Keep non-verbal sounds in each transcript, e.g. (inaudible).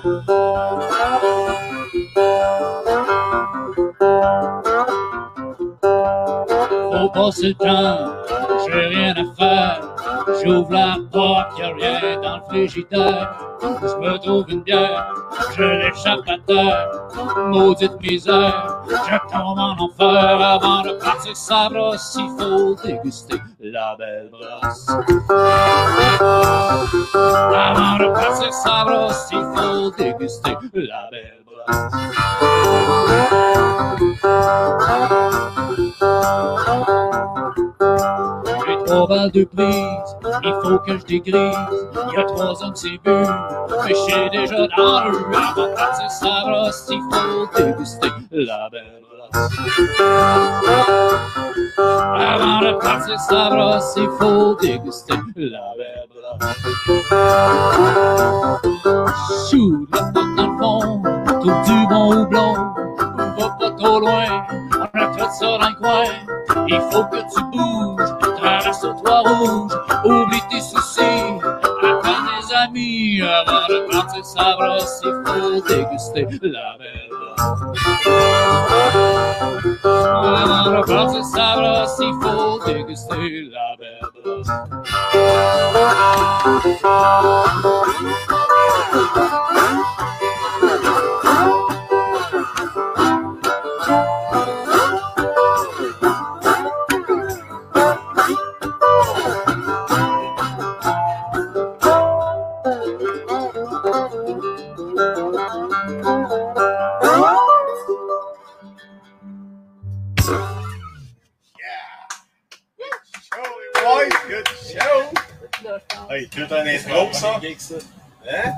Faut passer le temps, j'ai rien à faire. J'ouvre la porte, y'a rien dans le frigidaire. Je me trouve une bière, je l'échappe à terre. Maudite misère, je tombe en enfer avant de partir sa brosse. Il faut déguster la belle brosse. Avant de partir sa brosse, il faut déguster la belle brosse. J'ai trois balles de prise, il faut que je dégrise. Il y a trois que c'est bu, mais je suis déjà dans le rue. Avant de partir sa brosse, il faut déguster la belle brosse. Avant de partir sa brosse, il faut déguster la brosse. Chou, là, dans le fond, tout du bon houblon. Va pas trop loin, on a tout ça dans le coin. Il faut que tu bouges, traverse au toit rouge, oublie tes soucis, des amis. Avant de partir sa brosse, il faut déguster la belle brosse. Avant de partir sa brosse, il faut déguster la belle Hey, tout un intro, ça? Hein?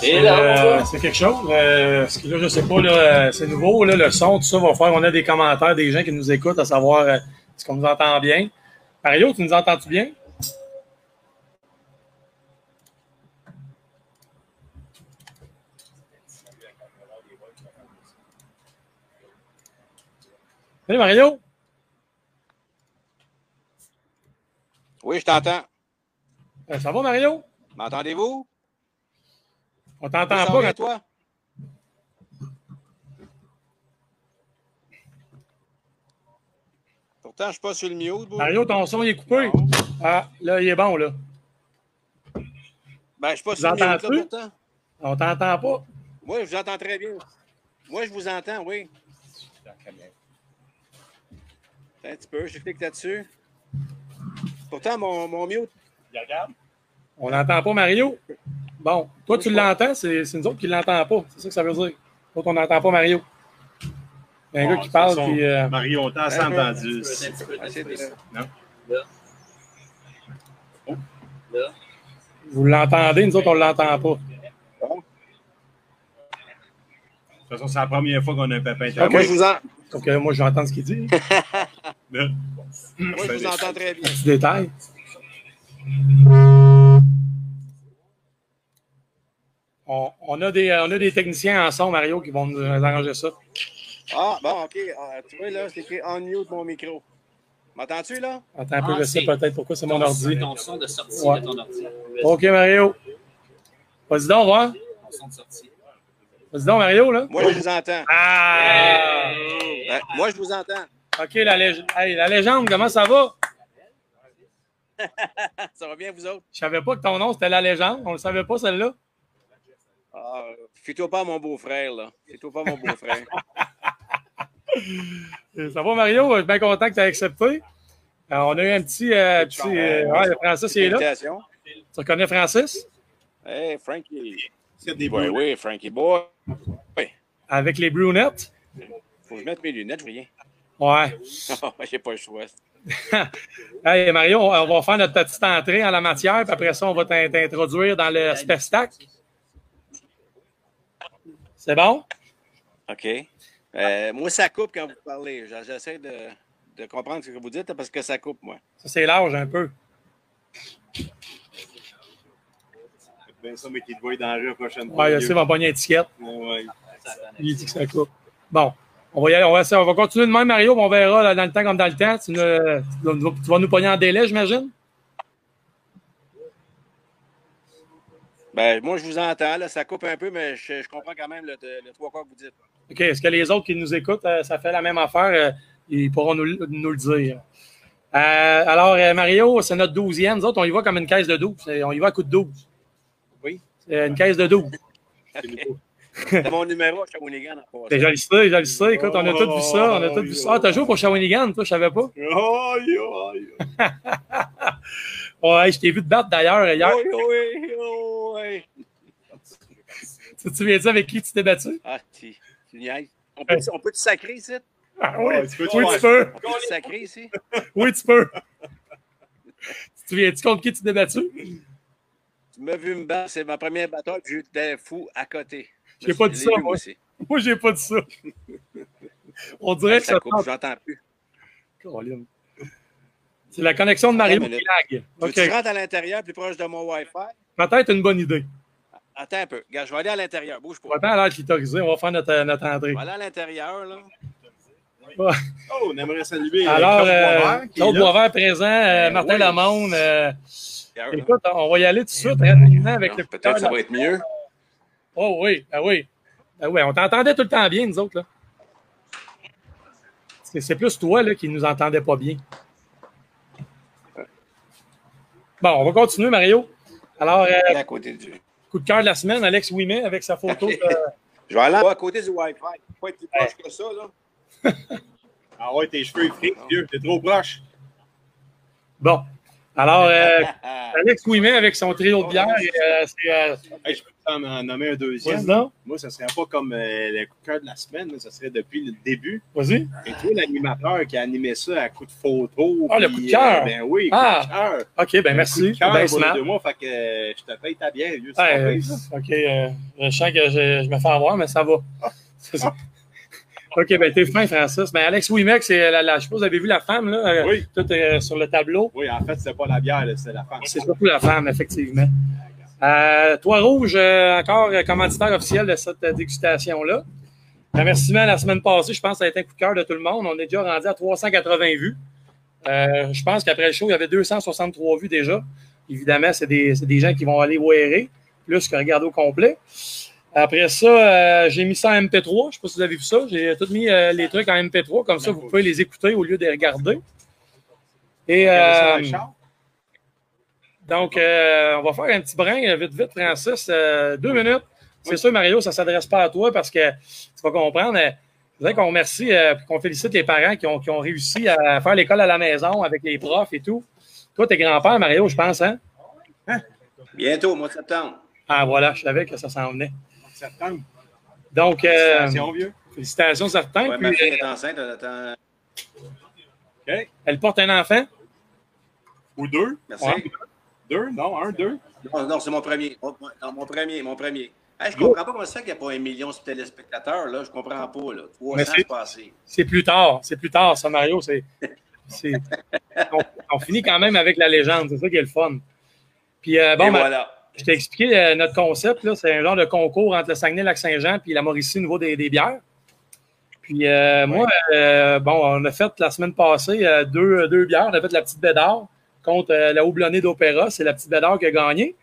C'est euh, c'est quelque chose. Euh, parce que là, je sais pas, là, euh, c'est nouveau, là, le son, tout ça va faire. On a des commentaires des gens qui nous écoutent à savoir euh, est-ce qu'on nous entend bien. Mario, tu nous entends-tu bien? Salut Mario! Oui, je t'entends. Euh, ça va Mario? M'entendez-vous? On t'entend pas quand toi? Pourtant, je suis pas sur le mute. Mario, ton son il est coupé. Non. Ah, là, il est bon, là. Ben, je suis pas Vous sur le mute, là, pourtant. On t'entend pas. Moi, je vous entends très bien. Moi, je vous entends, oui. Un petit peu, je clique là-dessus. Pourtant, mon, mon mute, On n'entend pas Mario. Bon, toi, tu l'entends, c'est c'est nous autres qui ne l'entendons pas. C'est ça que ça veut dire. Toi, on n'entend pas Mario. Il y a un Bon, gars qui parle, puis. euh, Mario, on t'a entendu. essaie de- vous l'entendez, nous autres, on ne l'entend pas. De toute façon, c'est la première fois qu'on a un pépin Ben, internet. Moi, je vous en- Donc, euh, moi, j'entends ce qu'il dit. (laughs) Là. moi, je vous entends très bien. Petit détail. On, on a des, on a des techniciens en son, Mario, qui vont nous arranger ça. Ah, bon, OK. Ah, tu vois, là, c'est écrit on mute mon micro. M'entends-tu, là? Attends un peu, Ah, je sais c'est peut-être pourquoi c'est mon ordi. Ton son de sortie Ouais. de ton ordi. OK, Mario. Vas-y donc, voir. Ton son de sortie. Vas-y donc, Mario, là. Moi, je vous entends. Ah! Ben, moi, je vous entends. OK, la, lég- hey, la légende, comment ça va? (laughs) Ça va bien, vous autres? Je savais pas que ton nom, c'était la légende. On ne le savait pas, celle-là. Ah, Fais-toi pas à mon beau-frère, là. Fais-toi pas à mon beau-frère. Euh, (laughs) Ça va, Mario? Je suis bien content que tu aies accepté. Alors, on a eu un petit. euh, petit euh, ouais, Francis il est là. Tu reconnais Francis? Hey, Frankie. C'est des Oui, oui, Frankie boy. Avec les brunettes? Faut que je mette mes lunettes, je rien. Ouais. (laughs) J'ai pas le choix. Hey, Mario, on, va faire notre petite entrée en la matière, puis après ça, on va t'in- t'introduire dans le spectacle. C'est bon? OK. Euh, moi, ça coupe quand vous parlez. J'essaie de, de comprendre ce que vous dites parce que ça coupe, moi. Ça, c'est large un peu. C'est bien ça, mais qui te voit dans la rue la prochaine Ouais, fois. il va pogner une étiquette. Ouais. Il dit que ça coupe. Bon. On va, y aller, on, va, essayer- on va continuer de même, Mario, on verra là, dans le temps comme dans le temps. Tu, ne- tu vas- nous pogner en délai, j'imagine? Ben, moi, je vous entends, là, ça coupe un peu, mais je, je comprends quand même le, le trois quarts que vous dites. OK. Est-ce que les autres qui nous écoutent, euh, ça fait la même affaire? Euh, ils pourront nous, nous le dire. Euh, alors, Mario, c'est notre douzième. Nous autres, on y va comme une caisse de 12. C'est- On y va à coup de 12. Oui. Une caisse de 12. C'est (laughs) mon numéro à Shawinigan en Ben, passant. Je le sais, je le sais. Écoute, on a tous vu ça. On a tous vu ça. Ah, t'as joué pour Shawinigan, toi, je savais pas. (laughs) (laughs) Ouais, je t'ai vu te battre d'ailleurs hier. Oui, oui, oui. Tu te souviens-tu avec qui tu t'es battu? Ah, tu, tu niaises. On peut, on peut te sacrer ici? Ah, oui, tu peux- oui, tu peux. On peut te sacrer ici? Oui, tu peux. Tu te souviens-tu contre qui tu t'es battu? Tu m'as vu me battre, c'est ma première bataille, j'étais fou à côté. J'ai pas dit ça, moi. aussi. (laughs) Moi, j'ai pas dit ça. On dirait que Ça coupe, j'entends plus. Colin. C'est la connexion de Mario qui lag. Tu OK. rentres à l'intérieur, plus proche de mon Wi-Fi? Peut-être une bonne idée. Attends un peu. Regarde, je vais aller à l'intérieur. Bouge pas. Attends l'air clitorisé, on va faire notre, notre entrée. Aller à l'intérieur, là. Oh, on aimerait saluer euh, Alors, Claude euh, Claude. Boisvert présent, euh, Ben Martin oui. Lamonde. euh, écoute, on va y aller tout de suite rapidement avec Non, le Peut-être que ça va être mieux. Oh oui, ah oui. Ah oui, on t'entendait tout le temps bien, nous autres. là. C'est plus toi là, qui nous entendais pas bien. Bon, on va continuer, Mario. Alors, euh, à côté du. coup de cœur de la semaine, Alex Ouimet avec sa photo. de- (laughs) Je vais aller à côté du Wi-Fi. Pas être plus proche que ça, là. (laughs) Ah ouais, tes cheveux, friquent, vieux. T'es trop proche. Bon. Alors, euh, (laughs) Alex Ouimet avec son trio de bière. euh, c'est, euh, Hey, je en nommer un deuxième. Vas-y, Moi, ça serait pas comme euh, le coup de cœur de la semaine, là, ça serait depuis le début. vas-y. Et toi, l'animateur qui a animé ça à coup de photo. Ah, le coup de cœur. euh, ben oui, Ah, coup de cœur. OK, ben Un merci. coup de cœur, Ben voilà fait que euh, je te paye ta bière, vieux. c'est pire, ça. OK, je sens que je, je me fais avoir, mais ça va. C'est (laughs) ça. OK, ben t'es fin, Francis. Ben Alex Ouimet, c'est la, la, je pas, vous avez vu la femme, là, Oui. tout sur le tableau? Oui, en fait, c'était pas la bière, c'était la femme. C'est surtout la femme, effectivement. Euh, Toi Rouge, euh, encore commanditaire officiel de cette dégustation-là. Remerciement la semaine passée, je pense que ça a été un coup de cœur de tout le monde. On est déjà rendu à 380 vues. Euh, je pense qu'après le show, il y avait 263 vues déjà. Évidemment, c'est des, c'est des gens qui vont aller wearer, plus que regarder au complet. Après ça, euh, j'ai mis ça en MP3. Je ne sais pas si vous avez vu ça. J'ai tout mis euh, les trucs en MP3. Comme ça, vous pouvez les écouter au lieu de les regarder. Et euh. Donc, euh, on va faire un petit brin euh, vite, vite, Francis. Euh, deux minutes. C'est sûr, Mario, ça ne s'adresse pas à toi parce que tu vas comprendre. euh, Je voudrais qu'on remercie et qu'on félicite les parents qui ont, qui ont réussi à faire l'école à la maison avec les profs et tout. Toi, t'es grand-père, Mario, je pense, hein? Bientôt, au mois de septembre. Ah, voilà, je savais que ça s'en venait. En septembre. Donc, euh, Félicitations, vieux. félicitations, certains. Ouais, ma fille euh, est enceinte. Elle attend. OK. elle porte un enfant? Ou deux. Merci. Ouais. Deux, non, un, deux? Non, non, c'est mon premier. Mon, non, mon premier, mon premier. Hey, je comprends pas comment ça qu'il n'y a pas un million de téléspectateurs. Là. Je comprends pas. Là. Mais 300 c'est- passés. C'est plus tard. C'est plus tard, ça, Mario. C'est, c'est- on, on finit quand même avec la légende. C'est ça qui est le fun. Puis, euh, bon, ben, voilà. Je t'ai expliqué euh, notre concept. là. C'est un genre de concours entre le Saguenay-Lac-Saint-Jean et la Mauricie au niveau des, des bières. Puis euh, moi, euh, bon, on a fait la semaine passée euh, deux, deux bières. On a fait la petite bédard contre euh, la houblonnée d'Opéra. C'est la petite bédard qui a gagné.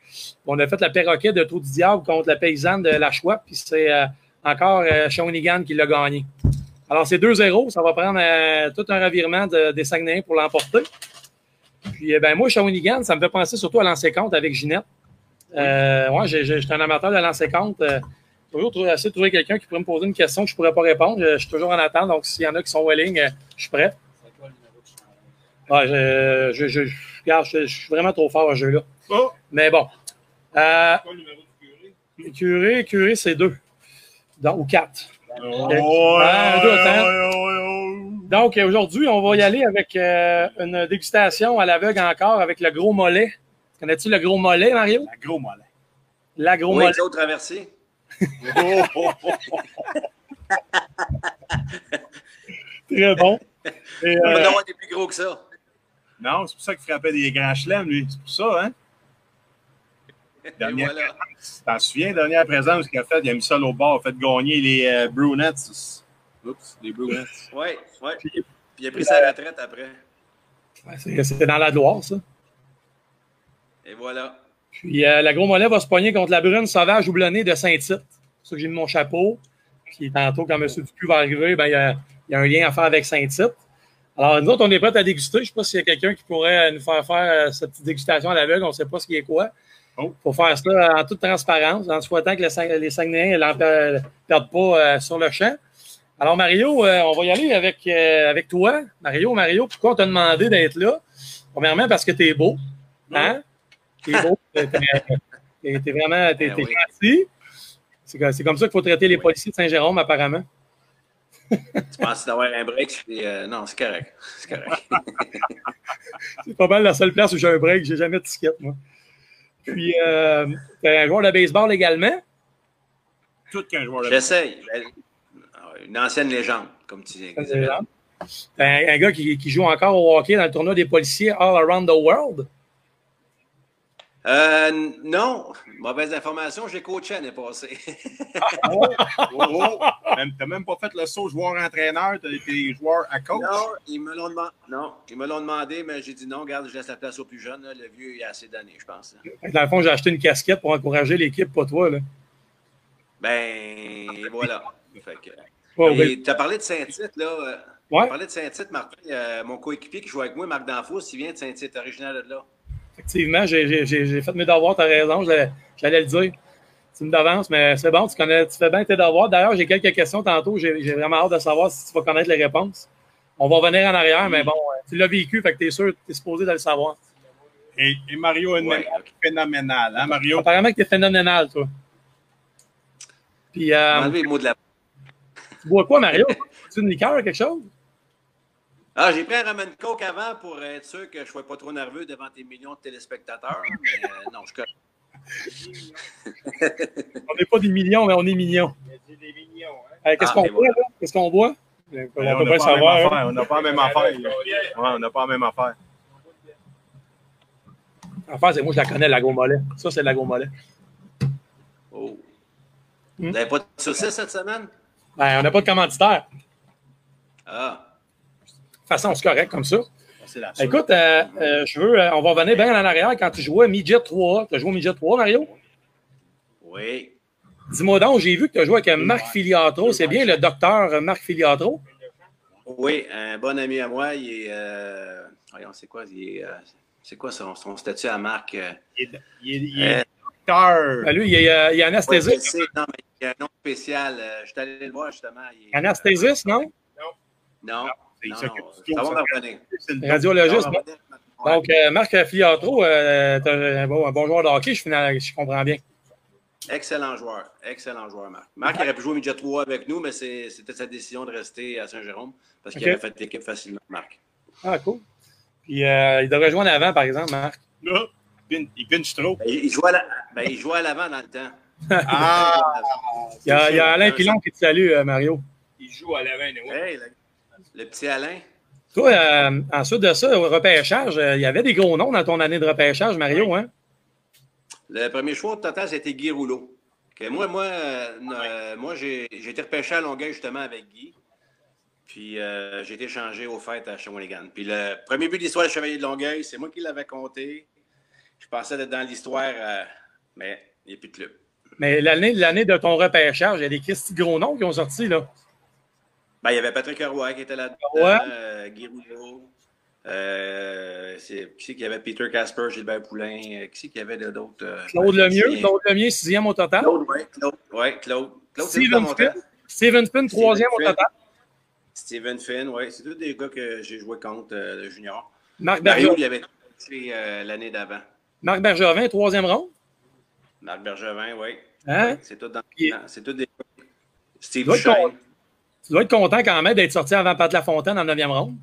On a fait la perroquet de Trou du Diable contre la paysanne de La Chouette. Puis c'est euh, encore euh, Shawinigan qui l'a gagné. Alors c'est 2-0. Ça va prendre tout un revirement de- des Saguenayens pour l'emporter. Puis ben, moi, Shawinigan, ça me fait penser surtout à lancer compte avec Ginette. Euh, ouais, j'étais un amateur de lancer compte. Euh, toujours trouver, essayer de trouver quelqu'un qui pourrait me poser une question que je ne pourrais pas répondre. Je, suis toujours en attente, donc s'il y en a qui sont willing, je suis prêt. Ouais, je, je, je- regarde, je- je suis vraiment trop fort à ce jeu-là. Oh! Mais bon. Euh, Quoi le numéro du curé? curé, curé, c'est deux. Donc, ou quatre. Oh, Ah, deux, attends. ouais, ouais, ouais. Donc, euh, aujourd'hui, on va y aller avec euh, une dégustation à l'aveugle encore avec le gros mollet. Connais-tu le gros mollet, Mario? La gros mollet. La gros Oui, mollet. oh. (laughs) Très bon. Et, On euh, va avoir des plus gros que ça. Non, c'est pour ça qu'il frappait des grands chelems, lui. C'est pour ça, hein? Dernière voilà. T'en souviens, dernière présence qu'il a fait, il a mis ça au bord, il a fait gagner les euh, Brunettes. Oups, les Brunettes. Oui, oui. Puis il a pris sa retraite après. c'est c'est dans la gloire, ça. Et voilà. Puis euh, la gros mollet va se pogner contre la brune sauvage houblonnée de Saint-Tite. C'est pour ça que j'ai mis mon chapeau. Puis tantôt, quand M. Dupuis va arriver, ben, il, y a, il y a un lien à faire avec Saint-Tite. Alors, nous autres, on est prêts à déguster. Je ne sais pas s'il y a quelqu'un qui pourrait nous faire faire euh, cette petite dégustation à l'aveugle. On ne sait pas ce qui est quoi. Il Oh. faut faire ça en toute transparence, en souhaitant que le Sang- les Saguenayens ne perdent pas euh, sur le champ. Alors, Mario, euh, on va y aller avec, euh, avec toi. Mario, Mario, pourquoi on t'a demandé d'être là? Premièrement, parce que tu es beau. Hein? Tu es beau. Tu es, vraiment t'es, Ben t'es oui. gentil. C'est comme, c'est comme ça qu'il faut traiter les policiers de Saint-Jérôme, apparemment. Tu penses d'avoir un break? c'est, euh, non, c'est correct. C'est correct. (laughs) C'est pas mal la seule place où j'ai un break. J'ai jamais de ticket, moi. Puis, euh, t'es un joueur de baseball également. Tout qu'un joueur de J'essaye. Ben, Une ancienne légende, comme tu dis. Un, un gars qui, qui joue encore au hockey dans le tournoi des policiers All Around the World. Euh, non, mauvaise information, j'ai coaché l'année passée. (laughs) Oh, oh. Même- T'as même pas fait le saut joueur-entraîneur, t'as été joueur à coach? non, ils me l'ont demandé. Non, ils me l'ont demandé, mais j'ai dit non, regarde, je laisse la place aux plus jeunes. là. Le vieux, il a assez d'années, je pense. Dans le fond, j'ai acheté une casquette pour encourager l'équipe, pas toi. Là. Ben, voilà. Fait que- Ouais, Et ben, tu as parlé de Saint-Tite, là. euh, ouais, Tu parlais de Saint-Tite, Martin. euh, mon coéquipier qui joue avec moi, Marc Danfous, il vient de Saint-Tite, originaire de là. Effectivement, j'ai- fait mes devoirs, tu as raison, j'allais le dire. Tu me devances, mais c'est bon, tu, connais, tu fais bien tes devoirs. D'ailleurs, j'ai quelques questions tantôt, j'ai vraiment hâte de savoir si tu vas connaître les réponses. On va revenir en arrière, mais bon, euh, tu l'as vécu, fait que tu es sûr, tu es supposé de le savoir. Et, et Mario a une Ouais, mémoire ok. phénoménale. Hein, Mario? Apparemment que tu es phénoménal, toi. Puis, euh, Enlevez le mot de la. tu bois quoi, Mario? Tu une liqueur, quelque chose? Ah, j'ai pris un ramen coke avant pour être sûr que je ne sois pas trop nerveux devant tes millions de téléspectateurs. Mais euh, non, je. (laughs) On n'est pas des millions, mais on est millions. Euh, Qu'est-ce Ah, qu'on boit, là? Qu'est-ce qu'on boit? On n'a le pas, la même savoir. hein. affaire, on n'a pas la même affaire. Ouais, on n'a pas la même affaire. L'affaire, c'est moi, je la connais, la mollet. Ça, c'est la mollet. Oh. Hmm? Vous n'avez pas de saucisse cette semaine? Ben, on n'a pas de commanditaire. Ah. De toute façon, c'est correct comme ça. C'est la seule. Écoute, euh, euh, je veux, euh, on va revenir bien en arrière quand tu jouais Midget 3. Tu as joué au Midget 3, Mario? Oui. Dis-moi donc, j'ai vu que tu as joué avec Marc Filiatro. C'est bien le docteur Marc Filiatro? Oui, un bon ami à moi, il est. Euh... Voyons, c'est quoi? Il est, euh, C'est quoi son, son statut à Marc? euh? Il est, il est, il est Euh, docteur. Ben, lui, il est, euh, il est anesthésiste. non, mais il y a un nom spécial. euh, je suis allé le voir justement. il est- Anesthésiste, non? Non. Il Non, s'occupe du ça va revenir. Radiologiste. Donc, euh, Marc Filiatro, euh, un bon, un bon joueur de hockey, je, finis- je comprends bien. Excellent joueur. Excellent joueur, Marc. Marc aurait pu jouer au midget 3 avec nous, mais c'était sa décision de rester à Saint-Jérôme parce qu'il Ok. avait fait l'équipe facilement, Marc. Ah, cool. Puis, euh, il devrait jouer en avant, par exemple, Marc. Là, il pin- il pinche trop. Ben, il, jouait à la- ben, à l'avant dans le temps. (laughs) Ah! Il y a, il y a Alain Pilon qui te salue, euh, Mario. Il joue à l'avant, ouais. Hey, le petit Alain. Toi, euh, ensuite de ça, au repêchage, euh, il y avait des gros noms dans ton année de repêchage, Mario, hein? Le premier choix au total, c'était Guy Rouleau. Que moi, moi, euh, euh, moi j'ai été repêché à Longueuil justement avec Guy. Puis j'ai été échangé au fait à Shawinigan. Puis le premier but de l'histoire des Chevaliers de Longueuil, c'est moi qui l'avais compté. Je pensais être dans l'histoire, mais il n'y a plus de club. Mais l'année l'année de ton repêchage, il y a des Christy gros noms qui ont sorti, là. Ben, il y avait Patrick Roy qui était là-dedans, Roy. euh, Guy Rouleau. Euh, c'est- qui c'est qu'il y avait Peter Casper, Gilbert Poulain. euh, Qui c'est qu'il y avait d'autres? Claude Lemieux, Claude Lemieux, sixième au total. Claude, oui. Claude, ouais, Claude. Claude, Steven Finn. Steven Finn, troisième au total. Steven Finn, oui. C'est tous des gars que j'ai joué contre le junior. Marc, Mario, il avait touché euh, l'année d'avant. Marc Bergevin, troisième ronde. Marc Bergevin, oui. Hein? C'est tout dans C'est tout des Steve. Tu dois être content quand même d'être sorti avant Pat Lafontaine en neuvième ronde.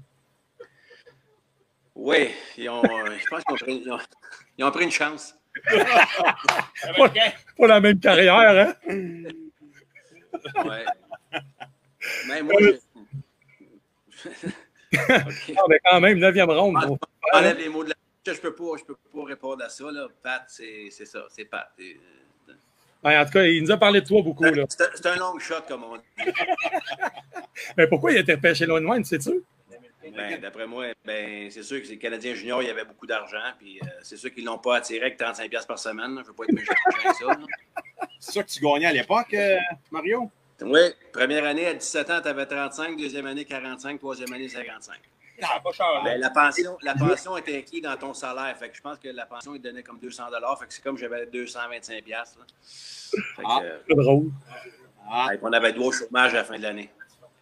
Oui, ils ont, euh, je pense qu'ils ont, pris- ils ont- ils ont pris une chance. (laughs) Pas la même carrière, hein? Ouais. Mais moi, je... OK. (laughs) (laughs) Ah, mais quand même, neuvième ronde. Bon. Enlève les mots de la... Je peux pas, je peux pas répondre à ça. Là. Pat, c'est c'est ça. C'est Pat. C'est Ouais, en tout cas, il nous a parlé de toi beaucoup. Là. c'est un- long shot, comme on dit. (laughs) Mais pourquoi il a été repêché loin de moi, sais-tu? Ben, d'après moi, ben, c'est sûr que les Canadiens juniors, il y avait beaucoup d'argent. Puis euh, c'est sûr qu'ils ne l'ont pas attiré avec 35$ par semaine. Je ne veux pas être méchant avec ça. C'est ça que tu gagnais à l'époque, euh, Mario? Oui. Première année, à 17 ans, tu avais 35. Deuxième année, 45. Troisième année, 55. Ah, pas cher. Ben, la, pension, la pension était inclue dans ton salaire. Fait que je pense que la pension, il donnait comme 200 Fait que c'est comme j'avais 225 Fait que, Ah. euh, C'est drôle. Ah, fait qu'on avait droit au chômage à la fin de l'année.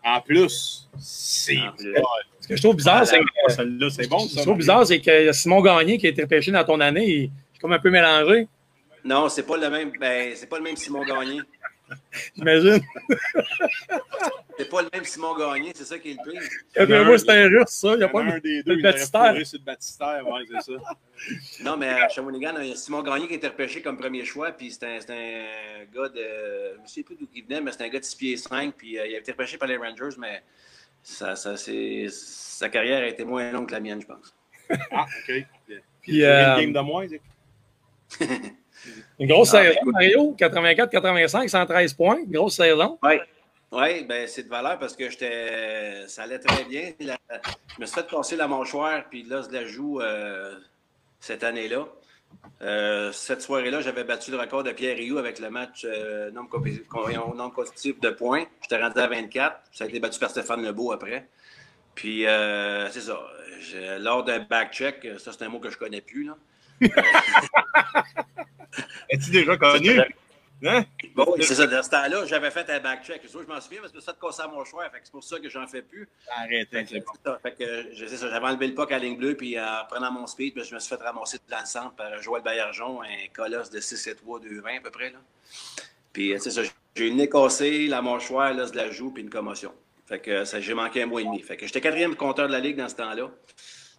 en plus, c'est En plus. Ce que je trouve bizarre, c'est que, Ah, celle-là, c'est bon, ce que je trouve bizarre, c'est que Simon Gagné, qui a été repêché dans ton année, il est comme un peu mélangé, Non, c'est pas le même. Ben, c'est pas le même Simon Gagné. J'imagine. C'est pas le même Simon Gagné, c'est ça qui est le pire. Après moi, c'est un russe, ça. Il n'y a pas un de... des deux, baptistère. sur le baptistère, ouais, c'est ça. Non, mais à Shawinigan, il y a Simon Gagné qui a été repêché comme premier choix, puis c'est un, c'est un gars de. Je ne sais plus d'où il venait, mais c'est un gars de 6 pieds 5, puis euh, il a été repêché par les Rangers, mais ça, ça, c'est- sa carrière a été moins longue que la mienne, je pense. Ah, OK. Puis, Une euh, game de moins, c'est- (laughs) une grosse Ah, saison, écoute. Mario. 84-85, 113 points. Grosse saison. Oui. Oui, ben c'est de valeur parce que j'étais. Ça allait très bien. La- je me suis fait casser la mâchoire, puis là, je la joue euh, cette année-là. Euh, cette soirée-là, j'avais battu le record de Pierre Rioux avec le match euh, non, compé- con- non constitutif de points. J'étais rendu à 24. Ça a été battu par Stéphane Lebeau après. Puis, euh, c'est ça. Lors d'un back-check, ça, c'est un mot que je connais plus. Là. (laughs) Es-tu déjà connu? Hein? Bon, c'est ça. De ce temps-là, j'avais fait un back-check. Je m'en souviens parce que ça te cassait. Fait que C'est pour ça que j'en fais plus. Arrêtez, Fait c'est que, bon. c'est ça. Fait que, je sais ça, j'avais enlevé le puck à la ligne bleue, puis en prenant mon speed, puis je me suis fait ramasser dans le centre par Joël Baillargeon, un colosse de 6 et 3, 2, 20 à peu près. Là. Puis, euh, c'est ça, j'ai eu le nez cassé, la mâchoire, l'os de la joue, puis une commotion. Fait que ça, j'ai manqué un mois et demi. Fait que j'étais quatrième compteur de la Ligue dans ce temps-là.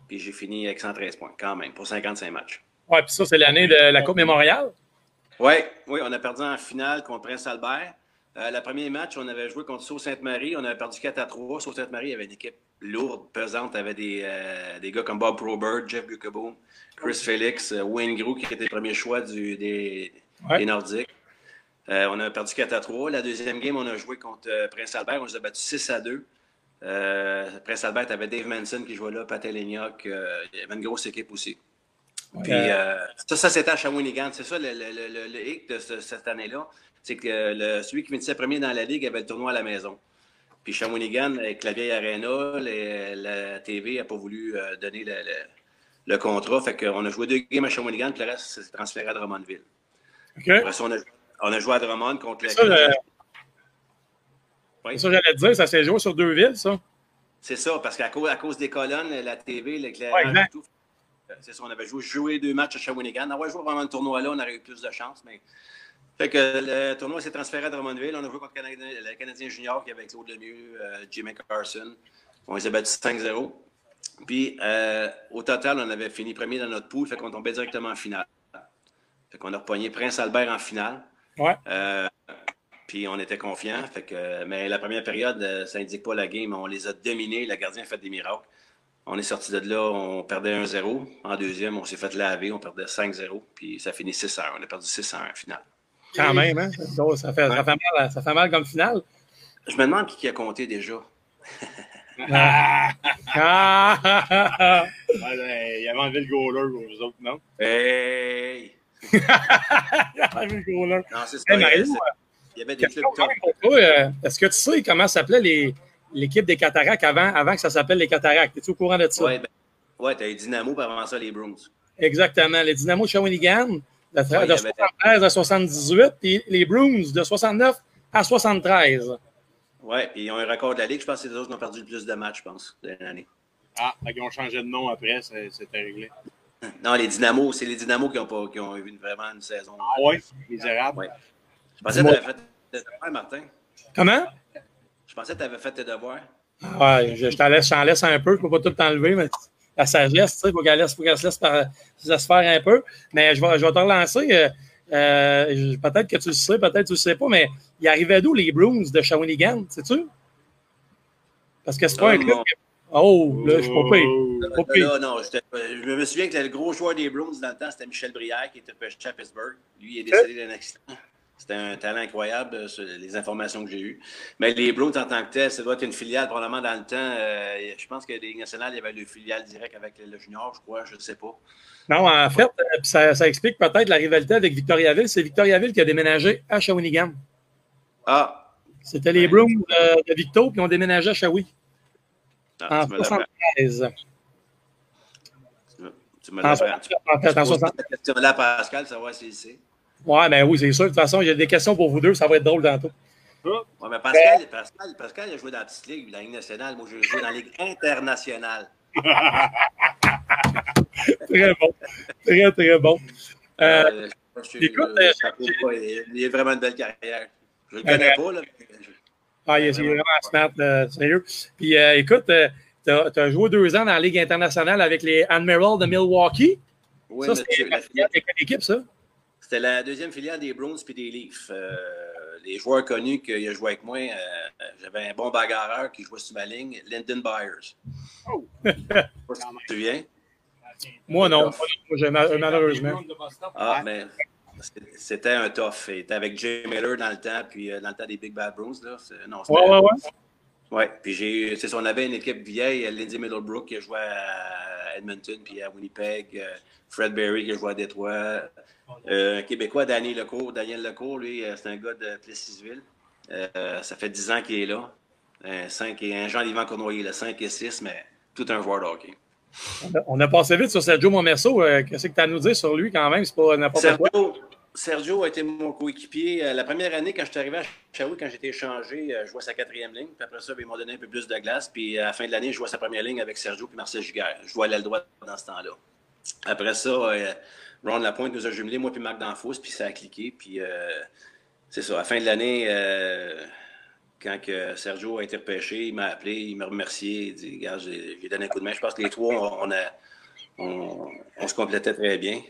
Puis j'ai fini avec 113 points, quand même, pour 55 matchs. Ouais, puis ça, c'est l'année de la Coupe Mémoriale. Oui, oui, on a perdu en finale contre Prince Albert. Euh, le premier match, on avait joué contre Sault-Sainte-Marie. On avait perdu 4 à 3. Sault-Sainte-Marie avait une équipe lourde, pesante. avait des, euh, des gars comme Bob Probert, Jeff Buckaboom, Chris Felix, euh, Wayne Grou, qui était le premier choix du, des, Ouais. des Nordiques. Euh, on a perdu 4 à 3. La deuxième game, on a joué contre Prince Albert. On les a battus 6 à 2. Euh, Prince Albert avait Dave Manson qui jouait là, Pat il y avait une grosse équipe aussi. Puis euh, ça, ça c'était à Shawinigan. C'est ça le, le, le, le- le hic de ce- cette année-là. C'est que le, celui qui finissait premier dans la ligue avait le tournoi à la maison. Puis Shawinigan, avec la vieille Arena, les- la TV n'a pas voulu euh, donner le, le- le contrat. Fait qu'on a joué deux games à Shawinigan, puis le reste s'est transféré à Drummondville. OK. Après ça, on a, on a joué à Drummond contre le. Ça, le- Oui. C'est ça, j'allais te dire, ça s'est joué sur deux villes, ça. C'est ça, parce qu'à cause, à cause des colonnes, la TV, l'éclairage et tout. Euh, C'est ça, on avait joué, joué deux matchs à Shawinigan. On aurait joué vraiment le tournoi là, on aurait eu plus de chance. Mais... Fait que le tournoi s'est transféré à Drummondville. On a joué contre le Canadien, le Canadien junior qui avait Claude Lemieux, euh, Jimmy Carson. On les a battus 5-0. Puis euh, au total, on avait fini premier dans notre pool, fait qu'on tombait directement en finale. Fait qu'on a repogné Prince Albert en finale. Ouais. Euh, puis on était confiants. Fait que, mais la première période, ça indique pas la game. On les a dominés. Le gardien a fait des miracles. On est sorti de là, on perdait 1-0. En deuxième, on s'est fait laver, on perdait 5-0. Puis ça finit 6-1. On a perdu 6-1 en finale. Quand même, hein? Ça, fait, ça, fait mal, ça fait mal comme finale. Je me demande qui a compté déjà. (laughs) Ah, ah, ah, ah. Ben, il avait enlevé le goaler pour vous autres, non? Hey! (laughs) Ah, le gros là. Non, c'est ça. Hey, Il y avait des clubs top. euh, Est-ce que tu sais comment s'appelait les- l'équipe des Cataractes avant, avant que ça s'appelle les Cataractes? Es-tu au courant de ça? Ouais, ben, ouais t'as eu Dynamo, puis avant ça, les Bruins. Exactement. Les Dynamo de Shawinigan, de, Ouais, de il y avait- 73 à 78, puis les Bruins de 69 à 73. Ouais, puis ils ont un record de la Ligue. Je pense que c'est eux autres qui ont perdu le plus de matchs, je pense, de l'année. Ah, qu'ils ont changé de nom après, c'est- c'était réglé. Non, les Dynamo, c'est les Dynamo qui ont, pas, qui ont eu une- vraiment une saison. Ah ouais? Misérable. Ouais. Je pensais que tu avais fait devoirs, Martin. Comment? Je pensais que tu avais fait tes devoirs. Ouais, je, je t'en laisse, un peu, je ne peux pas tout t'enlever, mais la sagesse, tu sais, il faut qu'elle laisse, se laisse, par- se faire un peu. Mais je vais, je vais te relancer. euh, euh, peut-être que tu le sais, peut-être que tu ne le sais pas, mais il arrivait d'où les Bruins de Shawinigan, sais-tu? Parce que c'est pas un club. Oh, là, je suis pas pire. Non, euh, je me souviens que le gros joueur des Bruins dans le temps, c'était Michel Brière qui était repêché à Pittsburgh. Lui, il est décédé d'un accident. C'était un talent incroyable, euh, sur les informations que j'ai eues. Mais les Browns, en tant que tel, ça doit être une filiale, probablement dans le temps. euh, je pense que les nationales, il y avait une filiale directe avec le junior, je crois, je ne sais pas. Non, en fait, euh, ça, ça explique peut-être la rivalité avec Victoriaville. C'est Victoriaville qui a déménagé à Shawinigan. Ah, C'était les Browns euh, de Victo, puis ont déménagé à Shawi ah, en tu me l'apprends. 73. Tu me En 73, en tu poses 60. cette question-là à Pascal, savoir s'il sait. Ouais, ben oui, c'est sûr. De toute façon, j'ai des questions pour vous deux. Ça va être drôle tantôt. Ouais, mais Pascal, Pascal, Pascal, il a joué dans la petite ligue, dans la Ligue nationale. Moi, j'ai joué dans la Ligue internationale. (laughs) Très bon. Très, très bon. Euh, Euh, je suis- écoute, je- euh, je sais pas, il a vraiment une belle carrière. Je ne le connais pas, là. Ah, il est il est vraiment smart, sérieux. Puis euh, écoute, tu as, joué deux ans dans la Ligue internationale avec les Admirals de Milwaukee. Oui, ça, filiale- quelle équipe, ça? C'était la deuxième filiale des Browns puis des Leafs. Euh, les joueurs connus qu'il a joué avec moi, euh, j'avais un bon bagarreur qui jouait sur ma ligne, Lyndon Byers. Oh. Je sais pas si tu te souviens. Moi, non. Moi, malheureusement. Ah, mais c'était un tough. Il était avec Jay Miller dans le temps, puis euh, dans le temps des Big Bad Bruins. Là. Non, Ouais, ouais, ouais. Ouais, puis j'ai c'est on avait une équipe vieille, Lindsay Middlebrook qui a joué à Edmonton puis à Winnipeg, Fred Berry qui a joué à Détroit, euh, Québécois, Daniel Lecourt, Daniel Lecourt, lui, euh, c'est un gars de Plessisville. Euh, ça fait 10 ans qu'il est là. Un, 5 et, un Jean-Yvan Cournoyer, le 5 et 6, mais tout un joueur de hockey. On a- passé vite sur Sergio. Euh, Qu'est-ce que tu as à nous dire sur lui quand même? C'est pas n'importe quoi. Sergio, Sergio a été mon coéquipier. La première année, quand je suis arrivé à Shawi, quand j'étais échangé, je jouais sa quatrième ligne. Puis après ça, ben, ils m'ont donné un peu plus de glace. Puis à la fin de l'année, je jouais sa première ligne avec Sergio et Marcel Giguère. Je jouais à l'aile droite dans ce temps-là. Après ça, Ron Lapointe nous a jumelé, moi puis Marc Danfous, puis ça a cliqué. Puis euh, c'est ça, à la fin de l'année, euh, quand que Sergio a été repêché, il m'a appelé, il m'a remercié, il dit Regarde, j'ai donné un coup de main. Je pense que les trois, on, a, on, on se complétait très bien.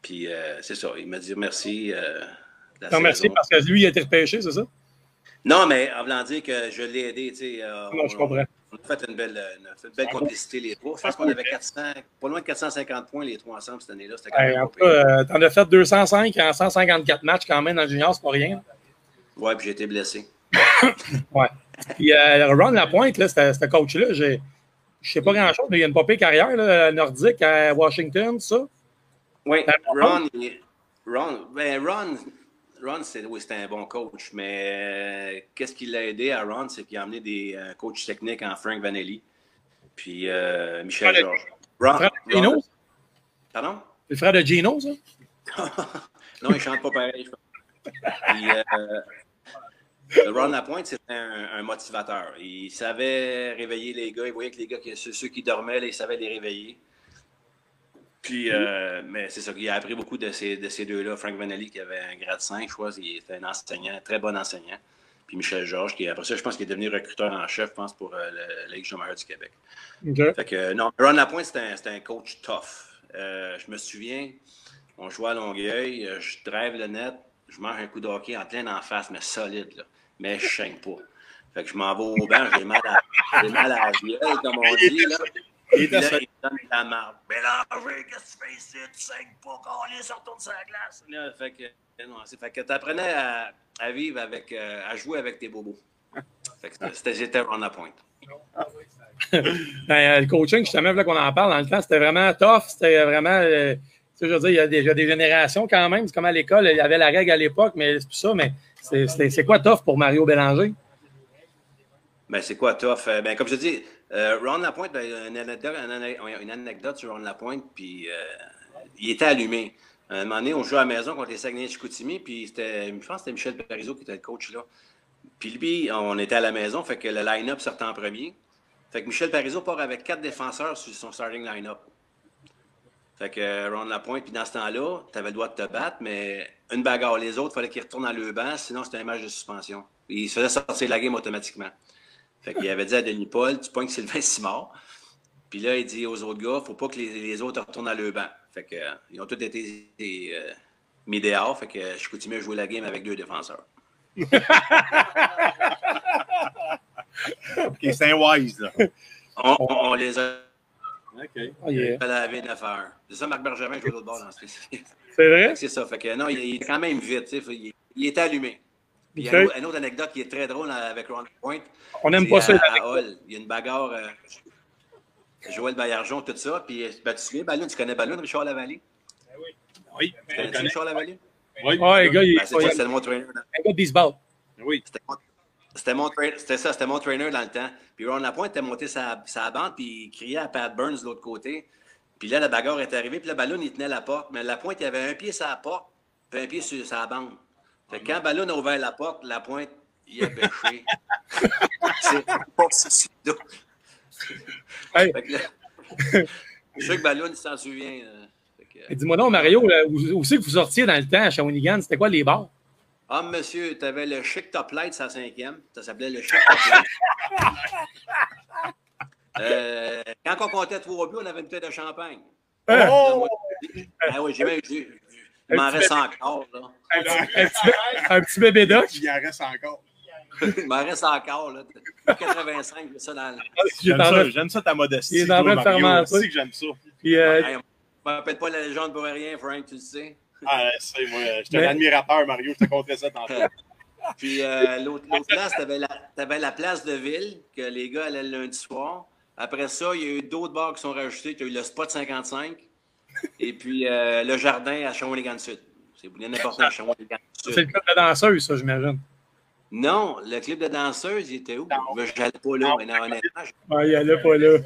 Puis euh, c'est ça, il m'a dit merci. euh, Non, merci parce que lui, il a été repêché, c'est ça? Non, mais en voulant dire que je l'ai aidé, tu sais. euh, Non, je comprends. On a fait une belle, une belle complicité, les trois. Je pense qu'on avait 400, pas loin de 450 points, les trois ensemble cette année-là. C'était quand même en euh, t'en as fait 205 en 154 matchs quand même dans le junior, c'est pas rien. Ouais, puis j'ai été blessé. (laughs) Puis euh, Ron Lapointe, là, ce coach-là, j'ai- je sais pas grand-chose, mais il a une pas pire carrière là, nordique à Washington, ça. Oui, Ah, Ron, il- Ron, ben Ron, Ron oui, c'était un bon coach, mais euh, qu'est-ce qui l'a aidé à Ron, c'est qu'il a amené des euh, coachs techniques en Frank Vanelli, puis euh, Michel Georges. Ron, frère de Gino? Ron- Pardon? Le frère de Gino, ça? (laughs) non, il chante pas pareil. je. Puis, euh, Ron Lapointe, c'était un, un motivateur. Il savait réveiller les gars. Il voyait que les gars, ceux, ceux qui dormaient, là, il savait les réveiller. Puis, euh, mais c'est ça, il a appris beaucoup de ces, de ces deux-là. Frank Vanelli, qui avait un grade 5, je crois, il était un enseignant, un très bon enseignant. Puis Michel Georges, qui après ça, je pense qu'il est devenu recruteur en chef, je pense, pour euh, la Ligue du Québec. OK. Fait que, non, Ron Lapointe, c'était un, coach tough. Euh, je me souviens, on jouait à Longueuil, euh, je drive le net, je mange un coup de hockey en plein en face, mais solide, là. Mais je saigne pas. Fait que je m'en vais au banc, j'ai mal à, j'ai mal à la gueule, comme on dit, là. Il Puis là, était il donne de la marde. Mélanger, qu'est-ce que tu fais ici? Tu saignes pas, quand on est retourne sur la glace. Là, fait que, non, c'est, fait que t'apprenais à, à vivre avec, euh, à jouer avec tes bobos. Fait que c'était, j'étais Ron Lapointe. (laughs) Ben, euh, le coaching, justement, là qu'on en parle dans le temps, c'était vraiment tough. C'était vraiment. euh, tu sais, je veux dire, il y a déjà des générations quand même. C'est comme à l'école, il y avait la règle à l'époque, mais c'est plus ça. Mais c'est- quoi tough pour Mario Bélanger? Ben, c'est quoi tough? Euh, Ben, comme je dis, euh, Ron Lapointe, ben, une, anecdote, une ane- une anecdote sur Ron Lapointe, puis euh, il était allumé. À un moment donné, on jouait à la maison contre les Saguenay Chicoutimi, puis c'était, je pense que c'était Michel Parizeau qui était le coach là. Puis lui, on était à la maison, fait que le line-up sortait en premier. Fait que Michel Parizeau part avec quatre défenseurs sur son starting line-up. Fait que euh, Ron Lapointe, puis dans ce temps-là, tu avais le droit de te battre, mais une bagarre les autres, il fallait qu'ils retournent dans le sinon c'était un match de suspension. Il se faisait sortir de la game automatiquement. Fait qu'il avait dit à Denis Paul, tu pognes Sylvain Simard. Puis là, il dit aux autres gars, faut pas que les, les autres retournent dans le banc. Fait que, euh, ils ont tous été euh, mis dehors. Fait que je suis coutumé à jouer la game avec deux défenseurs. (laughs) OK, c'est un wise, là. On, on- on les a OK. Oh, yeah. lavé 9 heures. C'est ça, Marc Bergevin joue de l'autre bord dans ce C'est vrai? C'est ça. Fait que non, il, il est quand même vite. Il, il était allumé. Puis il y a une, une autre anecdote qui est très drôle avec Ron Point. On n'aime C'est pas ça. à- à Hull. Il y a une bagarre. euh, Joël Baillargeon, tout ça. Puis, ben, tu souviens, Ballon, tu connais Ballon, Richard Lavallée? Oui, Tu je connais connais. Richard Lavallée? Oui, les gars, il Ben, c'est ça, c'était mon trainer. un gars de baseball. oui. C'était mon- C'était mon trainer, c'était ça, c'était mon trainer dans le temps. Puis Ron Lapointe était monté sa, sa bande, puis il criait à Pat Burns de l'autre côté. Puis là, la bagarre est arrivée, puis le ballon, il tenait la porte. Mais Lapointe, il avait un pied sur la porte, puis un pied sur sa bande. Fait quand Ballon a ouvert la porte, Lapointe, il a pêché. c'est pas (laughs) si. Hey. Là, je sûr que Ballon, il s'en souvient. euh. Que, Dis-moi donc, Mario, là, où, où c'est que vous sortiez dans le temps à Shawinigan? C'était quoi les bars? Ah, monsieur, tu avais le Chic Top Light, sa cinquième. Ça s'appelait le Chic Top Light. (laughs) Euh, quand on comptait trois buts, on avait une bouteille de champagne. Oh! Ah oui, j'ai même. j'ai- Il m'en reste encore, là. Un petit, un petit bé- un petit bébé doc? Il en reste encore. Il m'en reste encore, là. 85, j'ai ça dans le. J'ai J'aime ça, train- j'aime ça ta modestie. Il est en train de faire que j'aime ça. Puis, euh, Hey, on m'appelle pas la légende pour rien, Frank, tu le sais. Ah, ouais, c'est moi. Je suis Mais- un admirateur, Mario. Je te compterais ça tantôt. (laughs) Puis euh, l'autre l'autre place, tu avais, la place de ville, que les gars allaient le lundi soir. Après ça, il y a eu d'autres bars qui sont rajoutés. Tu as eu le Spot 55 et puis euh, le jardin à Shawinigan Sud. C'est bien important à Shawinigan c'est le Sud. club de danseuse, ça, j'imagine. Non, le club de danseuse, il était où? Je n'allais pas là, mais non, honnêtement. je- Ah, il allait pas là.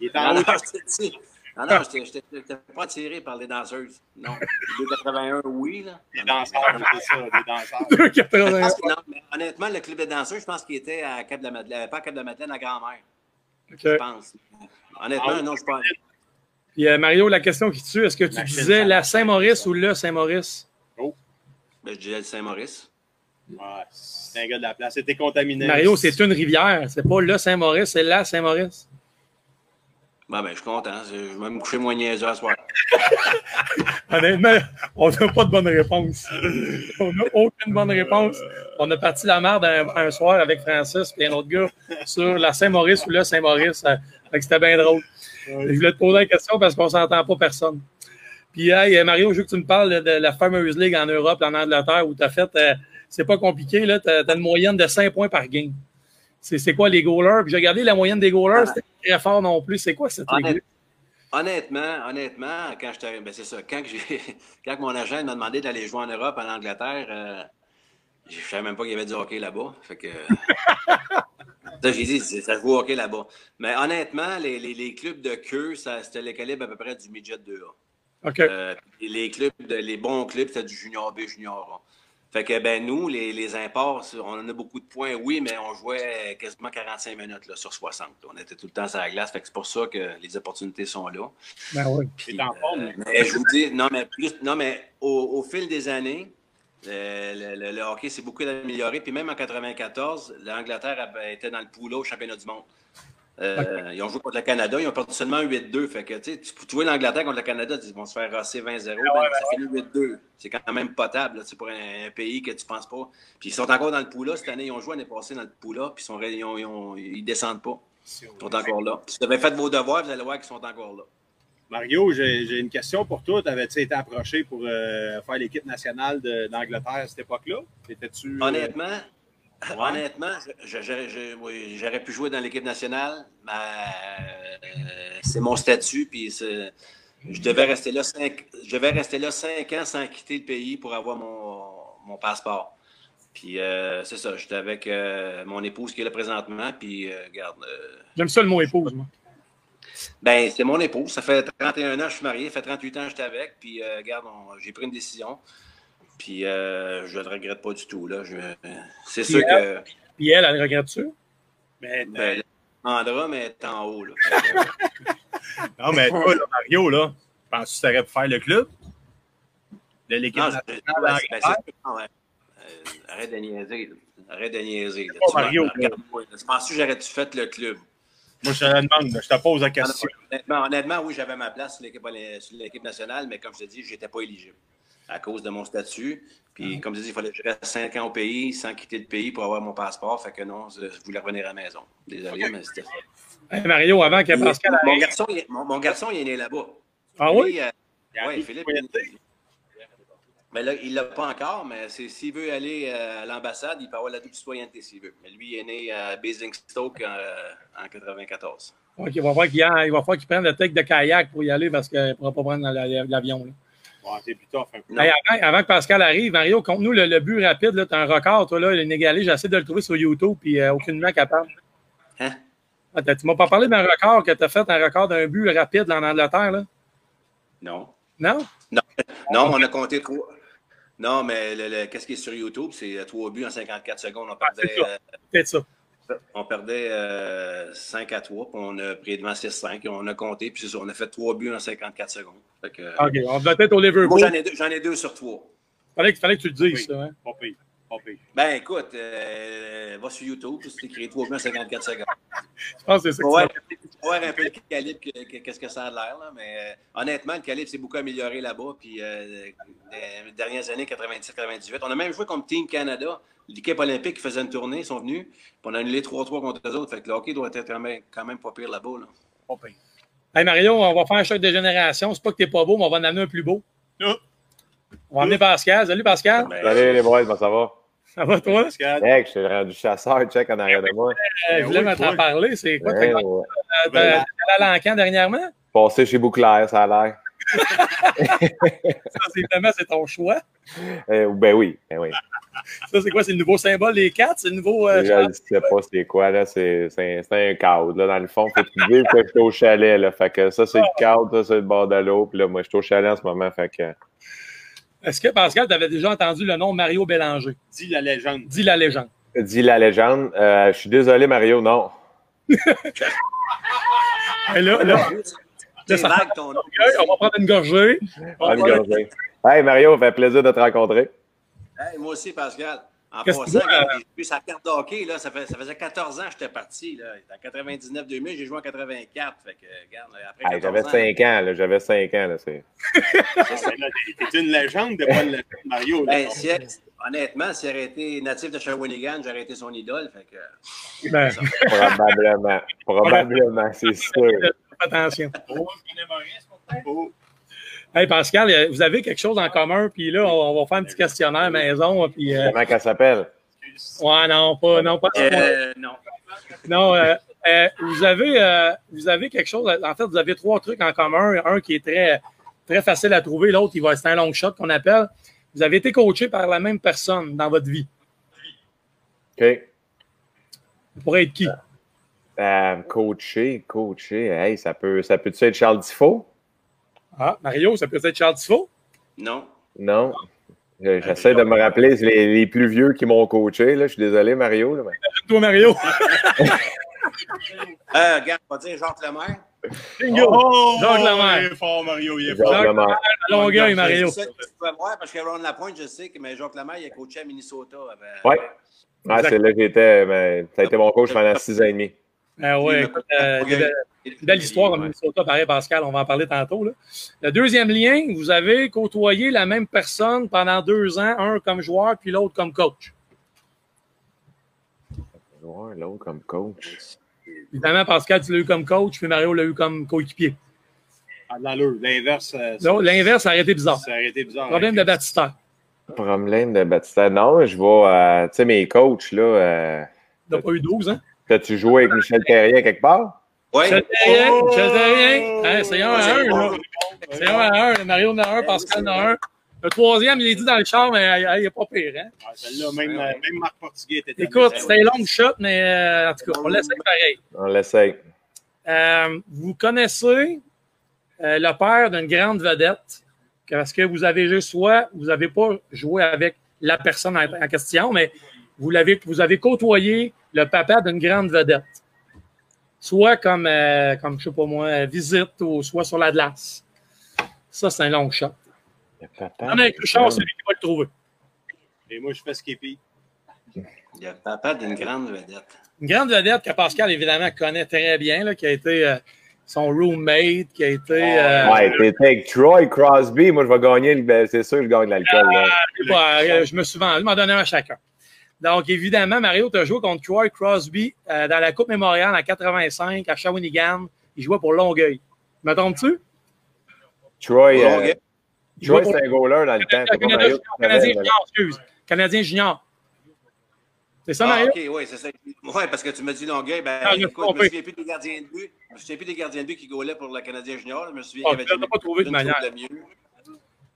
Il Non, en haut. je. Non, non, j'étais j'étais pas attiré par les danseuses. Non. 281, oui, là. Les danseurs, c'est ça, les danseurs. Je 2,80. pense que non, mais honnêtement, le club de danseurs, je pense qu'il était à Cap de la Madeleine, pas à Cap de la Madeleine, à Grand-Mère, je pense. Honnêtement, non, je pense. Puis, euh, Mario, la question qui tue, est-ce que tu La disais la Saint-Maurice ou le Saint-Maurice? Ben, je disais le Saint-Maurice. Ouais, c'est un gars de la place. C'était contaminé. Mario, c'est une rivière. C'est pas le Saint-Maurice, c'est la Saint-Maurice. Ben, ben, je suis content. Je vais même me coucher moins niaiseux à soir. (laughs) Honnêtement, on n'a pas de bonne réponse. On n'a aucune bonne réponse. On a parti la merde un, un soir avec Francis et un autre gars sur la Saint-Maurice ou le Saint-Maurice. C'était bien drôle. Je voulais te poser la question parce qu'on ne s'entend pas personne. Puis, hey, Mario, je veux que tu me parles de la fameuse ligue en Europe, en Angleterre, où tu as fait, euh, c'est pas compliqué, tu as, une moyenne de 5 points par game. C'est quoi les goalers? Puis j'ai regardé la moyenne des goalers, c'était pas très fort non plus. C'est quoi cette Honnête- ligue? Honnêtement, honnêtement, quand je ben c'est ça, quand, (laughs) quand mon agent m'a demandé d'aller jouer en Europe, en Angleterre, euh, je ne savais même pas qu'il y avait du hockey là-bas. Fait que. (laughs) ça, j'ai dit, ça se joue au hockey là-bas. Mais honnêtement, les, les- les clubs de queue, ça- c'était le calibre à peu près du midget 2A. OK. Euh, les clubs, de- les bons clubs, c'était du junior B, junior A. Fait que, ben, nous, les, les imports, on en a beaucoup de points, oui, mais on jouait quasiment 45 minutes là, sur 60. On était tout le temps sur la glace. Fait que c'est pour ça que les opportunités sont là. Ben oui. Puis, T'es en forme. euh, mais je vous dis, non, mais, plus, non, mais au, au fil des années, le, le- le hockey s'est beaucoup amélioré. Puis même en 94, l'Angleterre était dans le poulot au championnat du monde. Euh, Ils ont joué contre le Canada, ils ont perdu seulement 8-2. Fait que, tu sais, tu vois l'Angleterre contre le Canada, ils vont se faire rosser 20-0. ben, ça finit 8-2. C'est quand même potable là, pour un, un pays que tu penses pas. Puis ils sont encore dans le poula. Cette année, ils ont joué l'année passée dans le poula, puis ils, sont, ils, ont- ils, ont- ils descendent pas. Ils sont encore là. Si vous avez fait vos devoirs, vous allez voir qu'ils sont encore là. Mario, j'ai une question pour toi. T'avais-tu été approché pour euh, faire l'équipe nationale d'Angleterre à cette époque-là? Étais-tu. euh, Honnêtement, honnêtement, oui, j'aurais pu jouer dans l'équipe nationale, mais euh, c'est mon statut, puis c'est- je devais rester là cinq, je devais rester là cinq ans sans quitter le pays pour avoir mon, mon passeport. Puis euh, c'est ça, j'étais avec euh, mon épouse qui est là présentement, puis euh, regarde, euh, J'aime ça le mot épouse, moi. Ben c'est mon épouse, ça fait 31 ans que je suis marié, ça fait 38 ans que j'étais avec, puis euh, regarde, j'ai pris une décision. Puis euh, je ne le regrette pas du tout. Là. Je- c'est sûr que. Puis elle, elle regrette-tu? Mais, Ben, Andra, mais est en haut. Là. (laughs) non, mais toi, là, Mario, là, penses-tu que tu aurais pu faire le club? De l'équipe nationale ben, ben. Euh, arrête de niaiser. là. Arrête de niaiser. là. Oh, Tu m'as- Mario, regarde-moi, là. Tu penses que j'aurais-tu fait le club? Moi, je te le demande, je te pose la Ah, question. honnêtement, honnêtement, oui, j'avais ma place sur l'équipe, nationale, mais comme je te dis, je n'étais pas éligible à cause de mon statut. Puis, comme je dis, il fallait que je reste cinq ans au pays sans quitter le pays pour avoir mon passeport. Fait que non, je voulais revenir à la maison. Désolé, mais c'était ça. Hey, Mario, avant que Pascal Mon arrive. garçon, il est, mon, mon garçon, il est né là-bas. Ah oui? Lui, euh, arrive, Philippe. il faut y il- aller. Mais là, il ne l'a pas encore, mais c'est- s'il veut aller euh, à l'ambassade, il peut avoir la double citoyenneté s'il veut. Mais lui, il est né à Basingstoke en, en 94. Ok, il va falloir qu'il prenne le tech de kayak pour y aller parce qu'il ne pourra pas prendre la- l'avion. c'est plus tough. Non. Hey, avant, avant que Pascal arrive, Mario, compte-nous le, le but rapide. Tu as un record, toi, là, inégalé. J'essaie de le trouver sur YouTube, puis euh, aucunement capable. Hein? Ah, tu m'as pas parlé d'un record que tu as fait, un record d'un but rapide en Angleterre, là? Non. Non? Non, on a compté trois. Non, mais le- le- qu'est-ce qui est sur YouTube? C'est euh, trois buts en 54 secondes. On perdait, c'est ça. euh, Peut-être ça. on perdait euh, 5 à 3, puis on a pris devant 6-5. et On a compté, puis c'est ça, on a fait trois buts en 54 secondes. Que, OK, on doit être au moi, Liverpool. j'en ai, deux- j'en ai deux sur trois. Fallait, que- fallait que tu le dises, Oui. ça. Hein? Pas pire. Ben, écoute, euh, va sur YouTube, c'est écrit trois buts en 54 secondes. Je pense que c'est ça Faut tu voir, voir un peu le calibre, que- que- qu'est-ce que ça a l'air, là. Mais euh, honnêtement, le calibre s'est beaucoup amélioré là-bas. Puis, euh, les dernières années, 97-98, on a même joué comme Team Canada. L'équipe olympique qui faisait une tournée, ils sont venus. Puis on a annulé 3-3 contre eux autres. Fait que le hockey doit être quand même, quand même pas pire là-bas. Là. Pas pire. Hey Mario, on va faire un choc de génération. C'est pas que t'es pas beau, mais on va en amener un plus beau. Non. On va amener Pascal. Salut Pascal. Ben, Salut les boys, comment ça va? Ça va toi? Pascal, Hey, je suis rendu chasseur, check en arrière de moi. Euh, je voulais oui, parler. C'est quoi? Ouais, T'as ouais. t'as- t'as allé à l'encan dernièrement? Passé chez Bouclair, ça a l'air. Ça, c'est évidemment, c'est ton choix. (laughs) Euh, ben oui, ben oui. Ça, c'est quoi? C'est le nouveau symbole des quatre? C'est le nouveau. euh, je ne sais pas c'est quoi, là. C'est c'est un, c'est un cadre, là. Dans le fond, faut que tu dises que je suis au chalet, là. Fait que ça, c'est le cadre, ça, c'est le bord de l'eau. Puis là, moi, je suis au chalet en ce moment. Fait que. Est-ce que Pascal, tu avais déjà entendu le nom Mario Bélanger? dis la légende. Dis la légende. Dis la légende. Euh, je suis désolé, Mario, non. (laughs) Et là, là, ça- vague ton nom. on va prendre une gorgée. On va- une gorgée. Hey, Mario, ça fait plaisir de te rencontrer. Hey, moi aussi, Pascal. En passant, j'ai vu sa carte de hockey, là, ça, fait, ça faisait 14 ans que j'étais parti. Là. En 99-2000, j'ai joué en 84. Fait que, regarde, après Hey, 14 J'avais ans, 5 ans, là. J'avais 5 ans, là. C'est... T'es une légende de pas le Mario. là. Ben, si, honnêtement, s'il aurait été natif de Shawinigan, j'aurais été son idole. Fait que, Ben, Probablement. Probablement, c'est sûr. attention. Oh, Hey Pascal, vous avez quelque chose en commun, puis là, on on va faire un petit questionnaire maison, puis euh, Comment qu'elle s'appelle? ouais, non, pas, non, pas euh, non. non. euh, euh, vous avez, euh, vous avez quelque chose. En fait, vous avez trois trucs en commun. Un qui est très, très facile à trouver, l'autre, il va c'est un long shot qu'on appelle. Vous avez été coaché par la même personne dans votre vie. OK. Vous pourrez être qui? Euh, coacher, coacher. Hey, ça peut, ça peut-tu être Charles Tifo? Ah, Mario, ça peut être Charles Tifo? Non. Non. Je- J'essaie de me rappeler c'est les, les plus vieux qui m'ont coaché. Là. Je suis désolé, Mario. là, mais- Toi, Mario. (laughs) Euh, regarde, on va dire Jacques Lemaire. Bingo! Oh, Jacques Lemaire. Il est fort, Mario. Il est fort. Jacques Lemaire. Longueuil, Mario. C'est ça que tu peux voir, parce que Ron Lapointe, je sais que mais Jacques Lemaire, il a coaché à Minnesota. Ben, Ouais. Ah, c'est là que j'étais. mais Ça a été mon coach pendant six ans et demi. Ah ouais, écoute, euh, belle- une belle histoire en Minnesota, pareil, Pascal, on va en parler tantôt. Là. Le deuxième lien, vous avez côtoyé la même personne pendant deux ans, un comme joueur, puis l'autre comme coach. Ouais, L'autre comme coach. Évidemment, Pascal, tu l'as eu comme coach, puis Mario l'a eu comme coéquipier. Ah. L'inverse, euh, Non, L'inverse, ça aurait été bizarre. ça aurait été bizarre. Problème de baptistère. Problème de Baptiste. Non, je vais. euh, tu sais, mes coachs, là. Euh, Tu n'as pas eu 12, hein? T'as-tu joué avec Michel Terrien quelque part? Oui. Michel Terrien, Oh! Michel Terrien. Hein, c'est un à un. Oh, C'est un à un. Mario en a un, Pascal en a un. Le troisième, il est dit dans le char, mais il n'est pas pire, hein? Ah, Celle-là, même, euh, même Marc Portugais était Écoute, Ouais, c'était un long shot, mais euh, en tout cas, on l'essaie pareil. On l'essaye. Euh, vous connaissez euh, le père d'une grande vedette, parce que vous avez soit vous n'avez pas joué avec la personne en, en question, mais vous l'avez, vous avez côtoyé le papa d'une grande vedette, soit comme, euh, comme je sais pas moi, visite ou soit sur la glace. Ça, c'est un long shot. Le papa. Non, mais Richard, c'est lui qui va le trouver. Et moi, je fais Skippy. Le papa d'une grande vedette. Une grande vedette que Pascal, évidemment, connaît très bien, là, qui a été euh, son roommate, qui a été. euh, Ouais, t'étais avec Troy Crosby. Moi, je vais gagner. ben, C'est sûr que je gagne de l'alcool. Ouais, euh, je me suis vendu, je m'en donnais un à chacun. Donc, évidemment, Mario, tu as joué contre Troy Crosby euh, dans la Coupe Mémoriale en 85 à Shawinigan. Il jouait pour Longueuil. Me trompes-tu? Troy. euh. Joyce, c'est un goaler dans le temps. Canadien, Canadien junior, excuse. Canadien junior. C'est ça, Ah, Mario? OK, oui, c'est ça. Oui, parce que tu m'as dit Longueuil. Ben, Ah, je me écoute, je me souviens plus des gardiens de but. Je me souviens plus des gardiens de but qui goalaient pour le Canadien junior. Je me souviens Ah, qu'il y avait pas trouvé de manière. de mieux.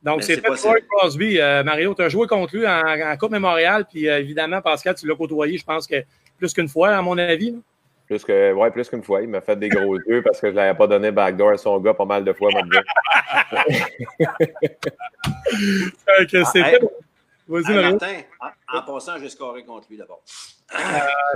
Donc, c'était c'est pas Troy. Crosby. Euh, Mario, tu as joué contre lui en, en Coupe Mémoriale, puis euh, évidemment, Pascal, tu l'as côtoyé, je pense que plus qu'une fois, à mon avis. là. Plus que, ouais, plus qu'une fois. Il m'a fait des gros yeux parce que je l'avais pas donné backdoor à son gars pas mal de fois, mon gars. (laughs) Hey. Vas-y, Hey, Mario. Martin, en, en passant, j'ai scoré contre lui d'abord.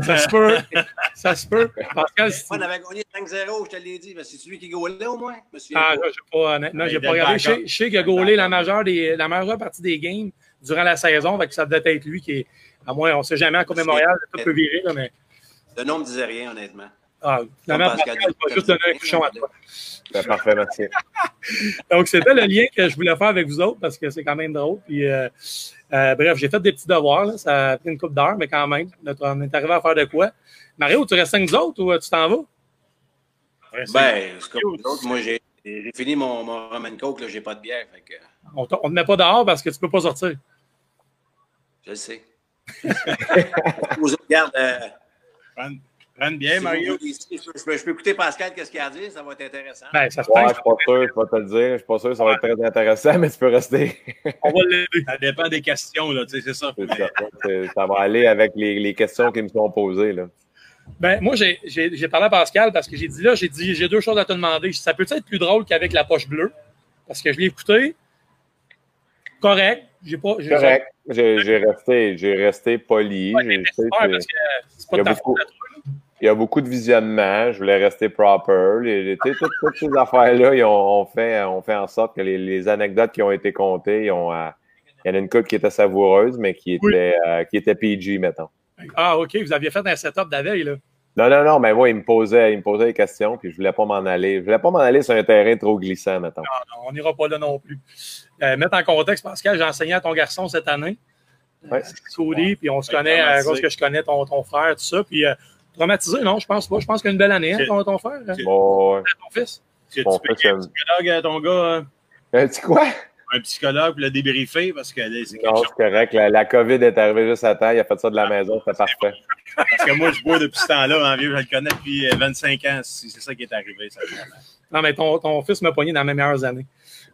Ça se peut. (laughs) Ça se peut. Pascal, On avait gagné 5-0, je te l'ai dit. Mais c'est celui qui goalait au moins. Je me Ah, là, j'ai pas, honnêtement, j'ai pas regardé. Je sais- je sais qu'il a gaulé la majeure, des, la majeure partie des games durant la saison, fait que ça devait être lui qui est. À moins, on ne sait jamais en Coupe Mémoriale, tout peut virer, là, mais. Le nom ne disait rien, honnêtement. Ah, finalement, Pascal Pascal, il va juste donner un couchon à toi. C'est parfait, merci. (laughs) Donc, c'était le lien que je voulais faire avec vous autres parce que c'est quand même drôle. Puis, euh, euh, bref, j'ai fait des petits devoirs. là. Ça a pris une couple d'heures, mais quand même, notre- on est arrivé à faire de quoi. Mario, tu restes avec nous autres ou euh, tu t'en vas? Ouais, Ben, c'est comme les autres. Moi, j'ai fini mon, mon rum and coke, là, j'ai pas de bière. Fait que, On ne te met pas dehors parce que tu ne peux pas sortir. je le sais. (laughs) Regarde, euh, Bien, si Mario. je, peux, je écouter Pascal, qu'est-ce qu'il a à dire, ça va être intéressant. Ben, ça se Ouais, passe. je suis pas sûr, je vais te le dire. Je suis pas sûr que ça va être très intéressant, mais tu peux rester. (laughs) On va l'aider. Ça dépend des questions, là, tu sais, c'est ça. C'est ça. Va aller avec les, les questions qui me sont posées. Là. Ben, moi, j'ai- parlé à Pascal parce que j'ai dit là, j'ai dit, j'ai deux choses à te demander. Ça peut être plus drôle qu'avec la poche bleue? Parce que je l'ai écouté. Correct. J'ai pas. Correct. J'ai resté, j'ai resté poli. Ouais, c'est- pas il y de a ta beaucoup- faute à toi, là. Il y a beaucoup de visionnement. Je voulais rester proper. Les, les- toutes, toutes ces affaires-là, ils ont, ont fait, ont fait en sorte que les, les anecdotes qui ont été ils ont, euh, il y en a une couple qui était savoureuse, mais qui Oui. était, euh, qui était PG, mettons. Ah, OK. Vous aviez fait un setup de la veille, là. Non, non, non, mais moi, il me posait, il me posait des questions, puis je voulais pas m'en aller. Je voulais pas m'en aller sur un terrain trop glissant, mettons. Ah, non, on n'ira pas là non plus. Euh, mettre en contexte, Pascal, j'ai enseigné à ton garçon cette année. Ouais. Cody, puis on se Ouais, connaît cause que je connais ton, ton frère, tout ça. Puis euh, traumatisé, non, je pense pas. Je pense qu'il y a une belle année, hein, C'est- ton, ton frère, hein, c'est- Bon, ouais. ton fils. Tu Mon tu un euh, psychologue à ton gars, hein? Un petit quoi? un psychologue pour le débriefer parce que là, c'est quelque Non, chose. c'est correct. La, la COVID est arrivée juste à temps. Il a fait ça de la maison. C'était parfait. Parce que moi, je bois depuis ce temps-là, en vieux, je le connais depuis euh, 25 ans. si C'est ça qui est arrivé. Ça. Non, mais ton, ton fils m'a pogné dans mes meilleures années.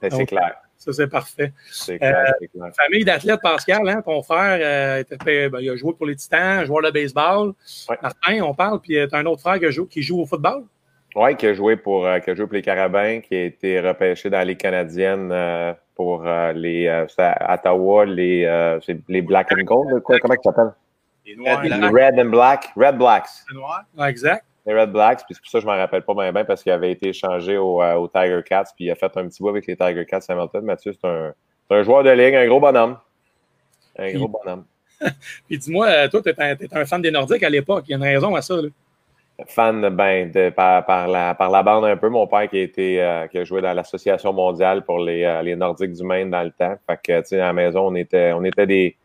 C'est Donc, clair. Ça, c'est parfait. C'est clair. Euh, c'est clair. Famille d'athlètes, Pascal, hein, ton frère, euh, était- ben, il a joué pour les Titans, joueur de baseball. Ouais. Martin, on parle, puis tu as un autre frère qui joue, qui joue au football? Oui, qui a joué pour euh, qui a joué pour les Carabins, qui a été repêché dans la Ligue canadienne euh, pour euh, les euh, c'est à Ottawa, les, euh, les Black and Gold, quoi, comment ça s'appelle? Les noirs, Les les Red and Black. Red Blacks. noirs. Ah, exact. Les Red Blacks, puis c'est pour ça que je m'en rappelle pas bien, bien parce qu'il avait été échangé au, euh, au Tiger Cats, puis il a fait un petit bout avec les Tiger Cats Hamilton. Mathieu, c'est un, un joueur de ligue, un gros bonhomme. Un Puis- gros bonhomme. (laughs) Puis dis-moi, euh, toi, tu étais un, t'étais un fan des Nordiques à l'époque. Il y a une raison à ça. Là. fan ben, de, par, par, la, par la bande un peu. Mon père qui a, été, euh, qui a joué dans l'Association mondiale pour les, euh, les Nordiques du Maine dans le temps. Fait que, tu sais, à la maison, on était, on était des,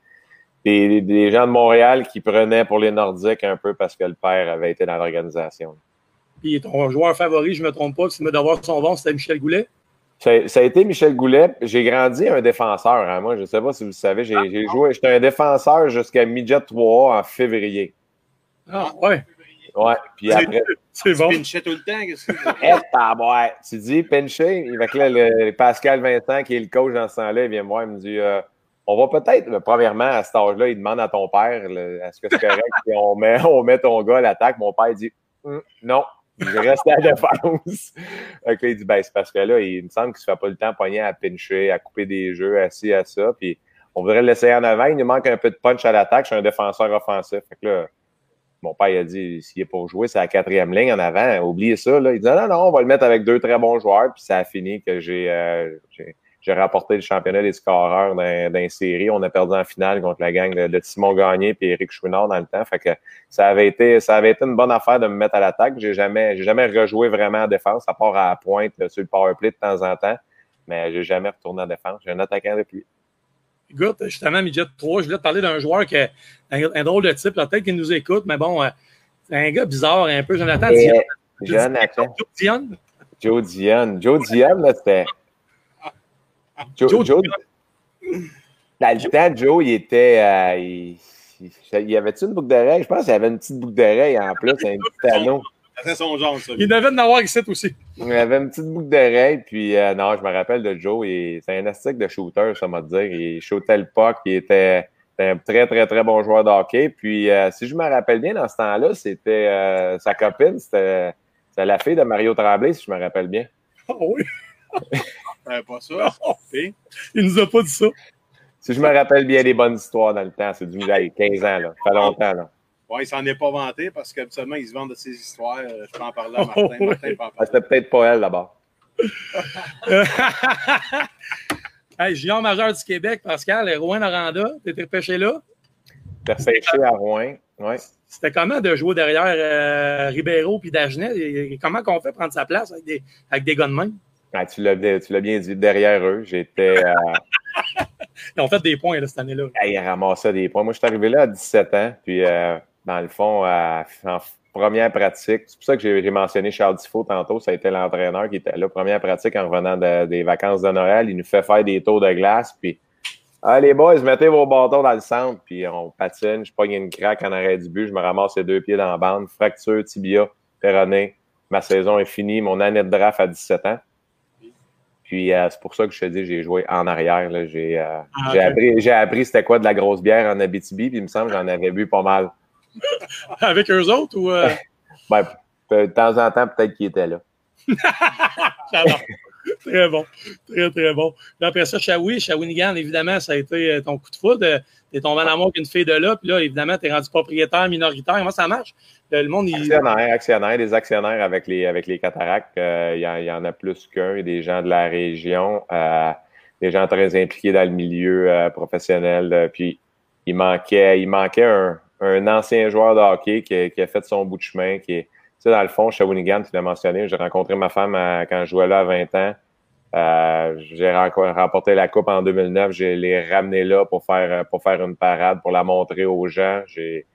des, des gens de Montréal qui prenaient pour les Nordiques un peu parce que le père avait été dans l'organisation. Puis ton joueur favori, je ne me trompe pas, si me devoir son bon, c'était Michel Goulet? Ça, ça a été Michel Goulet. J'ai grandi un défenseur. hein. Moi, je ne sais pas si vous le savez, j'ai j'ai joué. J'étais un défenseur jusqu'à midget 3 en février. Ah, ouais. Ouais. Puis après, C'est bon. Tout le temps. qu'est-ce que? Eh. Tu dis pincher? Pascal Vincent, qui est le coach dans ce temps-là, il vient me voir, il me dit euh, On va peut-être, premièrement, à cet âge-là, il demande à ton père est-ce que c'est correct si on met, (laughs) on met ton gars à l'attaque? Mon père dit Hum, Non. Je reste à la défense. (laughs) Là, il dit ben, c'est parce que là, il me semble qu'il se fait pas le temps pogner à pincher, à couper des jeux, assis à ça. Puis on voudrait l'essayer en avant. Il nous manque un peu de punch à l'attaque. Je suis un défenseur offensif. Fait que là, mon père a dit s'il est pour jouer, c'est la quatrième ligne en avant. Oubliez ça. Il dit non, non, on va le mettre avec deux très bons joueurs. Puis ça a fini que j'ai euh, j'ai- rapporté le championnat des scoreurs d'un série. On a perdu en finale contre la gang de, de Simon Gagné et Éric Chouinard dans le temps. Fait que ça avait été ça avait été une bonne affaire de me mettre à l'attaque. J'ai jamais j'ai jamais rejoué vraiment en défense, à part à la pointe sur le power play de temps en temps. Mais j'ai jamais retourné en défense. J'ai un attaquant depuis. Écoute, justement, Midget 3, je voulais te parler d'un joueur qui a un, un drôle de type. Peut-être qu'il nous écoute, mais bon, euh, c'est un gars bizarre un peu. Jonathan Dion. Jonathan. Joe Dion. Joe Dion. Joe Dion, là, c'était. Joe, Joe, Joe- dans le temps, Joe, il était. euh, il, il- il y avait-tu une boucle d'oreille? Je pense qu'il y avait une petite boucle d'oreille en plus, un petit anneau. C'est son genre, ça. Il devait en avoir ici aussi. Il avait une petite boucle d'oreille, puis euh, non, je me rappelle de Joe, il- c'est un astique de shooter, ça m'a dire. Il shootait le puck, il était, un très, très, très bon joueur de hockey. Puis, euh, si je me rappelle bien, dans ce temps-là, c'était euh, sa copine, c'était c'était la fille de Mario Tremblay, si je me rappelle bien. Oh oui, (laughs) Euh, pas ça. Il nous a pas dit ça. Si je me rappelle bien des bonnes histoires dans le temps, c'est du hey, 15 ans, là. Ça fait longtemps, là. ouais, il s'en est pas vanté parce qu'habituellement, ils se vendent de ses histoires. Euh, Je peux en parler à Martin. Oh. Martin peut en Ah, parler. C'était peut-être pas elle, d'abord. (laughs) hey, junior majeur du Québec, Pascal, Rouen Noranda, t'étais repêché là? T'as pêché à Rouen. C'était comment de jouer derrière euh, Ribeiro puis Dagenet? Et- et comment qu'on fait prendre sa place avec des, avec des gars de? Ah, tu l'as bien tu l'as bien dit, derrière eux. J'étais. euh, (laughs) Ils ont fait des points là, cette année-là. Hey, il ramassait des points. Moi, je suis arrivé là à 17 ans. Puis, euh, dans le fond, en première pratique, c'est pour ça que j'ai j'ai mentionné Charles Tifo tantôt. Ça a été l'entraîneur qui était là. Première pratique en revenant de- des vacances de Noël. Il nous fait faire des tours de glace. Puis, ah, les boys, mettez vos bâtons dans le centre. Puis, on patine. Je pogne une craque en arrêt du but. Je me ramasse les deux pieds dans la bande. Fracture, tibia, péroné. Ma saison est finie. Mon année de draft à 17 ans. Puis euh, c'est pour ça que je te dis, j'ai joué en arrière. là. J'ai euh, Ah, appris, j'ai appris c'était quoi de la grosse bière en Abitibi, puis il me semble que j'en avais bu pas mal. (laughs) Avec eux autres ou. euh, (laughs) Ben, de temps en temps, peut-être qu'il était là. (laughs) (laughs) Très bon. Très, très bon. Puis après ça, Shawi, Shawinigan, évidemment, ça a été euh, ton coup de foudre. Euh, T'es tombé en amour avec une fille de là, puis là, évidemment, t'es rendu propriétaire minoritaire. Comment ça marche? Le, monde, il. Actionnaire, actionnaire, des actionnaires avec les, avec les cataractes, euh, il y, en- il y en a plus qu'un, des gens de la région, des gens très impliqués dans le milieu professionnel. puis il manquait, il manquait un, ancien joueur de hockey qui, a- qui a fait son bout de chemin, qui est, dans le fond, Shawinigan, tu l'as mentionné, j'ai rencontré ma femme à- quand je jouais là à 20 ans. Euh, j'ai remporté la coupe en 2009. Je l'ai ramené là pour faire, pour faire une parade, pour la montrer aux gens. J'ai,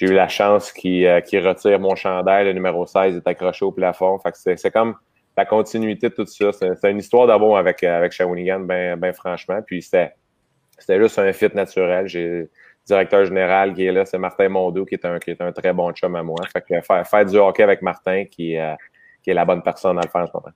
eu la chance qu'il euh, qu'il retire mon chandail. Le numéro 16 est accroché au plafond. Fait c'est, comme la continuité de tout ça. C'est, une histoire d'amour avec, euh, avec Shawinigan, ben, ben franchement. Puis c'était, juste un fit naturel. Directeur général qui est là, c'est Martin Mondeau, qui est un, qui est un très bon chum à moi. Fait que faire, faire du hockey avec Martin, qui, euh, qui est la bonne personne à le faire en ce moment.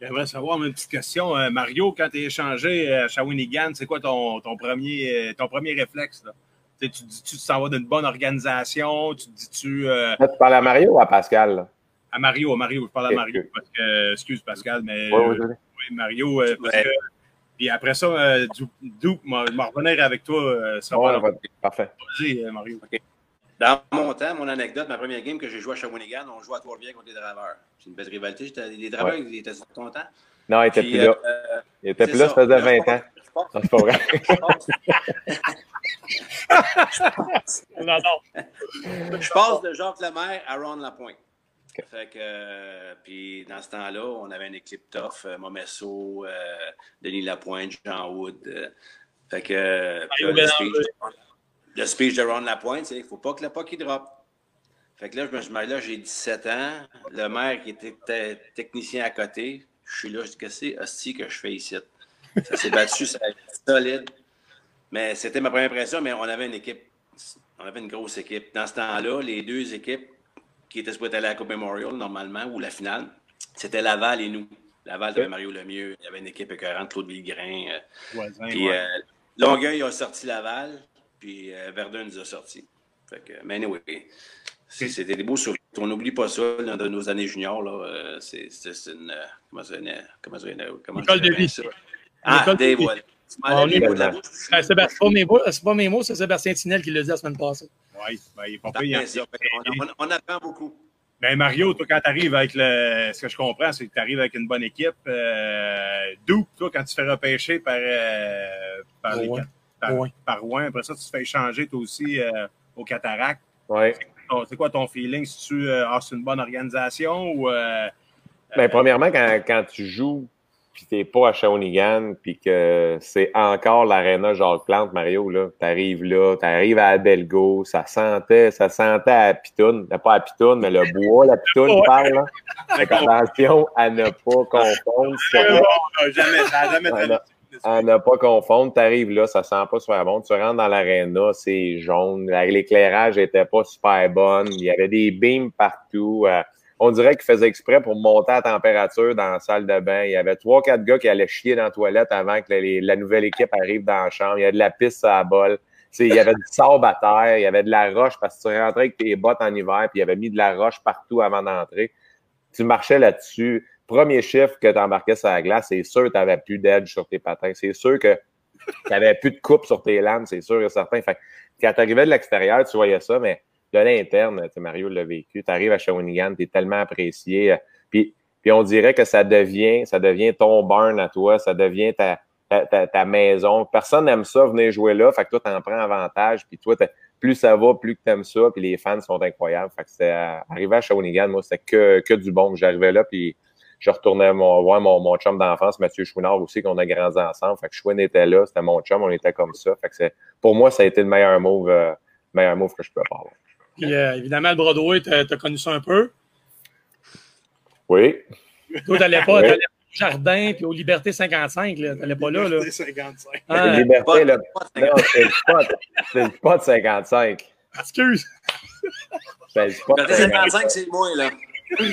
J'aimerais savoir une petite question. Euh, Mario, quand tu es échangé à Shawinigan, c'est quoi ton, ton, premier, euh, ton premier réflexe? Là? Tu dis-tu que tu t'en vas d'une bonne organisation? Tu te dis-tu euh, tu parles à Mario ou à Pascal? là? à Mario? À Mario, je parle à. Mario. Parce que, excuse Pascal, mais Oui, euh, oui, oui. oui, Mario, euh, parce Ouais. que. Puis après ça, euh, du, Duke, m'en m'en revenir avec toi. Euh, ça Ouais, va parfait. Vas-y, euh, Mario. Dans mon temps, mon anecdote, ma première game que j'ai joué à Shawinigan, on jouait à Trois-Rivières contre les Draveurs. C'est une belle rivalité. J'étais- Les Draveurs, ils étaient contents. Non, il était Puis, plus là. euh, Il était c'est plus là, ça faisait Là, je 20 ans. pense- je pense- Non, c'est pas vrai. Je passe (laughs) de Jacques Lemaire à Ron Lapointe. Fait que, euh, puis dans ce temps-là, on avait une équipe tough, euh, Momesso, euh, Denis Lapointe, Jean Wood. euh, fait que, puis là, le, speech, le speech de Ron Lapointe, c'est qu'il ne faut pas que le puck il drop. Fait que là, je me suis là, j'ai 17 ans. Le maire qui était te- technicien à côté, je suis là, je dis, que c'est, hostie, que je fais ici? Ça s'est battu, ça a été solide. Mais c'était ma première impression, mais on avait une équipe, on avait une grosse équipe. Dans ce temps-là, les deux équipes qui étaient supposées aller à la Coupe Memorial, normalement, ou la finale, c'était Laval et nous. Laval, avait Mario Lemieux, il y avait une équipe écœurante, Claude Villegrain. euh, Voisin, puis ouais. euh, Longueuil a sorti Laval, puis euh, Verdun nous a. Fait que, mais anyway, c'était des beaux souvenirs. On n'oublie pas ça dans de nos années juniors. Là, euh, c'est, une. Comment ça une- Comment ça une- comment École je de vie. ça? Ah, des voilà. Est mots de la. Ben, c'est pas mes mots, c'est pas mes mots, c'est Sébastien Tinel qui l'a dit la semaine passée. Ouais, ben, il est pas. Fait qu'on- on, on apprend beaucoup. Ben Mario, toi, quand tu arrives avec le. Ce que je comprends, c'est que tu arrives avec une bonne équipe. Euh, D'où, toi, quand tu te fais repêcher par, euh, par, les par, Rouen. par Rouen, après ça, tu te fais échanger, toi aussi, euh, au Cataract. Oui. C'est quoi ton feeling? Si tu euh, ah, c'est une bonne organisation ou. euh, Ben, premièrement, quand, quand tu joues puis t'es pas à Shawinigan, puis que c'est encore l'aréna Jacques Plante, Mario, là. T'arrives là, t'arrives à Adelgo, ça sentait, ça sentait à Pitoune. Pas à Pitoune, mais le (laughs) bois, la Pitoune parle, là. Fait attention à ne pas confondre. Bon, jamais, jamais à ne pas confondre, tu arrives là, ça sent pas super bon. Tu rentres dans l'aréna, c'est jaune. L'éclairage était pas super bon. Il y avait des beams partout. Euh, on dirait qu'ils faisaient exprès pour monter la température dans la salle de bain. Il y avait trois, quatre gars qui allaient chier dans la toilette avant que la nouvelle équipe arrive dans la chambre. Il y avait de la piste à bol. il y avait du sable à terre, il y avait de la roche parce que tu rentrais avec tes bottes en hiver, puis il y avait mis de la roche partout avant d'entrer. Tu marchais là-dessus premier chiffre que tu embarquais sur la glace, c'est sûr que tu n'avais plus d'edge sur tes patins. C'est sûr que tu n'avais plus de coupe sur tes lames, c'est sûr et certain. Fait, quand tu arrivais de l'extérieur, tu voyais ça, mais de l'interne, Mario l'a vécu. Tu arrives à Shawinigan, tu es tellement apprécié. Euh, puis, puis on dirait que ça devient, ça devient ton burn à toi, ça devient ta, ta, ta, maison. Personne n'aime ça, venir jouer là. Fait que toi, tu en prends avantage. Puis toi, plus ça va, plus que tu aimes ça. Puis les fans sont incroyables. Fait que c'est arrivé à Shawinigan, moi, c'était que, que du bon. J'arrivais là, puis je retournais voir mon, mon chum d'enfance, Mathieu Chouinard aussi, qu'on a grandi ensemble. Fait que Chouin était là, c'était mon chum, on était comme ça. Fait que pour moi, ça a été le meilleur move, euh, meilleur move que je peux avoir. Puis euh, évidemment, le Broadway, tu as, connu ça un peu. Oui. Toi, tu n'allais pas, au Jardin puis aux Liberté 55, tu n'allais pas là. Liberté 55. Ah. Liberté, là. Non, c'est le spot. C'est le spot 55. Excuse. C'est le spot Liberté 55, c'est moins, là. fait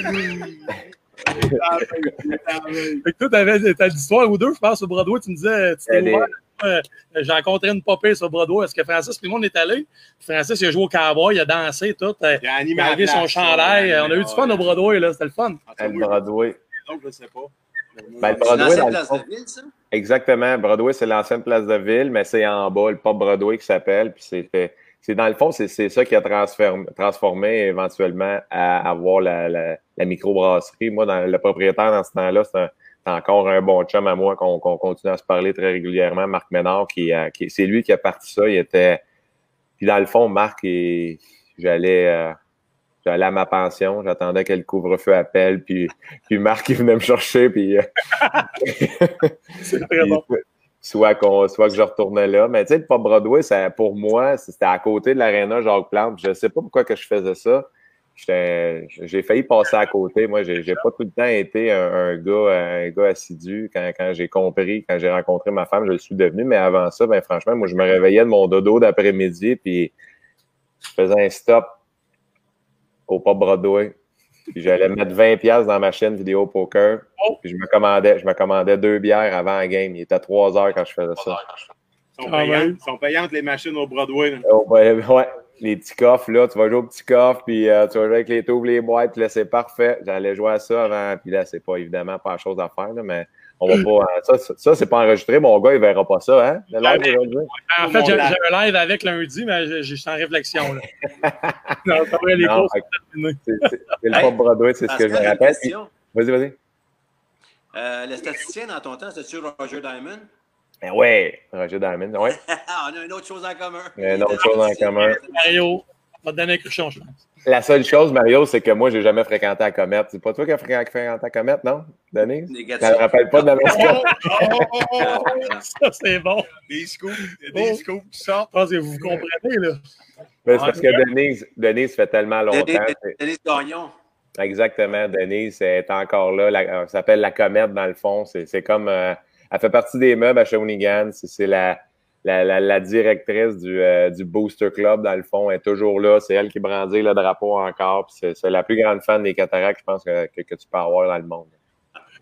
que toi, t'avais ta histoire ou deux, je pense, au Broadway, tu me disais, tu t'es euh, j'ai rencontré une popée sur Broadway. Est-ce que Francis, puis le monde est allé? Francis, il a joué au cowboy, il a dansé, tout. Euh, il a animé son chandail. On a eu du fun au Broadway, là. C'était le fun. Le Broadway. Donc, je sais pas. Ben, Broadway, place de ville, ça? Exactement. Broadway, c'est l'ancienne place de ville, mais c'est en bas, le pop Broadway qui s'appelle. Puis c'était c'est dans le fond, c'est ça qui a transformé, éventuellement à avoir la, la, la microbrasserie. Moi, dans, le propriétaire dans ce temps-là, c'est encore un bon chum à moi qu'on continue à se parler très régulièrement, Marc Ménard, qui, qui c'est lui qui a parti ça. Il était. Puis dans le fond, Marc, j'allais. Euh, j'allais à ma pension, j'attendais que le couvre-feu appelle, puis, puis Marc, il venait me chercher, puis... Euh, (laughs) c'est très bon soit, soit que je retournais là. Mais tu sais, le Pop Broadway, ça, pour moi, c'était à côté de l'aréna Jacques Plante. Je ne sais pas pourquoi que je faisais ça. J'ai failli passer à côté. Moi, j'ai pas tout le temps été un, gars, un gars assidu. Quand, quand j'ai compris, quand j'ai rencontré ma femme, je le suis devenu. Mais avant ça, ben franchement, moi, je me réveillais de mon dodo d'après-midi, puis je faisais un stop au Pop Broadway. Puis j'allais (laughs) mettre 20 pièces dans ma chaîne vidéo poker. Oh. Puis je me commandais, je me commandais deux bières avant la game. Il était 3 heures quand je faisais ça. Sont, payantes, sont payantes les machines au Broadway. Oh, ouais, les petits coffres, là, tu vas jouer au petit coffre, puis euh, tu vas jouer avec les tubes, les boîtes, puis là, c'est parfait. J'allais jouer à ça avant, puis là, c'est pas évidemment pas la chose à faire, là, mais on va pas. Euh, ça, ça, c'est pas enregistré. Mon gars, il verra pas ça, hein? Le live aujourd'hui. En fait, j'ai un live avec lundi, mais je suis en réflexion. Là. (laughs) non, c'est vrai, les courses C'est le pop Broadway, c'est ce que je me rappelle. Vas-y, vas-y. Euh, le statisticien dans ton temps, c'était-tu Roger Diamond? Ben ouais, Roger Diamond, ouais. (laughs) on a une autre chose en commun. Une autre chose en commun. Mario, va te donner un cruchon, je pense. La seule chose, Mario, c'est que moi, j'ai jamais fréquenté la comète. C'est pas toi qui as fréquenté la comète, non, Denis? Négatif. Ça ne rappelle pas de la (laughs) Ça, c'est bon. Des scoops, des oh. scoops qui sortent. Je pense que vous comprenez, là. Mais c'est parce que Denise, Denise fait tellement longtemps. Denise Gagnon. Exactement. Denise est encore là. Elle s'appelle la comète, dans le fond. C'est comme... Euh, elle fait partie des meubles à Shawinigan. C'est la la, la, directrice du, euh, du, Booster Club, dans le fond, est toujours là. C'est elle qui brandit le drapeau encore. C'est la plus grande fan des cataractes, je pense, que, que, tu peux avoir dans le monde.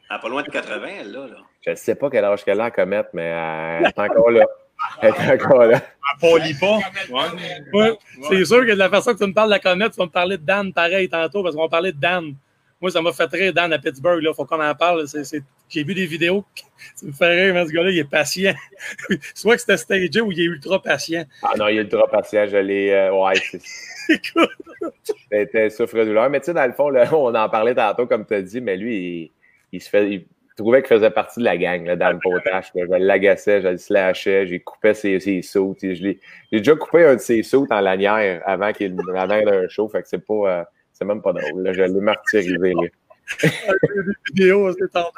Elle pas loin de 80, elle, là. là. Je ne sais pas quel âge qu'elle a à commettre, mais elle est encore là. Elle est encore là. Lit pas. Ouais. C'est sûr que de la façon que tu me parles de la comète, tu vas me parler de Dan pareil tantôt, parce qu'on va parler de Dan. Moi, ça m'a fait rire, Dan, à Pittsburgh. Il faut qu'on en parle. J'ai vu des vidéos. (laughs) Ça me fait rire, mais ce gars-là, il est patient. (laughs) Soit que c'était stagé ou il est ultra patient. Ah non, il est ultra patient. Je l'ai. Euh, ouais, c'est. (laughs) C'était souffre-douleur. Mais tu sais, dans le fond, là, on en parlait tantôt, comme tu as dit, mais lui, il, se fait. Il trouvait qu'il faisait partie de la gang là, dans le potage. Je l'agaçais, je le slashais, j'ai coupé ses, ses sauts. J'ai déjà coupé un de ses sauts en lanière avant qu'il avant un show. Fait que c'est pas. Euh, c'est même pas drôle. Là, je l'ai martyrisé. des vidéos, c'est tendant.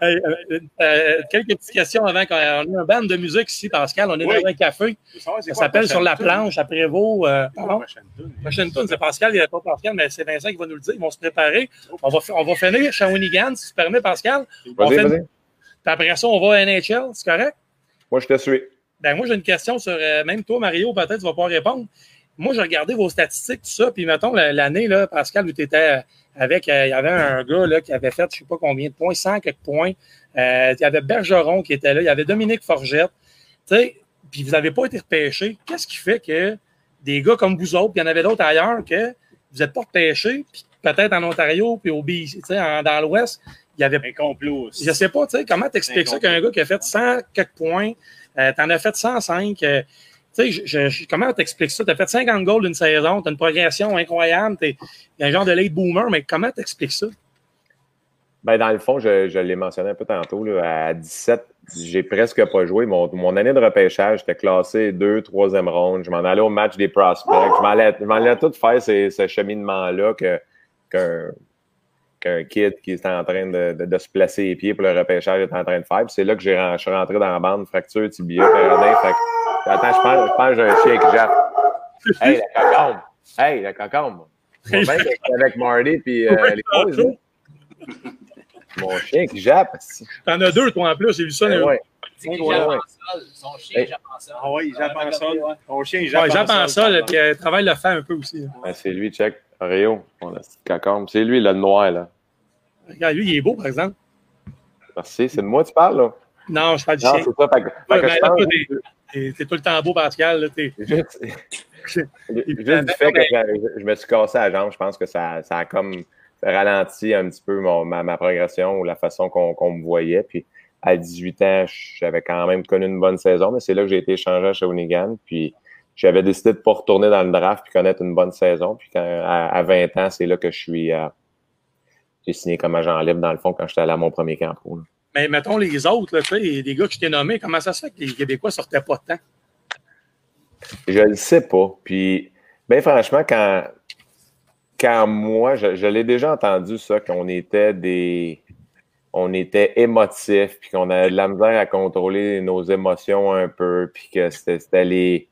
Hey, euh, euh, quelques petites questions avant qu'on ait une bande de musique ici, Pascal. On est Oui. dans un café. Ça s'appelle Sur la planche à Prévost. Euh, pardon. La prochaine tune, c'est Pascal, il n'y a pas Pascal, mais c'est Vincent qui va nous le dire. Ils vont se préparer. On va, on va finir Shawinigan, si tu permets, Pascal. On Vas-y, fait- vas-y. Puis après ça, on va à NHL, c'est correct? Moi, je te suis. Ben moi, j'ai une question sur, euh, même toi, Mario, peut-être tu vas pas répondre. Moi, j'ai regardé vos statistiques, tout ça, puis mettons, la- l'année, là, Pascal, où tu étais avec, euh, il y avait un gars là, qui avait fait, je sais pas combien de points, 100 quelques points. Euh, il y avait Bergeron qui était là, il y avait Dominique Forgette. Tu sais, puis vous n'avez pas été repêché. Qu'est-ce qui fait que des gars comme vous autres, puis il y en avait d'autres ailleurs, que vous n'êtes pas repêchés, puis peut-être en Ontario, puis au BC, tu sais, en- dans l'Ouest, il y avait Un complot aussi. je sais pas, tu sais, comment t'expliques ça qu'un gars qui a fait 100 quelques points, euh, t'en as fait 105, euh, sais, comment t'expliques ça? T'as fait 50 goals d'une saison, t'as une progression incroyable, t'es un genre de late boomer, mais comment t'expliques ça? Ben, dans le fond, je, l'ai mentionné un peu tantôt, là, à 17, j'ai presque pas joué. Mon, année de repêchage, j'étais classé 2, 3e ronde. Je m'en allais au match des prospects. Je m'en allais, tout faire ces- ce cheminement-là qu'un, kid qui est en train de, se placer les pieds pour le repêchage est en train de faire. C'est là que je suis rentré dans la bande, fracture, tibia, que, attends, je pense, je pense que j'ai un chien qui jappe. (laughs) Hey, la cocombe! Hey, la cocombe! Moi, avec Marty puis euh, les boys, là. Mon chien qui jappe. T'en as deux, toi, en plus, j'ai vu ça. Ben là. ouais. Jappe en sol. Son chien Hey. jappe en sol. Ah oui, il jappe en sol. Ton chien, il jappe en sol. pense ça, là, puis euh, travaille le fait un peu aussi. Ben, c'est lui, check. Rio, mon petit cocombe. C'est lui, le noir, là. Regarde, lui, il est beau, par exemple. Merci. C'est de moi que tu parles, là? Non, je parle du Non, chien. c'est ça. Fait que, fait Ouais, que mais je là, pense toi, t'es- tout le temps beau, Pascal. juste, (laughs) juste du fait que je, me suis cassé la jambe, je pense que ça, ça a comme ralenti un petit peu mon- ma, ma progression ou la façon qu'on me voyait. Puis à 18 ans, j'avais quand même connu une bonne saison, mais c'est là que j'ai été échangé à Shawinigan. Puis j'avais décidé de ne pas retourner dans le draft puis connaître une bonne saison. Puis quand, à, à 20 ans, c'est là que je suis euh, j'ai signé comme agent libre dans le fond quand j'étais allé à mon premier camp pro. là. Mais mettons les autres, là, des gars que je t'ai nommés, comment ça se fait que les Québécois sortaient pas de temps? Je le sais pas. Puis, ben franchement, quand, quand moi, je, l'ai déjà entendu ça, qu'on était des. On était émotifs, puis qu'on avait de la misère à contrôler nos émotions un peu, puis que c'était les.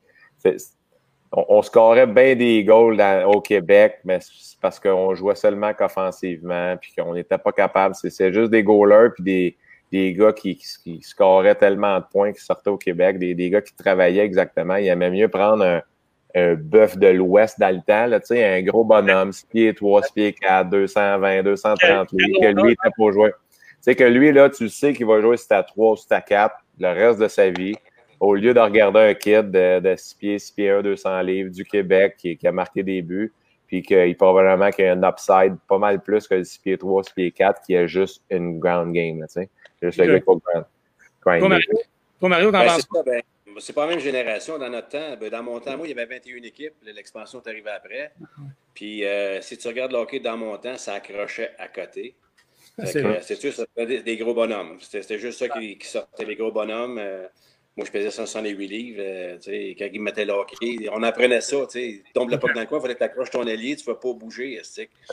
On, on scorait bien des goals au Québec, mais c'est parce qu'on jouait seulement qu'offensivement, puis qu'on n'était pas capable. C'est juste des goalers, puis des, des gars qui, qui, qui scoraient tellement de points qui sortaient au Québec, des, des gars qui travaillaient exactement. Il aimait mieux prendre un, un bœuf de l'Ouest dans le temps, là, un gros bonhomme, 6 pieds 3, 6 pieds 4, 220, 230 livres, que lui était pour jouer. Tu sais que lui, là, tu sais qu'il va jouer si t'as 3 ou si t'as 4 le reste de sa vie, au lieu de regarder un kid de, de 6 pieds, 6 pieds 1, 200 livres du Québec qui, qui a marqué des buts, puis qu'il probablement qu'il y a un upside pas mal plus que le 6 pieds 3, 6 pieds 4 qui est juste une ground game, là, tu sais. C'est juste le gars qui va grind- Toi, grinder. Mario, toi, Mario t'en Ben, penses c'est ça, ben, c'est pas la même génération dans notre temps. Ben, dans mon temps, moi, il y avait 21 équipes. L'expansion est arrivée après. Puis, euh, si tu regardes le hockey dans mon temps, ça accrochait à côté. C'est que, vrai. C'est sûr, ça faisait des, des gros bonhommes. C'était c'était juste ça qui, qui sortait, les gros bonhommes. Euh, moi, je pesais 168 livres. euh, tu sais, quand ils me mettaient le hockey, on apprenait ça. Tu sais, tombe le puck dans le coin, il fallait que tu accroches ton allié, tu ne vas pas bouger.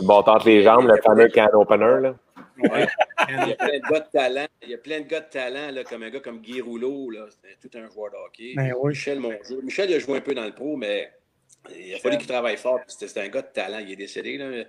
Bon, tente les jambes, le fameux can opener, là. Ouais. Il y a plein de gars de talent. Il y a plein de gars de talent, là, comme un gars comme Guy Rouleau. là, C'était tout un joueur de hockey. Ben oui. Michel. Michel, il a joué un peu dans le pro, mais il a fallu qu'il travaille fort. puis C'était c'était un gars de talent. Il est décédé. Là.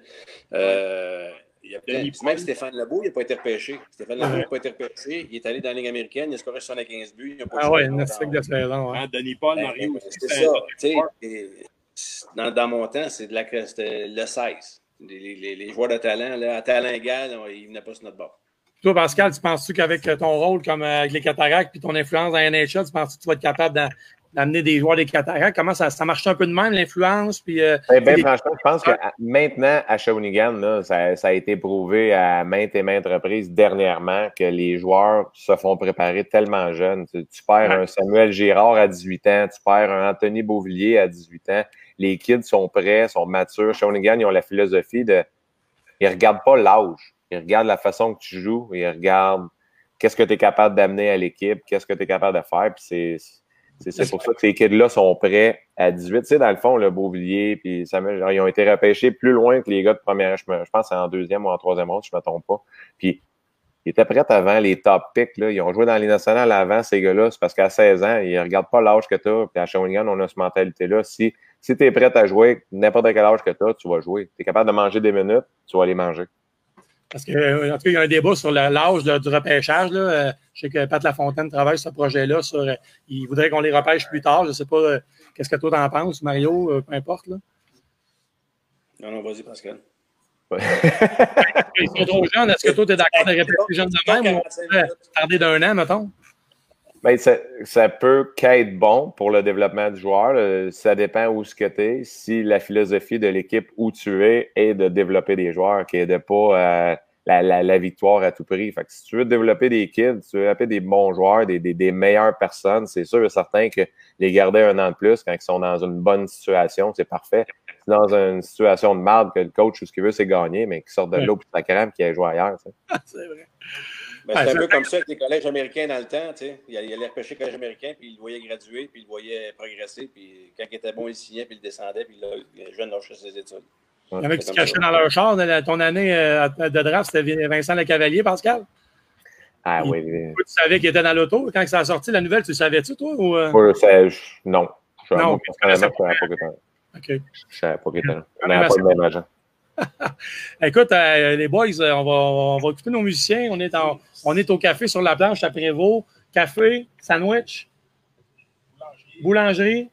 Euh, il y a plein- Denis même. Stéphane Lebeau, il n'a pas été repêché. Stéphane Lebeau n'a pas été repêché. Il est allé dans la Ligue américaine. Il a scoré 75 buts. Il a pas Ah ouais, longtemps. une stick de saison. ouais. Hein, Denis Paul, Ben, Mario ben, aussi. C'est ça. Dans, dans mon temps, c'est de la, le 16. Les, les- les joueurs de talent, là, à talent égal, on- ils venaient pas sur notre bord. Toi, Pascal, tu penses-tu qu'avec ton rôle comme euh, avec les cataractes puis ton influence dans la NHL, tu penses que tu vas être capable d'en- d'amener des joueurs des cataractes? Comment ça, ça marche un peu de même, l'influence? Puis, euh, Ben, ben, les- franchement, je pense que à- maintenant, à Shawinigan, là, ça, ça a été prouvé à maintes et maintes reprises dernièrement que les joueurs se font préparer tellement jeunes. Tu, tu perds Ouais. un Samuel Girard à 18 ans, tu perds un Anthony Beauvillier à 18 ans. Les kids sont prêts, sont matures. Shawinigan, ils ont la philosophie de... Ils regardent pas l'âge. Ils regardent la façon que tu joues. Ils regardent qu'est-ce que tu es capable d'amener à l'équipe, qu'est-ce que tu es capable de faire. Puis c'est... C'est pour ça que ces kids-là sont prêts à 18. Tu sais, dans le fond, le Beauvillier, puis Samuel, genre, ils ont été repêchés plus loin que les gars de première, je, me- je pense c'est en deuxième ou en troisième ronde, si je ne me trompe pas. Puis ils étaient prêts avant les top picks. Là. Ils ont joué dans les nationales avant, ces gars-là. C'est parce qu'à 16 ans, ils ne regardent pas l'âge que tu as. Puis à Shawinigan, on a cette mentalité-là. Si, si tu es prêt à jouer, n'importe quel âge que tu as, tu vas jouer. Tu es capable de manger des minutes, tu vas les manger. Parce que, euh, en tout cas, il y a un débat sur l'âge du repêchage. Là. Euh, Je sais que Pat Lafontaine travaille sur ce projet-là. Sur, euh, il voudrait qu'on les repêche plus tard. Je ne sais pas euh, qu'est-ce que toi t'en penses, Mario, euh, peu importe. Là. Non, non, vas-y, Pascal. Ils sont trop jeunes. Est-ce que toi, tu es d'accord de répéter les jeunes de même ou on tarder d'un an, mettons? Ben, ça, ça peut qu'être bon pour le développement du joueur. Euh, Ça dépend où ce que tu es. Si la philosophie de l'équipe où tu es est de développer des joueurs, qui n'est pas euh, la, la- la victoire à tout prix. Fait que si tu veux développer des kids, tu veux développer des bons joueurs, des, des- des meilleures personnes, c'est sûr et certain que les garder un an de plus quand ils sont dans une bonne situation, c'est parfait. Si dans une situation de merde que le coach, tout ce qu'il veut, c'est gagner, mais qu'il sorte de l'eau pour sa crème, qu'il aille jouer ailleurs. (laughs) C'est vrai. Ben, Ouais, c'est un peu comme ça avec les collèges américains dans le temps. tu sais. Il allait repêcher collège américain, puis il le voyait graduer, puis il le voyait progresser, puis quand il était bon, il signait, puis il descendait, puis là, le jeune lâchait ses études. Il y en a qui se cachaient dans leur char. de- Ton année euh, de draft, c'était Vincent Lecavalier, Pascal? Ah Il- oui. les- Toi, tu savais qu'il était dans l'auto. Quand ça a sorti la nouvelle, tu le savais-tu, toi? Ou, euh? Je- non. Je, je savais pas qu'il était- OK. je savais pas qu'il était là. On Ah, n'avait pas c'est- le même agent. (laughs) Écoute, euh, les boys, euh, on va, on va occuper nos musiciens. On est, en- on est au café sur la planche à Prévost. Café, sandwich, boulangerie,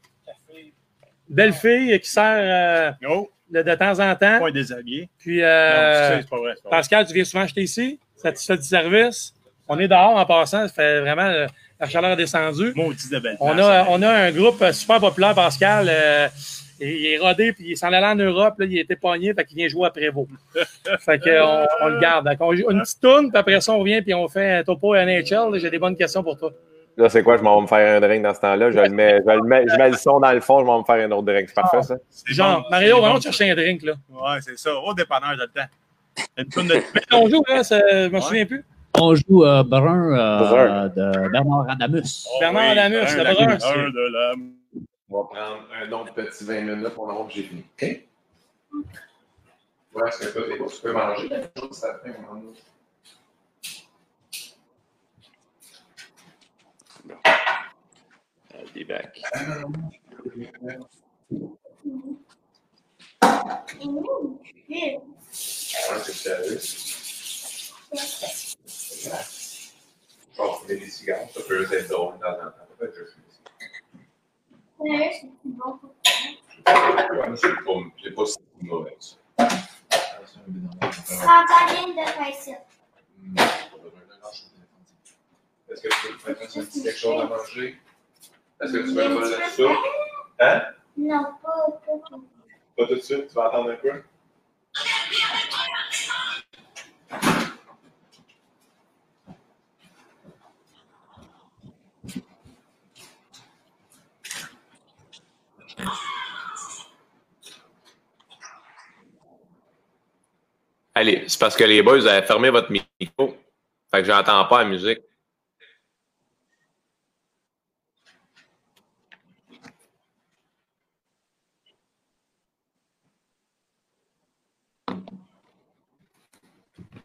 belle fille qui sert euh, Oh, de, de temps en temps. point déshabillé. Puis, euh, pas vrai. pas. Pascal, tu viens souvent acheter ici? Ça te fait du service? On est dehors en passant. Ça fait vraiment la chaleur descendue. Maudit de belle On place, a, on a un groupe super populaire, Pascal. Il il est rodé, puis il s'en allait en Europe. Là, il était pogné, fait qu'il vient jouer à Prévost. (laughs) fait qu'on on le garde. Donc, on joue une petite tourne, puis après ça, on revient, puis on fait un topo NHL. J'ai des bonnes questions pour toi. Là, c'est quoi? Je m'en vais me faire un drink dans ce temps-là. Je, le mets, je, le mets, je mets le son dans le fond, je vais me faire un autre drink. C'est parfait, ça? C'est Genre, bon, Mario, vraiment bon, chercher un drink. Là. Ouais, c'est ça. Au dépanneur de le temps. Une tonne de. (laughs) On joue, là, ça- je me souviens plus. On joue euh, Brun euh, Brun. de Bernard Adamus. Bernard Adamus, le brun, On va prendre un autre petit 20 minutes pour voir que j'ai fini. OK? Ouais, est-ce que toi, t'es- tu peux manger quelque chose après? mon ami? I'll be back. Je vais des cigares, ça peut être drôle temps. Peut-être que je fume des Ouais, c'est bon. Ouais, c'est pas, si mauvais de. Est-ce que tu veux faire un petit quelque chose à manger? Est-ce que tu veux de soupe? Hein? Non, pas, pas, pas. Pas tout de suite, tu vas attendre un peu? Allez, c'est parce que les boys, vous avez fermé votre micro. Fait que j'entends pas la musique.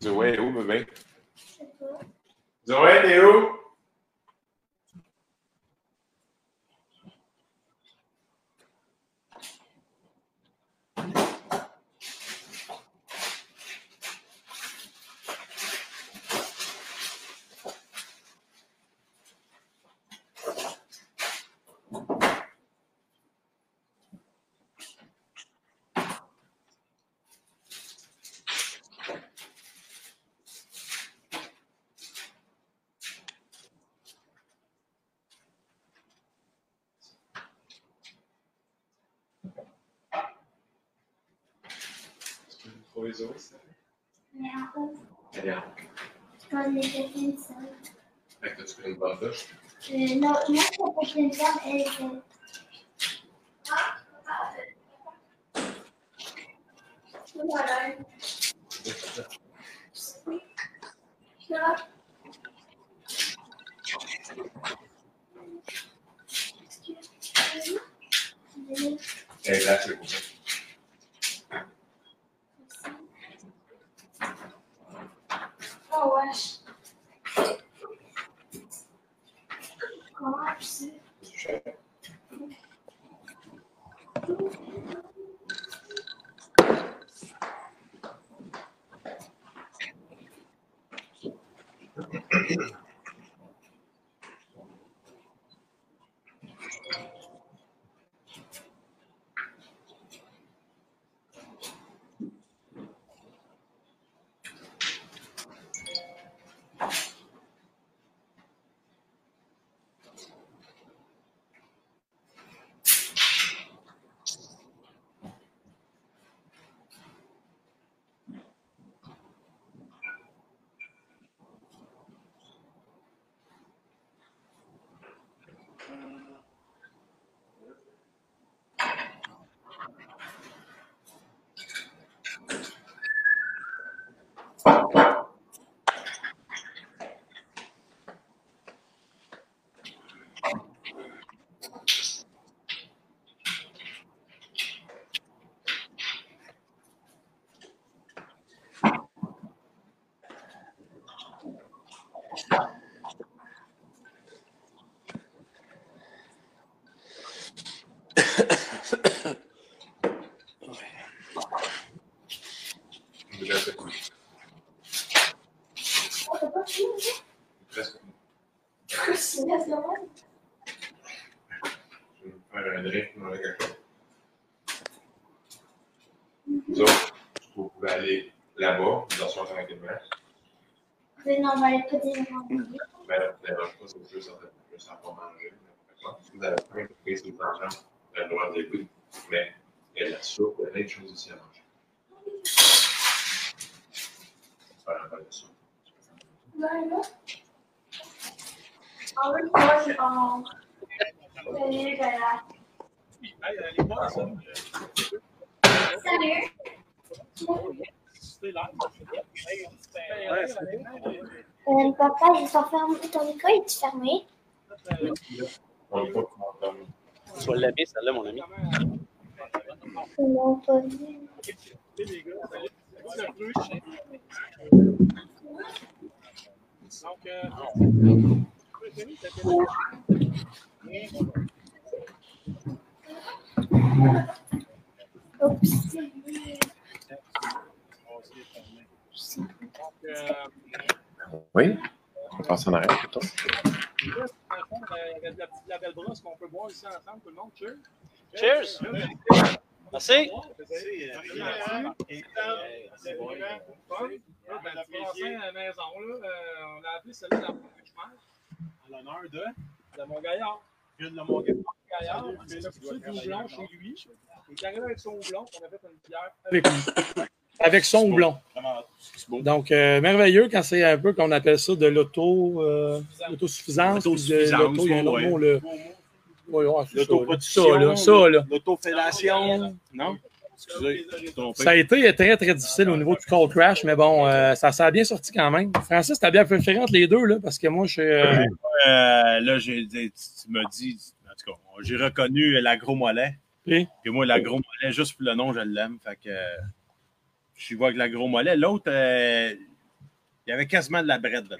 Zoé où, bébé? Zoé, t'es où? Tu peux trouver Zoé, s'il te plaît? Mais en haut, Elle est en haut. quand les copines sont. Fait que tu pris une bonne douche. Euh, Mais non, on va aller pas dire non. Ben, ça ne dérange pas, c'est juste en fait, juste à pas manger. n'importe quoi. Si vous avez pas une prise de temps, vous avez le droit de l'écouter. Mais il y a de la soupe, il y a plein de choses ici à manger. Faire un peu de soupe. Ouais, là. En fait, moi, je. En. Salut, Gala. Salut. Euh, papa, je vais fermer ton micro, il est fermé. On pas. Tu vas celle-là, mon ami. Non, pas vu. Donc, euh, Oups. donc, euh, Oui. On passe en arrière plutôt. là, dans le fond, euh, il y a de la petite label brosse qu'on peut boire ici ensemble, tout le monde. Cheers. Cheers. Merci. Là, ben, tu passes à la maison, là, on a appelé la pomme de chemin. En l'honneur de? De mon gaillard. De mon gaillard. Il a poussé du houblon chez lui. Il est arrivé avec son houblon. On a fait une bière avec lui. Avec son houblon. Donc, euh, merveilleux quand c'est un peu qu'on appelle ça de l'auto, euh, l'autosuffisance. puis de L'autosuffisance, l'auto, il y a un autre ouais. mot, là. Ouais, c'est ça, là. L'autoproduction, Ça, là, ça, là. L'autofellation. Non? Excusez. Ça a été très, très difficile au niveau du cold crash, mais bon, euh, ça, ça a bien sorti quand même. Francis, t'as bien préféré entre les deux, là, parce que moi, je suis. euh, Euh, là, tu tu m'as dit, en tout cas, j'ai reconnu l'agro mollet. Puis? Puis moi, l'agro mollet, juste pour le nom, je l'aime. Fait que je suis avec l'agro mollet. L'autre, euh, il y avait quasiment de la brette dedans.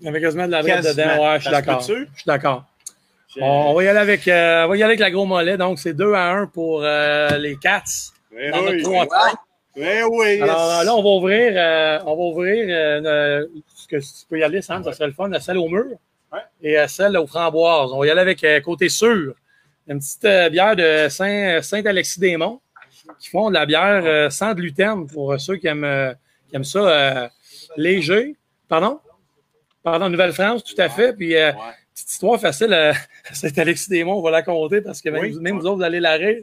il y avait quasiment de la brette Quasiment. dedans. Ouais, je suis d'accord. Je suis d'accord. On, on va y aller avec, euh, on va y aller avec la gros mollet. Donc, c'est 2 à 1 pour euh, les Cats. Oui, Dans notre oui. oui. Alors là, on va ouvrir, euh, on va ouvrir euh, euh, ce que tu peux y aller, Sam, ça serait le fun, la celle au mur Ouais. et euh, celle aux framboises. On va y aller avec euh, côté sûr. Une petite euh, bière de Saint, Saint-Alexis-des-Monts qui font de la bière euh, sans gluten pour euh, ceux qui aiment, euh, qui aiment ça euh, léger. Pardon? Pardon, Nouvelle-France, tout à fait. Puis, euh, Ouais. petite histoire facile (laughs) à Saint-Alexis-des-Monts, on va la compter parce que même, Oui. vous, même vous autres, vous allez la rire.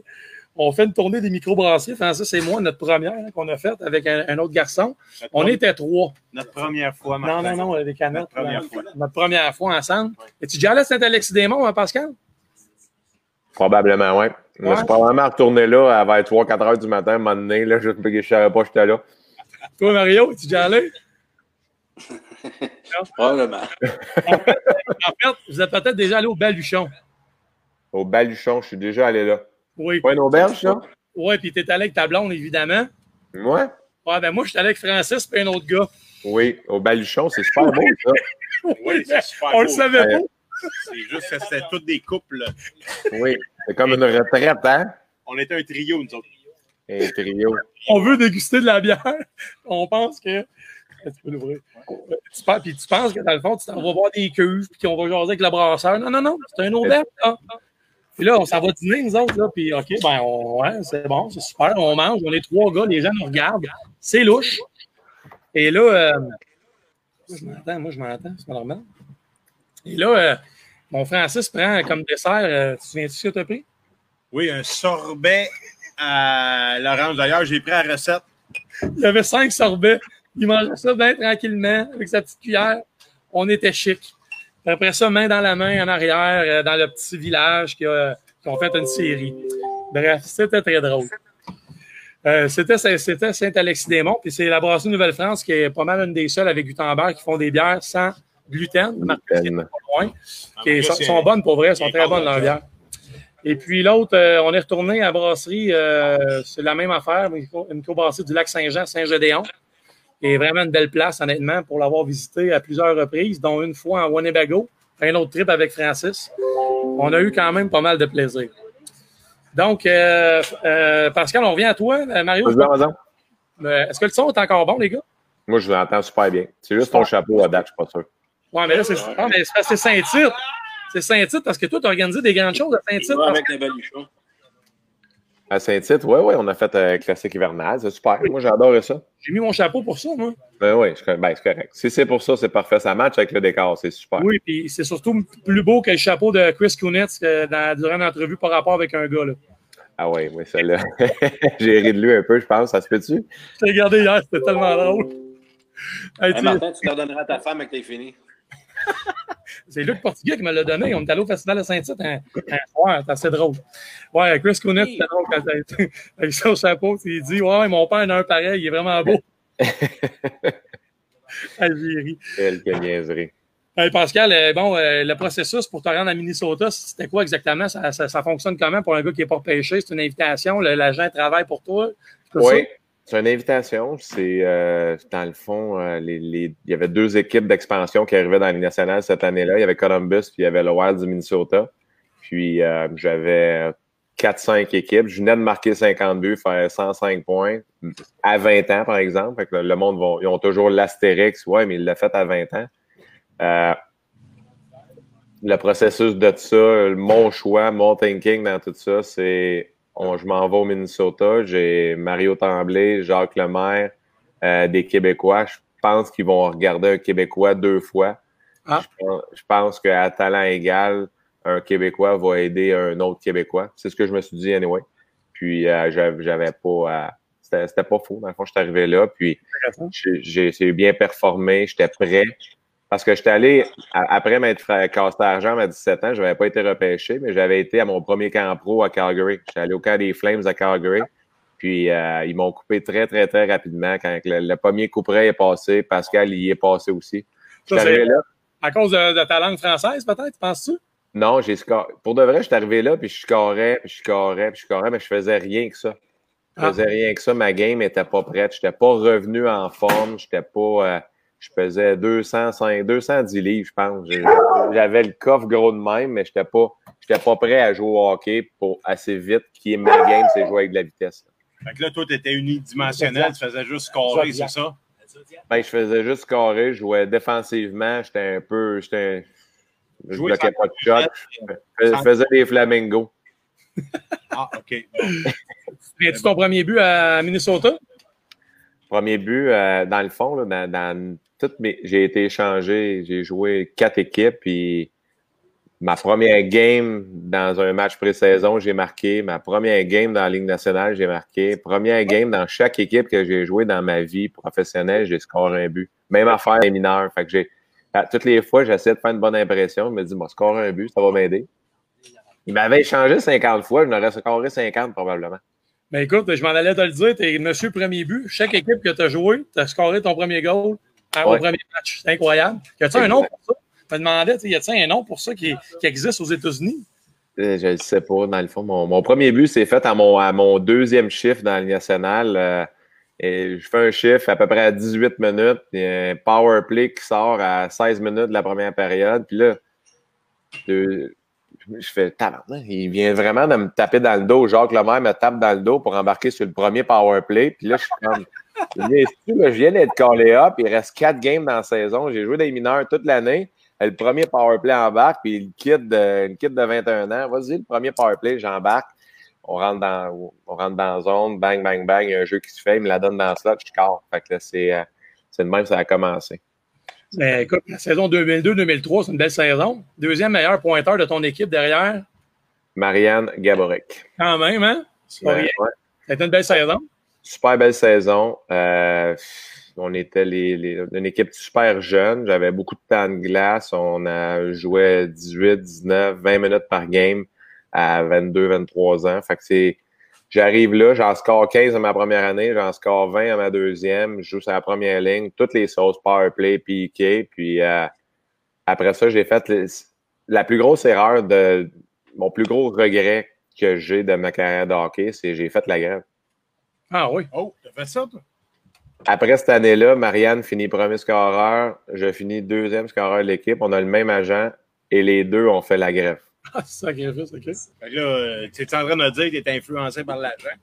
On fait une tournée des microbrasseries. Francis c'est moi, notre première hein, qu'on a faite avec un, un autre garçon. Notre, On était trois. notre première fois, Non, Martin. non, non, les canettes. Notre première là. fois. Notre première fois ensemble. Es-tu déjà allé à Saint-Alexis-des-Monts, hein, Pascal? Probablement, oui. Je suis probablement retourné là à vers 3-4 heures du matin, un moment donné, là, juste parce que je ne savais pas que j'étais là. Toi, Mario, es-tu déjà allé? (laughs) (laughs) Probablement. En fait, vous êtes peut-être déjà allé au Baluchon. Au Baluchon, je suis déjà allé là. Oui. Pas une auberge, ça? Ouais, puis t'es allé avec ta blonde, évidemment. Ouais. Ouais, ben moi, je suis allé avec Francis et un autre gars. Oui, au baluchon, c'est super beau, ça. (laughs) Oui, c'est super On le beau. savait pas. C'est juste que c'était toutes des couples. Oui. C'est comme une retraite, hein? On était un trio, nous autres. Un trio. On veut déguster de la bière. On pense que. Tu peux l'ouvrir. Tu penses, puis tu penses que dans le fond, tu t'en vas voir des cuves, puis qu'on va jaser avec le brasseur. Non, non, non, c'est un auberge. là. Puis là, on s'en va dîner, nous autres. Là, puis OK, ben, on, ouais, c'est bon, c'est super. On mange. On est trois gars, les gens nous regardent. C'est louche. Et là, euh, je m'entends, moi, je m'entends, c'est pas normal. Et là, euh, mon Francis prend comme dessert, euh, tu te souviens-tu ce que tu as pris? Oui, un sorbet à l'orange. D'ailleurs, j'ai pris la recette. Il y avait cinq sorbets. Il mangeait ça bien tranquillement avec sa petite cuillère. On était chic. Puis Après ça, main dans la main en arrière, euh, dans le petit village qui, a, qui ont fait une série. Bref, c'était très drôle. Euh, c'était c'était Saint-Alexis-des-Monts, puis c'est la brasserie Nouvelle-France qui est pas mal une des seules avec Gutenberg qui font des bières sans gluten. Gluten. pas loin. Qui sont, sont bonnes pour vrai, elles sont très bonnes leurs bières. Et puis l'autre, euh, on est retourné à la brasserie, euh, c'est la même affaire, une microbrasserie du lac Saint-Jean, Saint-Gédéon. Et vraiment une belle place, honnêtement, pour l'avoir visité à plusieurs reprises, dont une fois en Winnebago, un autre trip avec Francis. On a eu quand même pas mal de plaisir. Donc, euh, euh, Pascal, on revient à toi. Euh, Mario, euh, est-ce que le son est encore bon, les gars? Moi, je l'entends super bien. C'est juste ton chapeau à date, je suis pas sûr. Ouais, mais là, c'est ah, mais c'est Saint-Tite. C'est Saint-Tite parce que toi, tu as organisé des grandes choses à Saint-Tite. Avec le baluchon. À Saint-Tite, oui, oui, on a fait un classique hivernal. C'est super. Moi, j'adore ça. J'ai mis mon chapeau pour ça, moi. Ben oui, je- ben, c'est correct. Si c'est pour ça, c'est parfait. Ça match avec le décor. C'est super. Oui, puis c'est surtout plus beau que le chapeau de Chris Kunitz que dans, durant l'entrevue par rapport avec un gars. Là. Ah oui, oui, celle-là. (laughs) J'ai ri de lui un peu, je pense. Ça se peut-tu? Je l'ai regardé hier, c'était tellement drôle. Hey, Hey, tu- Martin, tu le redonneras à ta femme quand t'es fini. (laughs) c'est Luc Portugais qui me l'a donné. On est allé au Festival de Saint-Tite un, un soir. C'est assez drôle. Ouais, Chris Kunitz, c'était drôle quand il (laughs) avec son chapeau. Il dit Ouais, mon père en a un pareil, il est vraiment beau. (laughs) Ri. Quelle que niaiserie. Hey, Pascal, euh, bon, euh, le processus pour te rendre à Minnesota, c'était quoi exactement? Ça, ça- ça fonctionne comment pour un gars qui n'est pas pêché? C'est une invitation? L'agent travaille pour toi? C'est ça? C'est une invitation. C'est euh, dans le fond, euh, il y avait deux équipes d'expansion qui arrivaient dans la Ligue nationale cette année-là. Il y avait Columbus puis il y avait le Wild du Minnesota. Puis euh, j'avais 4-5 équipes. Je venais de marquer 50 buts, faire 105 points à 20 ans, par exemple. Le monde, ils ont toujours l'astérix. Ouais, mais il l'a fait à 20 ans. Le processus de ça, mon choix, mon thinking dans tout ça, c'est on- je m'en vais au Minnesota. J'ai Mario Tremblay, Jacques Lemaire, euh, des Québécois. Je pense qu'ils vont regarder un Québécois deux fois. Ah. Je pense, je pense qu'à talent égal, un Québécois va aider un autre Québécois. C'est ce que je me suis dit anyway. Puis euh, j'avais pas à- c'était pas faux. Dans le fond, je suis arrivé là, puis j'ai bien performé, j'étais prêt. Parce que j'étais allé, à- après m'être cassé l'argent à 17 ans, je n'avais pas été repêché, mais j'avais été à mon premier camp pro à Calgary. J'étais allé au camp des Flames à Calgary. Puis euh, ils m'ont coupé très, très, très rapidement. Quand le, le premier coup près est passé, Pascal y est passé aussi. Je Ça, arrivé là. À cause de, de ta langue française, peut-être, penses-tu? Non, j'ai scoré. Pour de vrai, je suis arrivé là, puis je scorais, puis je scorais, puis je scorais, mais je faisais rien que ça. Je Ah. faisais rien que ça. Ma game n'était pas prête. Je n'étais pas revenu en forme. J'étais pas. euh, je pesais 205, 210 livres, je pense. J'avais le coffre gros de même, mais je n'étais pas, j'étais pas prêt à jouer au hockey pour assez vite. Qui est ma game, c'est jouer avec de la vitesse. Fait que là, toi, tu étais unidimensionnel, tu faisais juste scorer, c'est ça? Ben, je faisais juste scorer, je jouais défensivement, j'étais un peu. J'étais, je Jouer bloquais pas de shot. Je fais- je faisais des flamingos. (laughs) Ah, OK. Viens-tu ton premier but à Minnesota? Premier but, euh, dans le fond, là, dans, dans j'ai été échangé, j'ai joué quatre équipes, puis ma première game dans un match pré-saison, j'ai marqué. Ma première game dans la Ligue nationale, j'ai marqué. Première game dans chaque équipe que j'ai joué dans ma vie professionnelle, j'ai scoré un but. Même affaire les mineurs. Fait que j'ai, toutes les fois, j'essaie de faire une bonne impression. Je me dis, moi, score un but, ça va m'aider. Il m'avait échangé 50 fois, je n'aurais scoré 50 probablement. Ben écoute, je m'en allais te le dire, tu es monsieur premier but. Chaque équipe que tu as joué, tu as scoré ton premier goal à- au Ouais. premier match. C'est incroyable. Y a-t-il un nom pour ça? Je me demandais, y a-t-il un nom pour ça qui, qui existe aux États-Unis? Euh, Je ne sais pas, dans le fond. Mon, mon premier but, c'est fait à mon, à mon deuxième chiffre dans le national. euh, et je fais un chiffre à peu près à 18 minutes. Il y a un power play qui sort à 16 minutes de la première période. Puis là, je, je fais tabarnak, Il vient vraiment de me taper dans le dos. Jacques Lemaire me tape dans le dos pour embarquer sur le premier power play. Puis là, je suis comme. Je viens d'être callé up. Il reste quatre games dans la saison. J'ai joué des mineurs toute l'année. Le premier powerplay embarque, puis le kid de, le kid de 21 ans, vas-y, le premier powerplay, j'embarque. On rentre dans on rentre dans la zone, bang, bang, bang, il y a un jeu qui se fait, il me la donne dans le slot, je score. Fait que là, c'est, euh, c'est de même ça a commencé. Mais écoute, la saison 2002-2003, c'est une belle saison. Deuxième meilleur pointeur de ton équipe derrière? Marianne Gaborek. Quand même, hein? C'est pas Ouais, rien. ouais. C'était une belle saison. Super belle saison. Euh, on était les, les- une équipe super jeune. J'avais beaucoup de temps de glace. On a joué 18, 19, 20 minutes par game à 22, 23 ans. Fait que c'est, j'arrive là, j'en score 15 à ma première année, j'en score 20 à ma deuxième. Je joue sur la première ligne, toutes les sauces, power play, PK. Puis euh, après ça, j'ai fait la plus grosse erreur de mon plus gros regret que j'ai de ma carrière de hockey, c'est j'ai fait la grève. Ah oui. Oh, t'as fait ça, toi? Après cette année-là, Marianne finit premier scoreur, je finis deuxième scoreur de l'équipe. On a le même agent et les deux ont fait la grève. Ah, c'est sacrifice, OK. Fait que là, euh, tu es en train de me dire que tu es influencé par l'agent?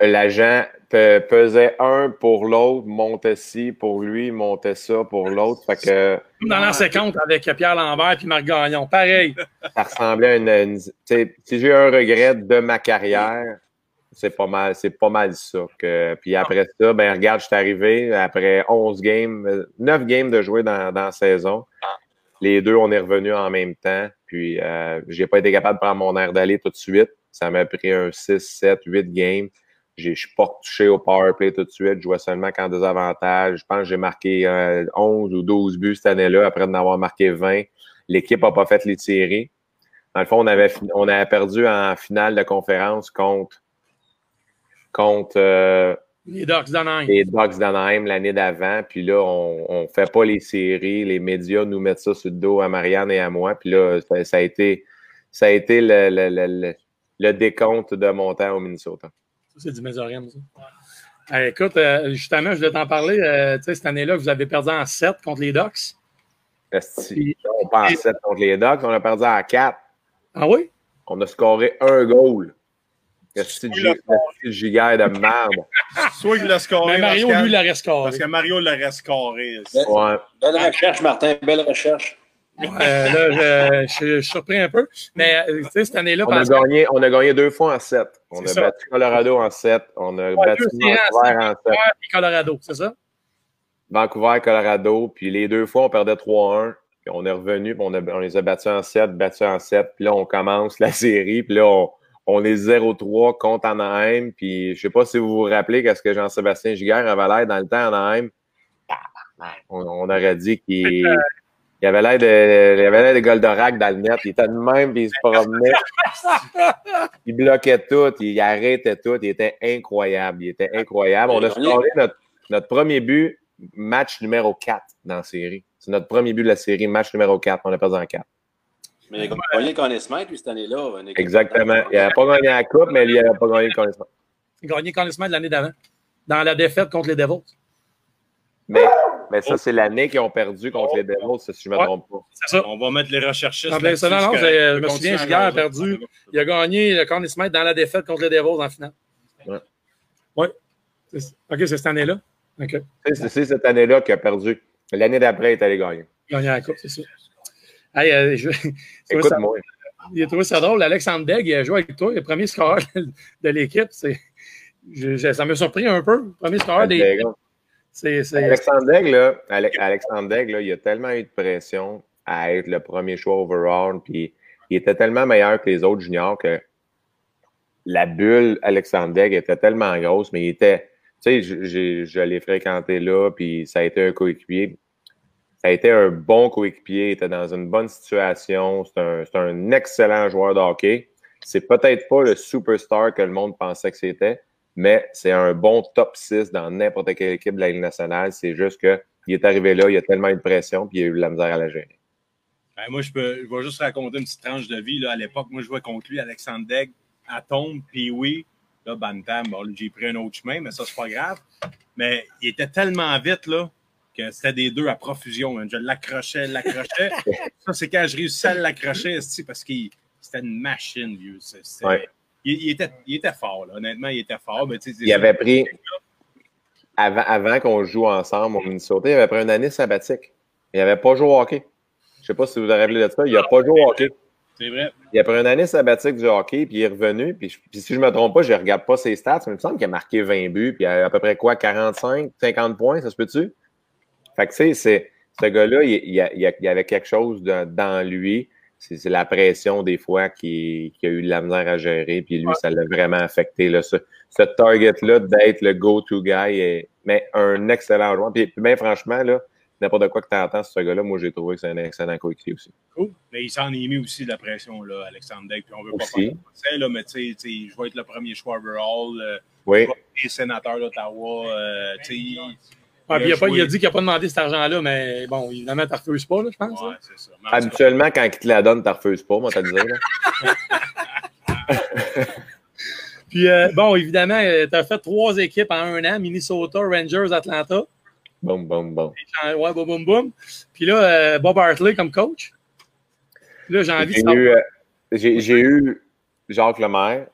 L'agent pe- pesait un pour l'autre, montait ci pour lui, montait ça pour l'autre. Fait que Comme dans l'an 50 avec Pierre Lambert et Marc Gagnon. Pareil. ça ressemblait à une. une- tu sais, si j'ai un regret de ma carrière, c'est pas mal, c'est pas mal ça. Que, puis après ça, ben regarde, je suis arrivé après 11 games, euh, 9 games de jouer dans, dans la saison. Les deux, on est revenus en même temps. Puis euh, j'ai pas été capable de prendre mon air d'aller tout de suite. Ça m'a pris un 6, 7, 8 games. Je suis pas touché au power play tout de suite. Je jouais seulement qu'en désavantage. Je pense que j'ai marqué euh, 11 ou 12 buts cette année-là, après d'en avoir marqué 20. L'équipe n'a pas fait les séries. Dans le fond, on avait, on avait perdu en finale de conférence contre, contre euh, Les Ducks d'Anaheim. les Ducks d'Anaheim l'année d'avant. Puis là, on ne fait pas les séries. Les médias nous mettent ça sur le dos à Marianne et à moi. Puis là, ça, ça a été, ça a été le, le, le, le- le décompte de mon temps au Minnesota. Ça, c'est du Mésorien, ça. Écoute, euh, justement, je voulais t'en parler. euh, tu sais, cette année-là, vous avez perdu en 7 contre les Ducks. On part en 7 contre les Ducks. On a perdu à 4. Ah oui? On a scoré un goal. Le giga de merde. (laughs) Soit qu'il l'a scoré. Mais Mario, lui, l'aurait scoré. Parce que Mario l'aurait scoré. Ouais. Belle recherche, Martin, belle recherche. Euh, là, je, je- je suis surpris un peu. Mais, euh, tu sais, cette année-là, On a, gagné, on a gagné deux fois en 7. On a ça. battu Colorado en 7. On a Ouais, battu Vancouver en 7. et Colorado, c'est ça? Vancouver, Colorado. Puis les deux fois, on perdait 3-1. Puis on est revenu, puis on, a- on les a battus en 7, battus en 7. Puis là, on commence la (laughs) série. Puis là, on, on est 0-3 contre Anaheim. Puis je sais pas si vous vous rappelez qu'est-ce que Jean-Sébastien Giguère avait l'air dans le temps Anaheim. On, on aurait dit qu'il il avait l'air de, il avait l'air de Goldorak dans le net. Il était de même, puis il se promenait. (laughs) il bloquait tout, il arrêtait tout. Il était incroyable. Il était incroyable. On a scoré notre, notre premier but, match numéro 4 dans la série. C'est notre premier but de la série, match numéro 4. On a perdu en 4. Mais il a gagné le Conn Smith, lui, cette année-là. Exactement. Il n'avait pas gagné la coupe, mais il n'avait pas gagné le connaissement. Gagné connaissement de l'année d'avant. Dans la défaite contre les Devils. Mais, mais ça, c'est l'année qu'ils ont perdu contre les Devils, si je ne me Ouais. trompe pas. C'est ça. On va mettre les recherchistes. Non, non, correct. je me souviens, Giguère a perdu. Il a gagné le Conn Smith dans la défaite contre les Devils en finale. Ouais. Oui. OK, c'est cette année-là. OK. Tu sais, C'est cette année-là qu'il a perdu. L'année d'après, il est allé gagner. Gagné la coupe, c'est ça. Hey, euh, je, (laughs) Écoute-moi. il a trouvé ça drôle. Alexandre Degg, il a joué avec toi, le premier scoreur (laughs) de, l'équipe. Je- ça m'a surpris un peu. Premier scoreur des. C'est, Alexandre Daigle, là, Ale- Alexandre Daigle, là, il a tellement eu de pression à être le premier choix overall, puis il était tellement meilleur que les autres juniors que la bulle Alexandre Daigle était tellement grosse, mais il était, tu sais, je- je l'ai fréquenté là, puis ça a été un coéquipier. A été un bon coéquipier, était dans une bonne situation, c'est un, excellent joueur de hockey. C'est peut-être pas le superstar que le monde pensait que c'était, mais c'est un bon top 6 dans n'importe quelle équipe de la Ligue nationale. C'est juste qu'il est arrivé là, il a tellement eu de pression, puis il a eu de la misère à la gérer. Ben, moi, je, peux, je vais juste raconter une petite tranche de vie. Là. À l'époque, moi, je jouais contre lui, Alexandre Degg, à Tombe, puis oui, là, Bantam, bon, j'ai pris un autre chemin, mais ça, c'est pas grave. Mais il était tellement vite, là, que c'était des deux à profusion. hein. Je l'accrochais, l'accrochais. (laughs) ça, c'est quand je réussissais à l'accrocher, parce qu'il c'était une machine, vieux. C'est- c'était- Ouais. il, il était, il était fort, là. honnêtement, il était fort. Mais, Il avait pris, avant, avant qu'on joue ensemble au Minnesota, il avait pris une année sabbatique. Il n'avait pas joué au hockey. Je ne sais pas si vous vous rappelez de ça. Il n'a pas joué au hockey. C'est vrai. Il a pris une année sabbatique du hockey, puis il est revenu. Puis, je- puis si je ne me trompe pas, je ne regarde pas ses stats, mais il me semble qu'il a marqué 20 buts, puis à, à peu près quoi, 45, 50 points, ça se peut-tu? Fait que tu sais, c'est- ce gars-là, il, il avait quelque chose de- dans lui. C'est c'est la pression des fois qui, qui a eu de la misère à gérer, puis lui, ça l'a vraiment affecté. Là, ce ce target-là d'être le go-to guy, est, mais un excellent joueur. Puis, puis bien franchement, là, n'importe quoi que tu entends sur ce gars-là, moi j'ai trouvé que c'est un excellent coéquipier aussi. Cool. Mais il s'en est mis aussi de la pression, là, Alexandre Degg. Puis on veut pas Aussi. faire de procès, là, mais tu sais, je vais être le premier choix overall. euh, Oui. je vais être les sénateurs d'Ottawa. euh, tu sais, il- Ah, il, a pas- il a joué. dit qu'il n'a pas demandé cet argent-là, mais bon, évidemment, tu ne refuses pas, là, je pense. Ouais, ça. Habituellement, quand il te la donne, tu ne refuses pas, moi, t'as dit. Là. (laughs) Puis, euh, bon, évidemment, tu as fait trois équipes en un an Minnesota, Rangers, Atlanta. Boum, boum, boum. Ouais, boum, boum, boum. Puis là, euh, Bob Hartley comme coach. Puis là, j'ai envie de J'ai savoir. euh, j'ai eu Jacques Lemaire,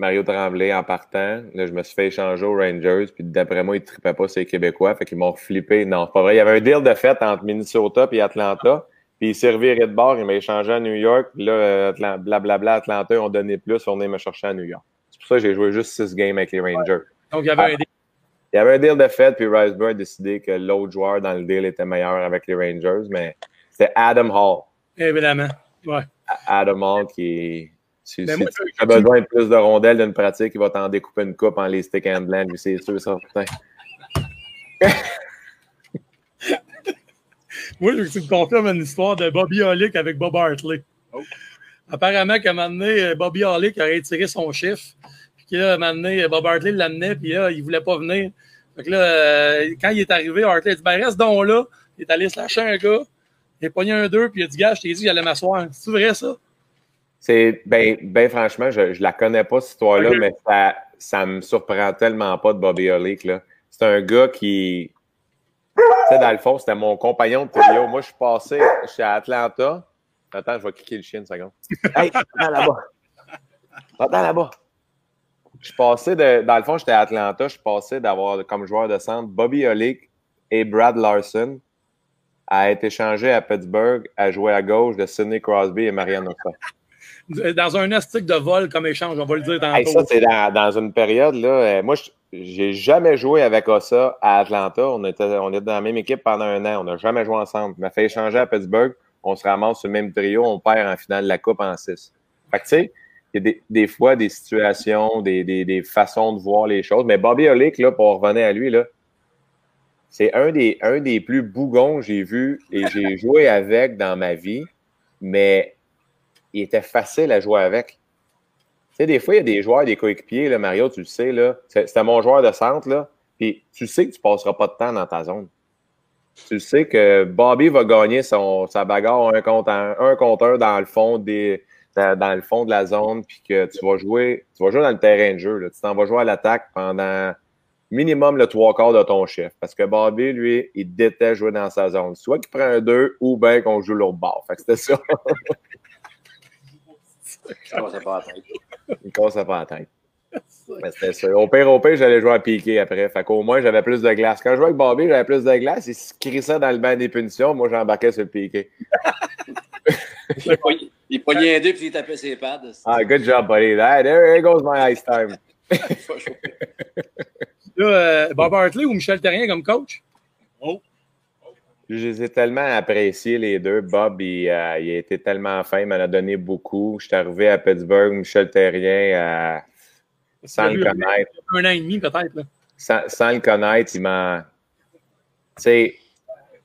Mario Tremblay en partant. Là, je me suis fait échanger aux Rangers. Puis d'après moi, ils ne trippaient pas ces Québécois. Fait qu'ils m'ont flippé. Non, c'est pas vrai. Il y avait un deal de fait entre Minnesota et Atlanta. Puis il s'est reviré de bord. Il m'a échangé à New York. Puis là, blablabla, Atlanta, ils ont donné plus. On est me chercher à New York. C'est pour ça que j'ai joué juste six games avec les Rangers. Donc, il y avait un Il y avait un deal de fait, puis Riceburg a décidé que l'autre joueur dans le deal était meilleur avec les Rangers, mais c'était Adam Hall. évidemment. Ouais. Adam Hall qui. Si, si moi, tu as besoin de plus de rondelles d'une pratique, il va t'en découper une coupe en les stick and blend, lui, c'est sûr, certain. (laughs) Moi, je veux que tu me confirmes une histoire de Bobby Hollick avec Bob Hartley. Oh. Apparemment qu'à un moment donné, euh, Bobby Hollick aurait retiré son chiffre. Puis que là, à un moment donné, Bob Hartley l'amenait, puis là, il ne voulait pas venir. Fait que là, euh, quand il est arrivé, Hartley a dit Ben, reste donc là. Il est allé se lâcher un gars. Il a pogné un deux, puis il a dit Gars, je t'ai dit j'allais m'asseoir. C'est vrai, ça? C'est, ben, ben franchement, je, je la connais pas, cette histoire-là, mais ça, ça me surprend tellement pas de Bobby Hollick, là. C'est un gars qui, tu sais, dans le fond, c'était mon compagnon de trio. Moi, je suis passé, je suis à Atlanta. Attends, je vais cliquer le chien une seconde. (laughs) Hey, attends là-bas. Attends là-bas. Je suis passé de, dans le fond, j'étais à Atlanta, je suis passé d'avoir comme joueur de centre Bobby Hollick et Brad Larson à être échangé à Pittsburgh à jouer à gauche de Sidney Crosby et Marianne Hossa. Dans un astic de vol comme échange, on va le dire tantôt. Hey, ça, c'est dans, une période, là. euh, moi, j'ai jamais joué avec Ossa à Atlanta. On était, on était dans la même équipe pendant un an. On n'a jamais joué ensemble. Il m'a fait échanger à Pittsburgh. On se ramasse sur le même trio. On perd en finale de la Coupe en 6. Fait que, tu sais, il y a des, des fois des situations, des, des, des façons de voir les choses. Mais Bobby Olick, là, pour revenir à lui, là, c'est un des, un des plus bougons que j'ai vu et j'ai joué avec dans ma vie. Mais il était facile à jouer avec. Tu sais, des fois, il y a des joueurs, des coéquipiers, là, Mario, tu le sais, c'était mon joueur de centre, là, puis tu sais que tu passeras pas de temps dans ta zone. Tu sais que Bobby va gagner son, sa bagarre un contre un, contre un dans le fond des, dans, le fond de la zone, puis que tu vas jouer, tu vas jouer dans le terrain de jeu. Tu t'en vas jouer à l'attaque pendant minimum le trois quarts de ton chef. Parce que Bobby, lui, il déteste jouer dans sa zone. Soit qu'il prend un 2 ou bien qu'on joue l'autre bord. Fait que c'était ça. (laughs) (laughs) Je commençais pas à tête? Il cassait pas la tête. Mais c'était ça. Au pire, au pire, j'allais jouer à piqué après. Fait qu'au moins, j'avais plus de glace. Quand je jouais avec Bobby, j'avais plus de glace. Il se crissait dans le banc des punitions. Moi, j'embarquais sur le piqué. (laughs) Il pognait- Il pognait un deux puis il tapait ses pads. Ah, good job, buddy. There, there goes my ice time. (laughs) Là, euh, Bob Hartley ou Michel Terrien comme coach? Je les ai tellement appréciés, les deux. Bob, il, euh, il a été tellement fin, il m'en a donné beaucoup. Je suis arrivé à Pittsburgh, Michel Terrien, euh, sans le connaître. Un an et demi, peut-être. sans, sans le connaître, il m'a. Tu sais,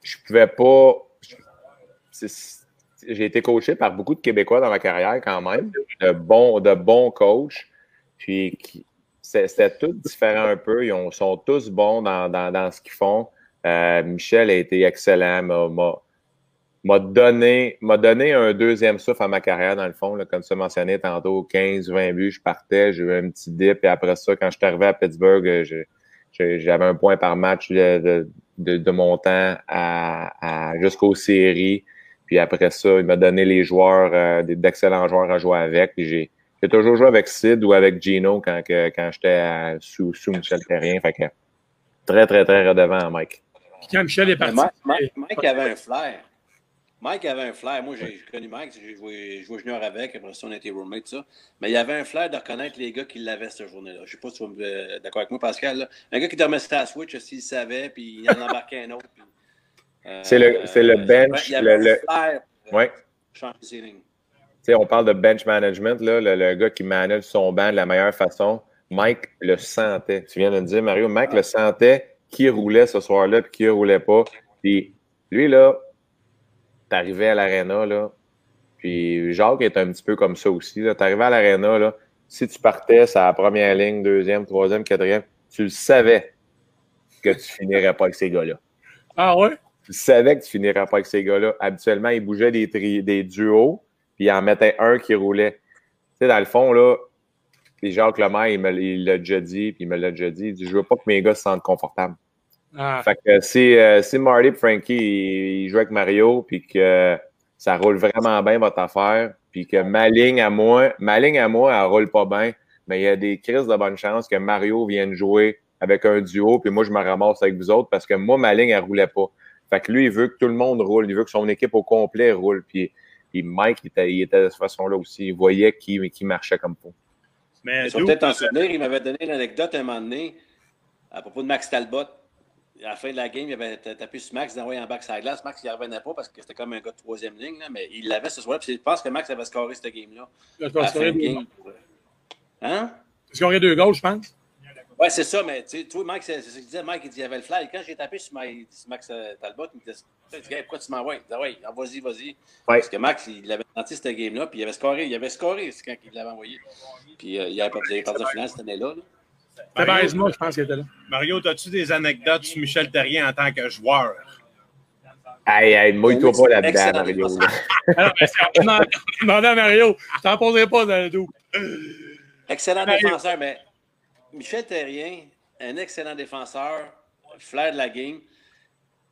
je pouvais pas. J'ai été coaché par beaucoup de Québécois dans ma carrière quand même, de bons, de bons coachs. Puis c'était tout différent un peu. Ils ont- sont tous bons dans, dans, dans ce qu'ils font. Euh, Michel a été excellent, m'a- donné, donné un deuxième souffle à ma carrière, dans le fond. Là, comme tu mentionné tantôt, 15, 20 buts, je partais, j'ai eu un petit dip. Et après ça, quand je suis arrivé à Pittsburgh, euh, j'avais un point par match de, de, de, mon temps à, à- jusqu'aux séries. Puis après ça, il m'a donné les joueurs, euh, d'excellents joueurs à jouer avec. J'ai, toujours joué avec Sid ou avec Gino quand, quand j'étais sous, sous Michel Terrien. Fait que très, très, très redevant Mike. Puis quand Michel est parti, Mike, Mike- Mike avait un flair. Mike avait un flair. Moi, j'ai connu Mike, j'ai joué, joué junior avec, après ça, on était roommates, ça. Mais il y avait un flair de reconnaître les gars qui l'avaient cette journée-là. Je sais pas si tu vas me- euh, d'accord avec moi, Pascal. là. Un gars qui dormait sur la Switch, s'il savait, puis il en embarquait un autre. puis, euh, C'est le- c'est le bench, Il avait le- un flair pour Ouais. changer ses lignes. Tu sais, on parle de bench management, là, le, le gars qui manage son banc de la meilleure façon. Mike le sentait. Tu viens de le dire, Mario. Mike le sentait qui roulait ce soir-là puis qui roulait pas. Puis lui, là, t'arrivais à l'aréna, là. Puis Jacques est un petit peu comme ça aussi. Tu T'arrivais à l'aréna, là. Si tu partais sur la première ligne, deuxième, troisième, quatrième, tu le savais que tu finirais pas avec ces gars-là. ah ouais? Tu savais que tu finirais pas avec ces gars-là. Habituellement, ils bougeaient des, tri- des duos, puis ils en mettaient un qui roulait. Tu sais, dans le fond, là, puis Jacques Lemaire, il me l'a déjà dit, puis il me l'a déjà dit, il dit, je veux pas que mes gars se sentent confortables. Ah, Fait que si, euh, si Marty et Frankie, ils, ils jouent avec Mario, puis que ça roule vraiment bien votre affaire, puis que ma ligne à moi, ma ligne à moi, elle roule pas bien, mais il y a des crises de bonne chance que Mario vienne jouer avec un duo, puis moi, je me ramasse avec vous autres parce que moi, ma ligne, elle roulait pas. Fait que lui, il veut que tout le monde roule, il veut que son équipe au complet roule, puis, puis Mike, il était, il était de cette façon-là aussi. Il voyait qui, qui marchait comme faut. Mais Tu peut-être t'en souvenir, il m'avait donné l'anecdote un moment donné à propos de Max Talbot. À la fin de la game, il avait tapé sur Max, d'envoyer en back sur la glace. Max, il ne revenait pas parce que c'était comme un gars de troisième ligne, là, mais il l'avait ce soir-là. Puis je pense que Max avait scoré cette game-là. je À pense la fin de qu'il game. Hein? y aurait deux goals, je pense. Ouais, c'est ça, mais tu sais, toi, Mike, c'est c'est ce qu'il disait. Mike, il dit, il avait le fly. Quand j'ai tapé sur, ma- sur Max euh, Talbot, il me disait, Hey, pourquoi tu m'envoies? Il disait, ouais, ah, vas-y, vas-y. Parce que Max, il avait senti cette game-là, puis il avait scoré. Il avait scoré c'est quand il l'avait envoyé. Puis euh, il avait perdu, il avait perdu la finale cette année-là. là. Mario, je pense qu'il était là. Mario, as-tu des anecdotes sur Michel Terrien en tant que joueur? Hey, hey, mouille-toi pas là-dedans, Mario. Alors, c'est- on (laughs) demandait- à Mario. Je t'en poserai pas dans le dos. Excellent Mario. défenseur, mais Michel Terrien, un excellent défenseur, flair de la game.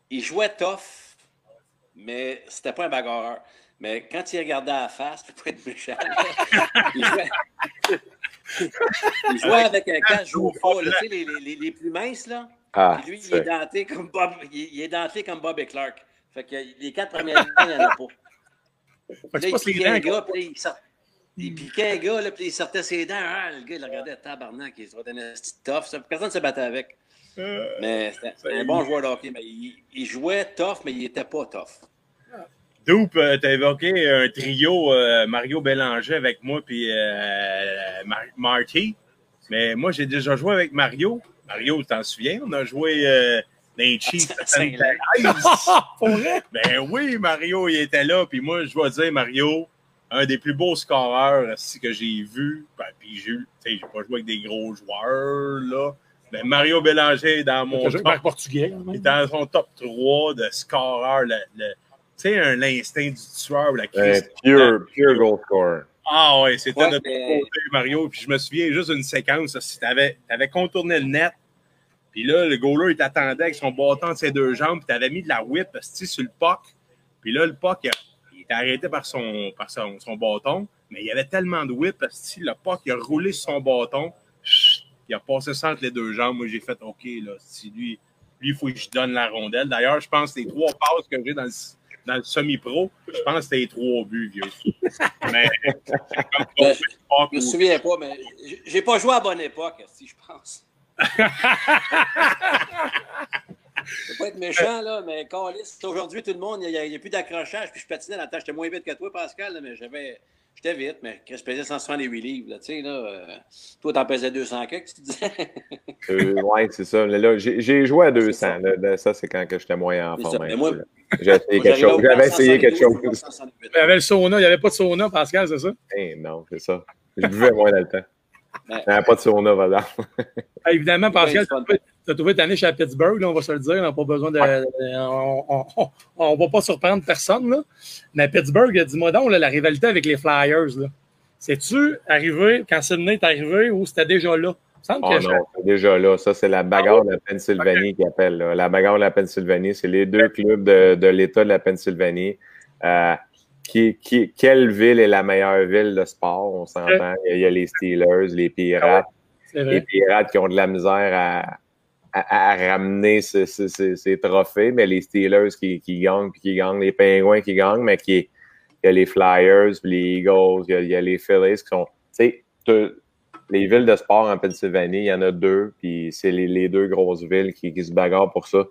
Il jouait tough, mais c'était pas un bagarreur. Mais quand il regardait à la face, (laughs) pour être méchant, il jouait, il jouait avec un casque joue là, tu sais, les, les- les plus minces, là. Ah, lui, il est denté comme Bob, il, est denté comme Bob et Clark. Fait que les quatre premières lignes, il n'y en a pas. Là, il ses piquait un gars, puis là, il sort- il piquait un gars, là, puis il sortait ses dents. Ah, le gars, il le regardait, tabarnak, il se redonnait un petit tough. Ça, Personne ne se battait avec. Mais c'était un bon joueur de hockey. Mais il, il jouait tough, mais il n'était pas tough. Doupe, euh, t'as évoqué un trio euh, Mario Bélanger avec moi puis euh, Mar- Marty. Mais moi, j'ai déjà joué avec Mario. Mario, tu t'en souviens? On a joué euh, dans les Chiefs? (laughs) (laughs) Ben oui, Mario, il était là. Puis moi, je dois dire, Mario, un des plus beaux scoreurs que j'ai vu. Ben, puis j'ai eu- tu sais, j'ai pas joué avec des gros joueurs, là. Mais Mario Bélanger est dans mon top portugais. il est dans son top 3 de scoreur. Le, le- tu sais, un l'instinct du tueur ou la crise. pure, pure goal scorer. Ah ouais, c'était Ouais, notre mais- côté, Mario. Puis je me souviens juste d'une séquence, si tu avais, contourné le net, puis là, le goaler, il t'attendait avec son bâton de ses deux jambes, puis tu avais mis de la whip sur le puck. Puis là, le puck, il, il arrêté par son, par son, son bâton, mais il y avait tellement de whip, esti, le puck, il a roulé sur son bâton, chut, il a passé ça entre les deux jambes. Moi, j'ai fait OK, là, si lui, lui, il faut que je donne la rondelle. D'ailleurs, je pense que les trois passes que j'ai dans le, dans le semi-pro, je pense que c'était les trois buts, vieux. (laughs) Mais c'est comme Ben, ça, Je me souviens pas, mais j'ai pas joué à bonne époque, si je pense. (laughs) (laughs) Je veux pas être méchant, là, mais Calis, aujourd'hui, tout le monde, il n'y a, il y a plus d'accrochage, puis je patinais dans le temps. J'étais moins vite que toi, Pascal, là, mais j'avais. J'étais vite, mais que je pesais 168 livres, là, tu sais, là. euh, toi, t'en pesais 200 quelques, tu disais. (laughs) Euh, ouais, c'est ça. Là, j'ai joué à C'est 200. ça. là. Là, ça, c'est quand que j'étais moyen en forme. Mais hein. moi- J'ai essayé quelque chose. J'avais essayé quelque chose. Il y avait le sauna. Il n'y avait pas de sauna, Pascal, c'est ça? Eh, non, c'est ça. Je buvais moins dans le temps. Ouais. Il n'y avait pas de sauna, voilà. Ah, évidemment, Pascal, as trouvé ta niche à Pittsburgh, là, on va se le dire. On n'a pas besoin de. on ne va pas surprendre personne. Là. Mais Pittsburgh, dis-moi donc, là, la rivalité avec les Flyers. là. C'est-tu arrivé quand Sydney est arrivé ou c'était déjà là? Il me semble Oh que je- non, c'est déjà là. Ça, c'est la bagarre de la Pennsylvanie qui appelle. là. La bagarre de la Pennsylvanie, c'est les deux clubs de, de l'État de la Pennsylvanie. Euh, qui, qui, quelle ville est la meilleure ville de sport? On s'entend? Il y a- les Steelers, les Pirates. c'est les. Pirates qui ont de la misère à, à, à ramener ces trophées, mais les Steelers qui, qui gagnent, puis qui gagnent, les Pingouins qui gagnent, mais qui, il y a les Flyers, puis les Eagles, il y a, il y a les Phillies qui sont. Tu sais, les villes de sport en Pennsylvanie, il y en a deux, puis c'est les, deux grosses villes qui, qui se bagarrent pour ça.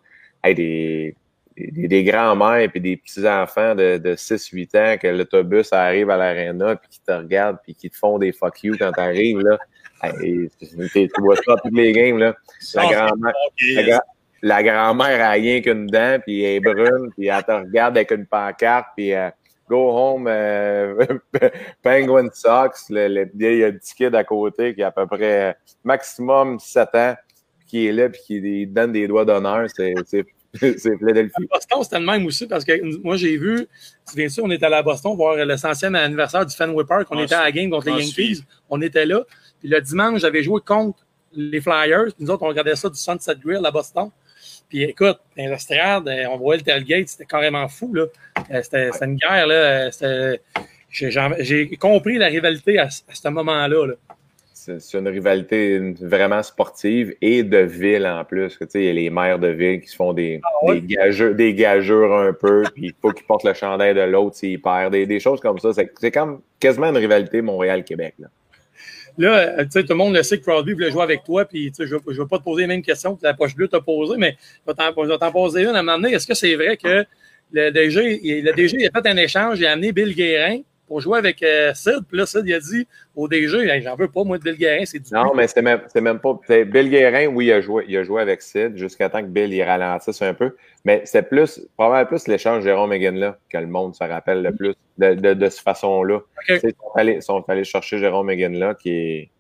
Des, des grands-mères puis des petits-enfants de, de 6-8 ans que l'autobus arrive à l'aréna puis qui te regardent puis qui te font des fuck you quand t'arrives, là. Hey, tu tu vois ça à toutes les games, là. La grand-mère, la, gra- la grand-mère a rien qu'une dent, puis elle est brune, puis elle te regarde avec une pancarte, puis euh, go home, euh, (laughs) Penguin Sox. Le, le- il y a un petit kid à côté qui a à peu près euh, maximum 7 ans, puis qui est là, puis qui donne des doigts d'honneur. C'est c'est- (laughs) c'est Philadelphie. Boston, c'était le même aussi parce que moi, j'ai vu, tu viens sûr, on était allé à Boston voir le centième anniversaire du Fenway Park. On Ah, était à la game contre les Yankees. On était là. Puis le dimanche, j'avais joué contre les Flyers. Puis nous autres, on regardait ça du Sunset Grill à Boston. Puis écoute, dans les estrades, euh, on voyait le tailgate, c'était carrément fou. là. Euh, C'était c'était une guerre. là. Euh, c'était- J'ai compris la rivalité à, ce- à ce moment-là. là. C'est c'est une rivalité vraiment sportive et de ville en plus. que, Il y a les maires de ville qui se font des, ouais? des, gageurs, des gageurs un peu, (laughs) puis il faut qu'ils portent le chandail de l'autre s'ils perdent. Des, des choses comme ça. C'est c'est comme quasiment une rivalité Montréal-Québec. là. Là, tu sais, tout le monde le sait que Crosby voulait jouer avec toi, puis je ne vais pas te poser les mêmes questions que la poche bleue t'a posé, mais je vais t'en poser une à un moment donné. Est-ce que c'est vrai que le DG, le DG il a fait un échange, il a amené Bill Guérin pour jouer avec euh, Sid, puis là, Sid, il a dit au DG, Hey, j'en veux pas, moi, de Bill Guérin, c'est du Non, mais c'est même, même pas. Bill Guérin, oui, il a joué, il a joué avec Sid jusqu'à temps que Bill il ralentisse un peu. Mais c'est plus, probablement plus l'échange Jérôme Megan là que le monde se rappelle le plus de, de, de cette façon-là. Sais, Ils sont allés, sont allés chercher Jérôme Megan là qui est,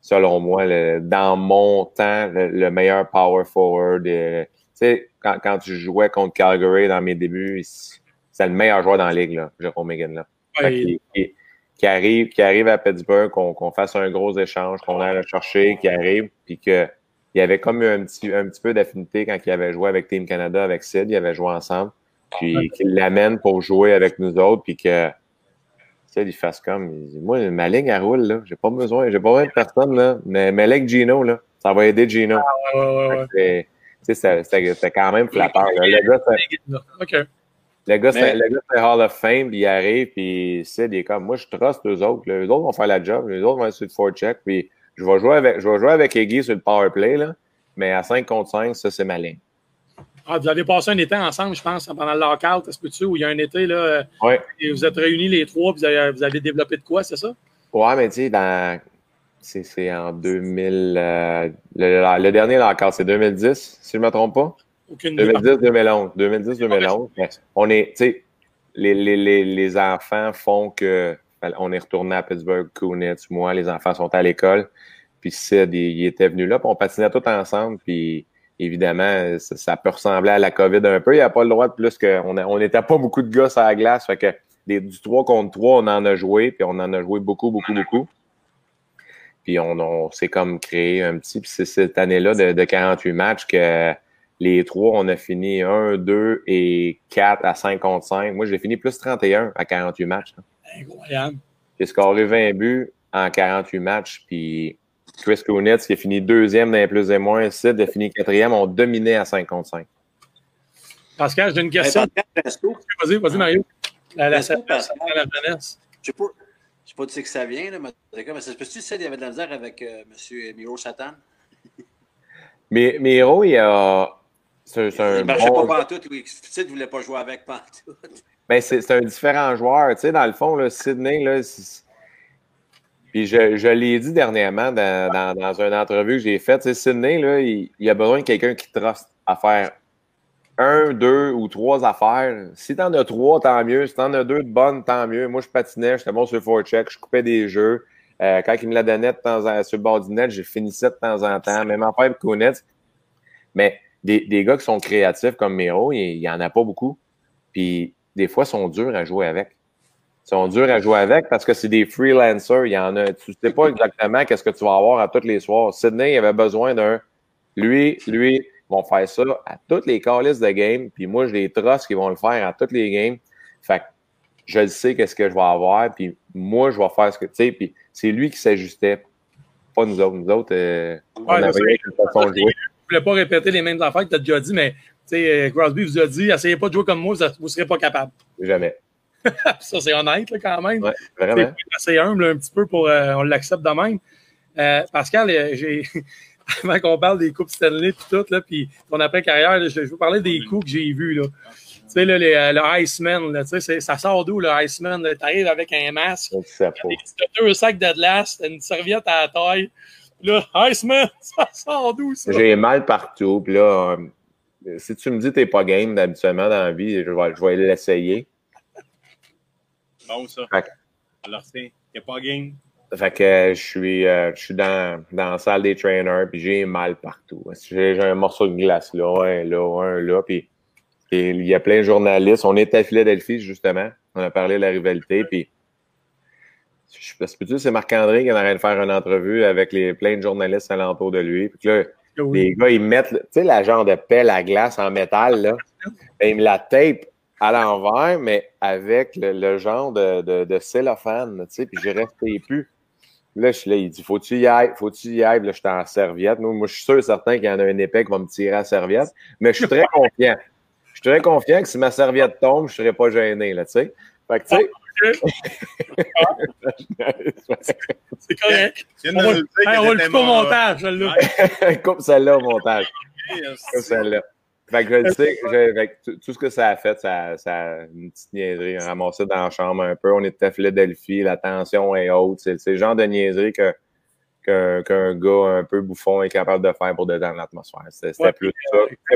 selon moi, le- dans mon temps, le, le meilleur power forward. euh, Tu sais, quand, quand tu jouais contre Calgary dans mes débuts, c'est le meilleur joueur dans la ligue, là, Jérôme Megan là. Ouais, qui arrive, qui arrive à Pittsburgh, qu'on fasse un gros échange, qu'on aille le chercher, qui arrive, puis que il y avait comme eu un petit, un petit peu d'affinité quand il avait joué avec Team Canada, avec Sid, il avait joué ensemble, puis qu'il l'amène pour jouer avec nous autres, puis que Sid, il fasse comme, il dit, moi, ma ligne, elle roule, là, j'ai pas besoin, j'ai pas besoin de personne, là, mais, avec Gino, là, ça va aider Gino. ouais, ouais, ouais. Sais, c'était- quand même flatteur, là. Le gars. Le gars, c'est le gars, c'est Hall of Fame, puis il arrive, puis Sid, il est comme, moi, je trust eux autres. là. Eux autres vont faire la job, les autres vont être sur le forecheck, puis je vais jouer avec, je vais jouer avec Iggy sur le power play, là, mais à 5 contre 5, ça, c'est ma ligne. Ah, vous avez passé un été ensemble, je pense, pendant le lockout, est-ce que tu où il y a un été, là, Ouais. et vous êtes réunis les trois, puis vous avez, vous avez développé de quoi, c'est ça? Ouais, mais tu sais, dans, c'est, c'est en 2000, euh, le, le dernier lockout, c'est 2010, si je ne me trompe pas? Aucune idée. 2010-2011. 2010-2011. Mais On est, tu sais, les, les, les, les enfants font que on est retourné à Pittsburgh, Kunitz, moi, les enfants sont à l'école. Puis Sid, il, était venu là, puis on patinait tous ensemble. Puis évidemment, ça, ça peut ressembler à la COVID un peu. Il n'y a pas le droit de plus que. On n'était pas beaucoup de gars sur la glace. Fait que des, du 3 contre 3, on en a joué, puis on en a joué beaucoup, beaucoup, beaucoup. Puis on, on s'est comme créé un petit. Puis c'est cette année-là de, de 48 matchs que les trois, on a fini 1, 2 et 4 à 5 contre 5. Moi, j'ai fini plus 31 à 48 matchs. là. Incroyable. J'ai scoré 20 buts en 48 matchs. Puis Chris Kunitz, qui a fini deuxième dans les plus et moins, Sid a fini quatrième. On dominait à 5 contre 5. Pascal, j'ai une question. Vas-y, vas-y, Mario. La, la, jeunesse. Je sais pas, je sais pas d'où c'est que ça vient, là, mais mais ça se peut-tu qu'il y avait de la misère avec euh, M. Miro Satan? (laughs) Mais Miro, il a. C'est c'est un Il marchait bon- pas pantoute, lui. Sid ne voulait pas jouer avec pantoute. (laughs) Ben, c'est c'est un différent joueur. Tu sais, dans le fond, là, Sydney, là, puis je, je l'ai dit dernièrement dans, dans, dans une entrevue que j'ai faite, tu sais, Sydney, là, il, il a besoin de quelqu'un qui truste à faire un, deux ou trois affaires. Si t'en as trois, tant mieux. Si t'en as deux de bonnes, tant mieux. Moi, je patinais, j'étais bon sur le forecheck, je coupais des jeux. Euh, quand il me la donnait de temps en, sur le bord du net, je finissais de temps en temps. Même affaire avec Kunitz. Mais des, des gars qui sont créatifs comme Miro, il n'y en a pas beaucoup. Puis des fois, ils sont durs à jouer avec. Ils sont durs à jouer avec parce que c'est des freelancers. Il y en a. Tu sais pas exactement qu'est-ce que tu vas avoir à tous les soirs. Sydney, il avait besoin d'un. Lui, lui, vont faire ça à toutes les calices de game. Puis moi, j'ai des trusts qui vont le faire à toutes les games. Fait que je le sais qu'est-ce que je vais avoir. Puis moi, je vais faire ce que tu sais. Puis c'est lui qui s'ajustait. Pas nous autres. Nous autres, euh, on avait que façon de jouer. Je voulais pas répéter les mêmes affaires que tu as déjà dit, mais tu sais, euh, Crosby vous a dit essayez pas de jouer comme moi, vous ne serez pas capable. Jamais. (laughs) ça, c'est honnête là, quand même. Ouais, C'est vraiment. assez humble un petit peu pour euh, on l'accepte de même. Euh, Pascal, j'ai (laughs) avant qu'on parle des coupes Stanley puis tout, là, puis ton après-carrière, je, je veux parler des coups que j'ai vus. Là. Tu sais, là, les, euh, le Iceman, là, tu sais, c'est- ça sort d'où le Iceman? Tu arrives avec un masque, des- deux sacs de glace, une serviette à la taille. Là, Iceman, (laughs) ça sort d'où ça? J'ai mal partout. Puis là, euh, si tu me dis que t'es pas game d'habituellement dans la vie, je vais, je vais l'essayer. Bon, ça. Fait Alors, c'est, t'es pas game? Fait que euh, je suis, euh, je suis dans, dans la salle des trainers, puis j'ai mal partout. J'ai un morceau de glace là, un là, un là, puis il y a plein de journalistes. On est à Philadelphie, justement. On a parlé de la rivalité, puis je sais pas c'est Marc-André qui est en train de faire une entrevue avec les, plein de journalistes alentour de lui. Puis là, Oui. les gars, ils mettent, tu sais, la genre de pelle à glace en métal, là. Et (laughs) ils me la tape à l'envers, mais avec le, le genre de, de, de cellophane, tu sais, puis je plus. Là, je suis là, il dit, faut-tu y ailles, faut-tu y ailles, Puis là, j'étais en serviette. Moi, moi, je suis sûr et certain qu'il y en a un épais qui va me tirer à la serviette, mais je suis très confiant. Je suis très confiant que si ma serviette tombe, je serai pas gêné, là, tu sais. Fait que, tu sais. C'est correct. On va, on le couper au mon- montage, celle-là. (laughs) Coupe celle-là au montage. Coupe celle-là. Fait que je le sais, je- fait que tout- ce que ça a fait, ça, ça a une petite niaiserie, ramassé dans la chambre un peu. On était à Philadelphie, la tension est haute. C'est le genre de niaiserie que qu'un gars un peu bouffon est capable de faire pour détendre l'atmosphère. C'était Ouais, plus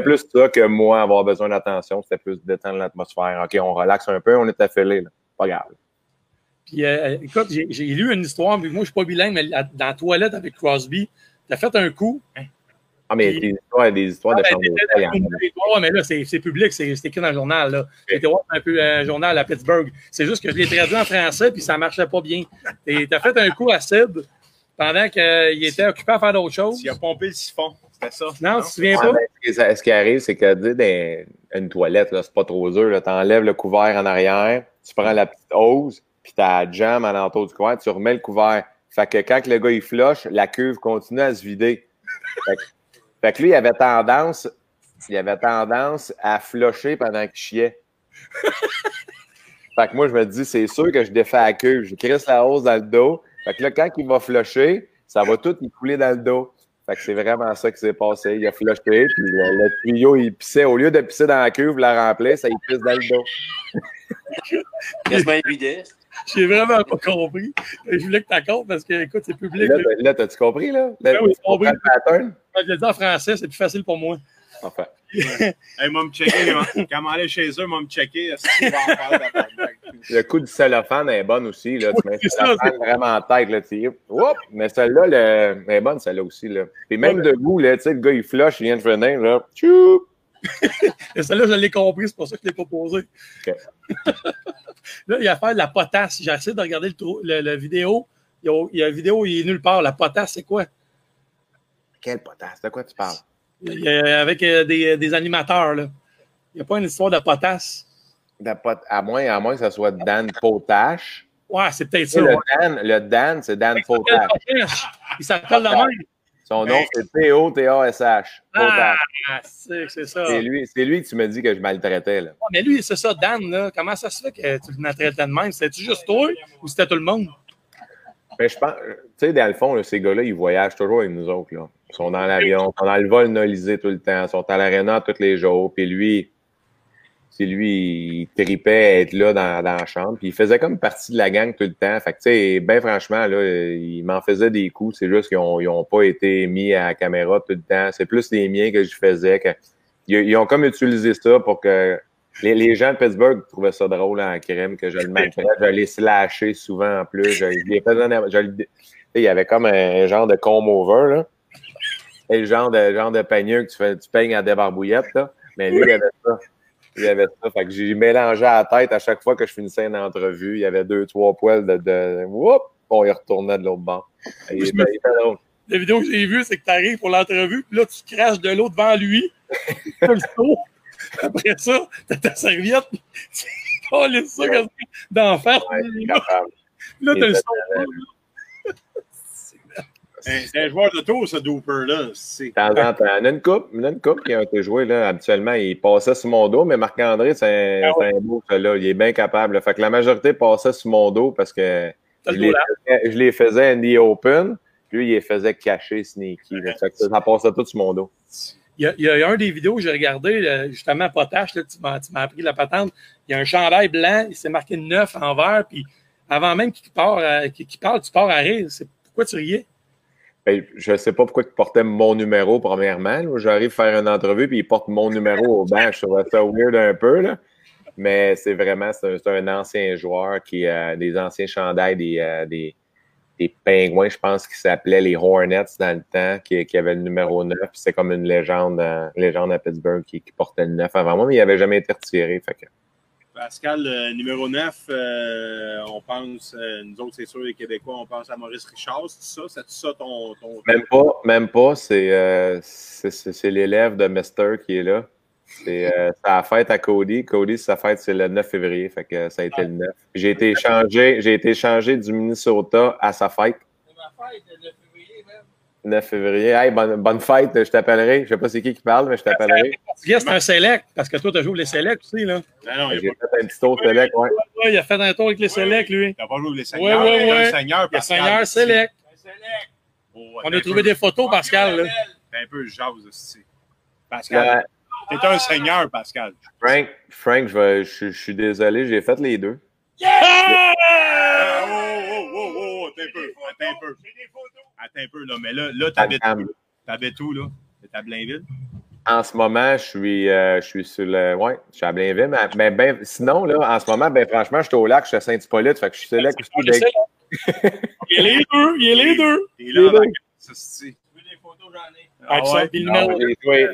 plus ça que moi avoir besoin d'attention. C'était plus détendre l'atmosphère. OK, on relaxe un peu, on est affilé. Là. Pas grave. Puis, euh, écoute, j'ai lu une histoire, mais moi, je suis pas bilingue, mais dans la toilette avec Crosby, tu as fait un coup. Ah, mais Puis- des histoires, des histoires de Ah, ben, chambre t'étais d'hôtel, il y en a. dans une histoire, mais là, c'est public, c'est écrit dans le journal. là. J'ai été voir un peu un journal à Pittsburgh. C'est juste que je l'ai traduit en français, puis ça marchait pas bien. Tu as fait un coup à Sid pendant qu'il était occupé à faire d'autres choses. Tu as pompé le siphon. C'était ça. Non, tu te souviens pas? ben, ce, qui, ça- ce qui arrive, c'est que une toilette, c'est pas trop dur. Tu enlèves le couvert en arrière, tu prends la petite hose, puis tu as la jam à l'entour du couvert, tu remets le couvert. Fait que quand le gars il flush, la cuve continue à se vider. Fait que, fait que lui, il avait tendance, il avait tendance à flusher pendant qu'il chiait. Fait que moi, je me dis, c'est sûr que je défais la cuve. Je crisse la hausse dans le dos. Fait que là, quand il va flusher, ça va tout y couler dans le dos. Fait que c'est vraiment ça qui s'est passé. Il a flushé, puis le, le tuyau, il pissait. Au lieu de pisser dans la cuve, la remplir, ça, il pisse dans le dos. (laughs) Quasiment évident. J'ai vraiment pas compris. Je voulais que tu comptes parce que, écoute, c'est public. Là, là. t'as- là, t'as-tu compris, là? Là, Ben oui, compris. le pattern? Je le dis en français, c'est plus facile pour moi. Enfin. Hey, m'a me checker. Quand m'aller chez eux, m'a me checker. de? Le coup du cellophane est bon aussi. Là. Tu mets le cellophane vraiment en tête. Là. Oups! Mais celle-là, le... elle est bonne, celle-là aussi. Là. Puis même debout, là, tu sais, le gars, il flush, il vient de finir. Là. Tchoup! Et (laughs) celle-là, je l'ai compris, c'est pour ça que je ne l'ai pas posé. OK. (laughs) là, il y a affaire de la potasse. J'ai essayé de regarder le, trou- le- la vidéo. Il y, a, il y a une vidéo, il est nulle part. La potasse, c'est quoi? Quelle potasse? De quoi tu parles? Y a- avec euh, des, des animateurs, là. Il n'y a pas une histoire de potasse? De pot- À, moins, à moins que ce soit Dan Potache. Ouais, c'est peut-être ça. le, ouais. Dan, le Dan, c'est Dan Potache. Il s'appelle de même. Son nom, c'est P-O-T-A-S-H. Ah, c'est ça. C'est lui, lui que tu me dis que je maltraitais. Là. Ouais, mais lui, c'est ça, Dan, là. Comment ça se fait que tu le traitais de même? C'était-tu juste toi ou c'était tout le monde? Mais je pense, tu sais, dans le fond, là, ces gars-là, ils voyagent toujours avec nous autres. Là. Ils sont dans l'avion, ils sont dans le vol nolisé tout le temps, ils sont à l'aréna tous les jours. Puis lui, c'est lui, il tripait à être là dans, la chambre. Puis il faisait comme partie de la gang tout le temps. Fait que, tu sais, ben franchement, là, il m'en faisait des coups. C'est juste qu'ils ont, ils ont pas été mis à la caméra tout le temps. C'est plus les miens que je faisais. Que, ils, ils ont comme utilisé ça pour que les, les gens de Pittsburgh trouvaient ça drôle en crème, que je le maltraite. Je l'ai slashé souvent en plus. Je, je il y avait comme un, genre de comb over, là. Et le genre de, genre de peigneux que tu, fais, tu peignes à débarbouillette, là. Mais lui, il avait ça. Il avait ça. Fait que j'ai mélangé à la tête à chaque fois que je finissais une entrevue. Il y avait deux, trois poils de. de... Whoop! On y retournait de l'autre bord. Il Je était- me- il était drôle. La vidéo que j'ai vue, c'est que tu arrives pour l'entrevue, puis là, tu craches de l'eau devant lui. (laughs) Le seau. Après ça, t'as ta serviette. (laughs) Tu colles ça d'en. Ouais. Là, t'as le son. (laughs) C'est un joueur de tour, ce Dooper-là. C'est De temps en temps. Il y en a une coupe, il y en a une coupe qui a été jouée, là. Habituellement, il passait sur mon dos, mais Marc-André, c'est un, Ah un beau, là. Il est bien capable. Fait que la majorité passait sur mon dos parce que je le les, faisais, je les faisais in the open, puis lui, il les faisait cacher sneaky. là. Fait que ça, ça passait tout sur mon dos. Il y, a, un des vidéos que j'ai regardé, euh, justement, Potache, là, tu m'as tu appris la patente. Il y a un chandail blanc, il s'est marqué 9 en vert, puis avant même qu'il part, euh, parle, tu pars à rire. Pourquoi tu riais? Ben, je sais pas pourquoi il portait mon numéro, premièrement. J'arrive faire une entrevue, puis il porte mon numéro au banc. Je trouvais ça weird un peu, là. Mais c'est vraiment, c'est un, un ancien joueur qui a des anciens chandails, des, euh, des, des pingouins, je pense qu'ils s'appelaient les Hornets dans le temps, qui, qui avait le numéro 9. Puis C'est comme une légende, euh, légende à Pittsburgh qui, qui portait le 9 avant moi, mais il n'avait jamais été retiré. Fait que, Pascal, euh, numéro 9, euh, on pense, euh, nous autres, c'est sûr, les Québécois, on pense à Maurice Richard, c'est ça? C'est ça ton. ton... Même pas, même pas. C'est l'élève de Mister qui est là. C'est euh, c'est la fête à Cody. Cody, sa fête, c'est le 9 février. Fait que ça a été le 9. J'ai été échangé, j'ai été échangé du Minnesota à sa fête. 9 février. Hey, bonne, bonne fête, je t'appellerai. Je sais pas c'est qui qui parle, mais je t'appellerai. C'est un select, parce que toi, tu joué les selects aussi, là. Non, non, il J'ai fait un petit tour select, ouais. Ouais, il a fait un tour avec les selects, lui. il a pas joué les seigneurs. Ouais, ouais, il est ouais. un seigneur, Le Pascal. Seigneur Select. Oh, On a trouvé des photos, Pascal, là. t'es un peu jase, aussi. Pascal, T'es un seigneur, Pascal. Frank, Frank, je, vais- je, je suis désolé, j'ai fait les deux. Ah, oh, oh, oh, oh, attends un peu, attends un peu. Attends un peu, là, mais là, là t'habites où? T'habites où, là? T'es à Blainville? En ce moment, je suis, euh, je suis sur le. Ouais, je suis à Blainville. Mais, mais ben, sinon, là, en ce moment, ben, franchement, je suis au lac, je suis à Saint-Hippolyte. Fait que je suis select aussi. Il est les deux, il est les deux. Là, en vacances, c'est Ah,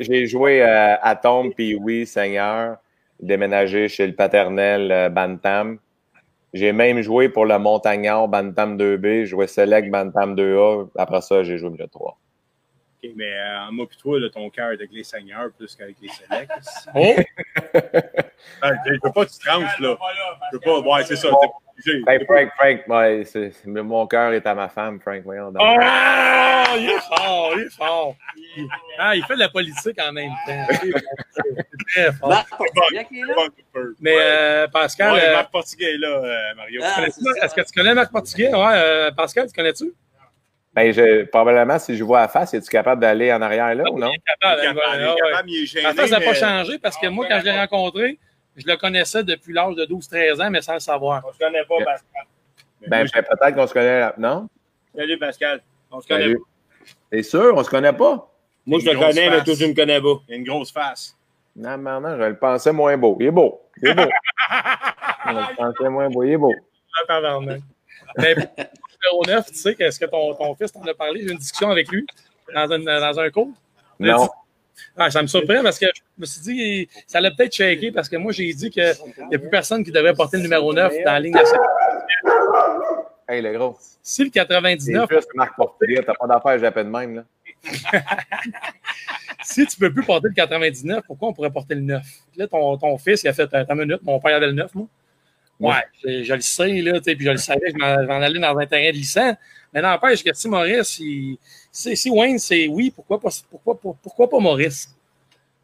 J'ai joué, euh, à Tombe, puis oui, Seigneur, déménagé chez le paternel euh, Bantam. J'ai même joué pour le Montagnard Bantam 2B, joué Select Bantam 2A. Après ça, j'ai joué le 3. OK, mais euh, moi puis toi, là, ton cœur est avec les seigneurs plus qu'avec les sélects. (laughs) Oh, Ah, je veux pas que tu tranches, là. Je veux pas. Ouais, c'est ça. t'es pas obligé. Hey, Frank, Frank, ouais, c'est- mon cœur est à ma femme, Frank. Voyons donc. Ah, il est fort, il est fort. Ah, il fait de la politique en même temps. C'est très fort. Marc Portugais qui est là? Pas un peu. Mais euh, Pascal, Ouais, euh, Marc Portugais est là, euh, Mario. Ah, est-ce que tu connais Marc Portugais? Ouais, euh, Pascal, tu connais-tu? Ben, je- probablement, si je vois à face, es-tu capable d'aller en arrière là ou non? Il est capable. Il est capable, il est ouais, ouais. capable, il est gêné. En fait, ça n'a pas changé parce que moi, quand je l'ai rencontré, je le connaissais depuis l'âge de 12-13 ans, mais sans le savoir. On se connaît pas, Pascal. Mais Ben, ben, peut-être qu'on se connaît. là- Non? Salut, Pascal. On se connaît Salut. pas. T'es sûr? On se connaît pas? Moi, je le connais, mais toi, tu me connais pas. Il y a une grosse face. Non, non, non, je le pensais moins beau. Il est beau. Il est beau. (laughs) je le pensais moins beau. Il est beau. Numéro 9, tu sais, est-ce que ton, ton fils t'en a parlé? J'ai eu une discussion avec lui dans, une- dans un cours. Non. Ah, ça me surprend parce que je me suis dit, ça l'a peut-être shaké parce que moi, j'ai dit qu'il n'y a plus personne qui devrait porter le numéro 9 dans la ligne nationale. Hey, le gros. Si le C'est 99, juste Marc Portugais. T'as pas j'appelle même, là. (laughs) si tu ne peux plus porter le 99, pourquoi on pourrait porter le 9? Là, ton, ton fils, il a fait ta minute, mon père avait le 9, moi. Ouais, je, je le sais, là, tu sais, puis je le savais, je m'en allais dans un terrain glissant. Mais n'empêche que si Maurice, il, si, si Wayne, c'est oui, pourquoi pas, pourquoi, pas- pourquoi pas Maurice?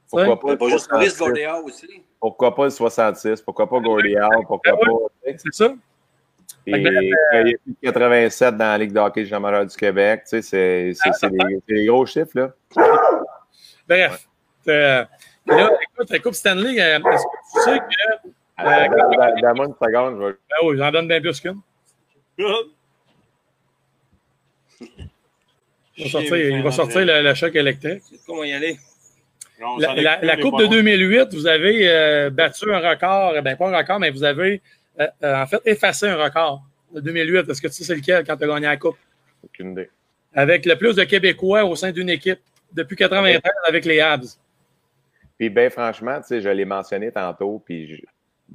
Pourquoi Ouais, pas, Pas juste Maurice 66? Gordéa aussi. Pourquoi pas le 66? Pourquoi pas Howe? Pourquoi Ah ouais. pas. C'est ça? Et que ben, il y a plus de 87 dans la Ligue de hockey junior majeur du Québec. Tu sais, c'est des, des gros chiffres, là. Bref. Euh, là, écoute, la Coupe Stanley, euh, est-ce que tu sais que. Euh, Donne-moi une seconde, je vais Ben oui, j'en donne bien plus qu'une. Il va sortir, il va sortir le, le choc électrique. Comment y aller? La, Coupe de bon. 2008, vous avez euh, battu un record, ben pas un record, mais vous avez euh, euh, en fait effacé un record de 2008. Est-ce que tu sais c'est lequel quand tu as gagné la Coupe? aucune idée. Avec le plus de Québécois au sein d'une équipe depuis 93 avec les Habs. Puis, ben franchement, tu sais, je l'ai mentionné tantôt, puis je-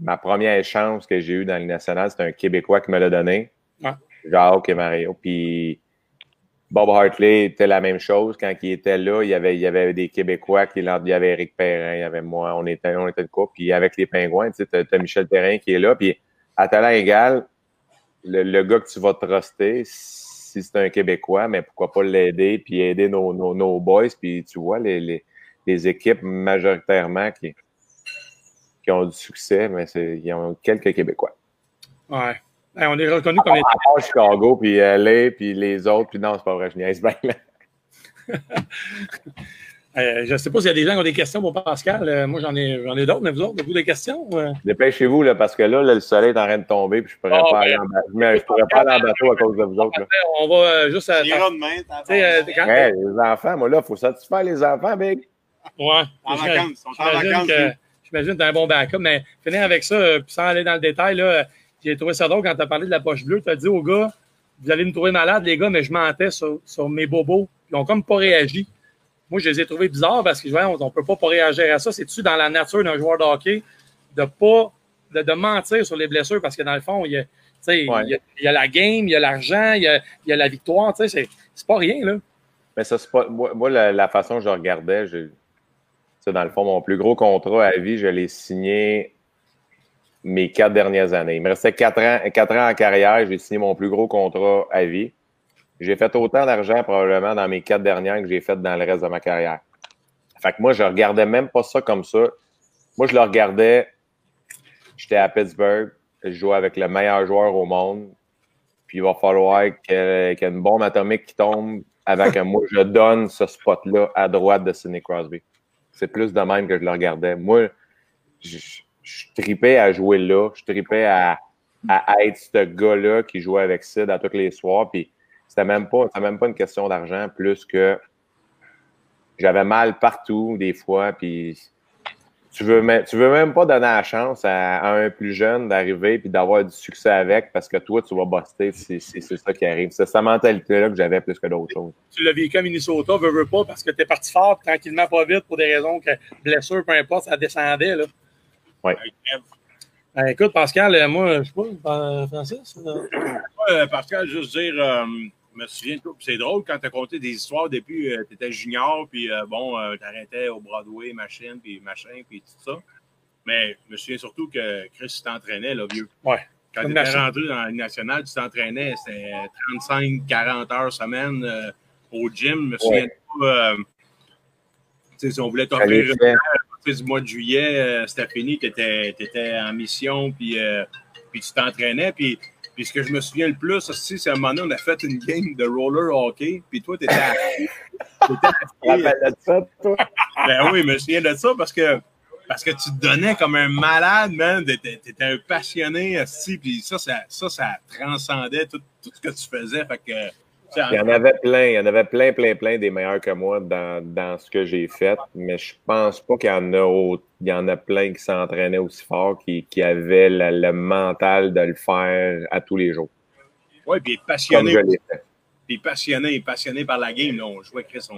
ma première chance que j'ai eue dans le national, c'était un Québécois qui me l'a donné. Ouais. Jacques et Mario. Puis, Bob Hartley était la même chose. Quand il était là, il y avait, il y avait des Québécois, qui, il y avait Eric Perrin, il y avait moi, on était, on était une couple. Puis, avec les Pingouins, tu sais, t'as- t'as Michel Perrin qui est là. Puis, à talent égal, le, le gars que tu vas truster, si c'est un Québécois, mais pourquoi pas l'aider, puis aider nos, nos, nos boys. Puis, tu vois, les, les, les équipes majoritairement qui, qui ont du succès, mais c'est, ils ont quelques Québécois. Ouais. Hey, on est reconnu comme part Chicago, puis LA, puis les autres, puis non, c'est pas vrai, je niaise bien. (laughs) Euh, je ne sais pas s'il y a des gens qui ont des questions pour Pascal. Euh, moi, j'en ai, j'en ai d'autres, mais vous autres, avez-vous des questions? Euh, Dépêchez-vous, là, parce que là, là, le soleil est en train de tomber, puis je pourrais Oh, pas ben, aller en. Mais je pourrais pas aller en bateau à cause de vous autres. Là. on va euh, juste à. Demain, euh, quand- Ouais, les enfants, moi, là, il faut satisfaire les enfants, big. Ouais. En vacances, en vacances. J'imagine que tu as un bon backup, mais finir avec ça, euh, puis sans aller dans le détail, là, j'ai trouvé ça drôle quand tu as parlé de la poche bleue. Tu as dit aux gars, vous allez me trouver malade, les gars, mais je mentais sur, sur mes bobos. Ils ont comme pas réagi. Moi, je les ai trouvés bizarres parce que on ne peut pas, pas réagir à ça. C'est-tu dans la nature d'un joueur de hockey de pas de, de mentir sur les blessures? Parce que dans le fond, il y a, Ouais. il y a, il y a la game, il y a l'argent, il y a, il y a la victoire. tu sais, C'est c'est pas rien, là. Mais ça, c'est pas. Moi, moi, la, la façon que je regardais, je, dans le fond, mon plus gros contrat à vie, je l'ai signé mes quatre dernières années. Il me restait quatre ans, quatre ans en carrière, j'ai signé mon plus gros contrat à vie. J'ai fait autant d'argent probablement dans mes quatre dernières que j'ai fait dans le reste de ma carrière. Fait que moi, je regardais même pas ça comme ça. Moi, je le regardais. J'étais à Pittsburgh, je jouais avec le meilleur joueur au monde. Puis il va falloir qu'il y ait une bombe atomique qui tombe avant que moi je donne ce spot-là à droite de Sidney Crosby. C'est plus de même que je le regardais. Moi, je, je tripais à jouer là. Je tripais à, à être ce gars-là qui jouait avec Sid à tous les soirs. Puis c'était même pas, même pas une question d'argent, plus que j'avais mal partout des fois. Puis tu veux, même, tu veux même pas donner la chance à, à un plus jeune d'arriver puis d'avoir du succès avec parce que toi, tu vas buster. C'est c'est- c'est ça qui arrive. C'est cette mentalité-là que j'avais plus que d'autres choses. tu l'as vécu à Minnesota, veux, veux pas, parce que tu es parti fort, tranquillement, pas vite, pour des raisons que blessure, peu importe, ça descendait. Là. Euh, écoute, Pascal, euh, moi, je sais pas, euh, Francis. euh, Pascal, juste dire, euh, me souviens, toi, puis c'est drôle quand tu as conté des histoires depuis, tu étais junior, puis euh, bon, tu arrêtais au Broadway, machine, puis machin, puis tout ça. Mais je me souviens surtout que Chris t'entraînait, là, vieux. Ouais. Quand tu étais rentré dans la nationale, tu t'entraînais, c'était 35-40 heures semaine euh, au gym. Je me souviens euh, tu sais, si on voulait t'offrir sais, du mois de juillet, euh, c'était fini, tu étais, en mission, puis, euh, puis tu t'entraînais. Puis, puis ce que je me souviens le plus aussi, c'est à un moment donné, on a fait une game de roller hockey, puis toi, étais. T'étais rappelles de ça, toi? ben oui, je me souviens de ça parce que, parce que tu te donnais comme un malade, man. T'étais étais un passionné, assis, puis ça, ça, ça, ça transcendait tout, tout ce que tu faisais. Fait que, Il y en avait plein, il y en avait plein, plein, plein des meilleurs que moi dans, dans ce que j'ai fait, mais je pense pas qu'il y en a autre. Il y en a plein qui s'entraînaient aussi fort, qui, qui avaient le, le mental de le faire à tous les jours. ouais, puis Comme passionné, je l'ai fait. puis passionné, passionné par la game. Là, on jouait Chris, on,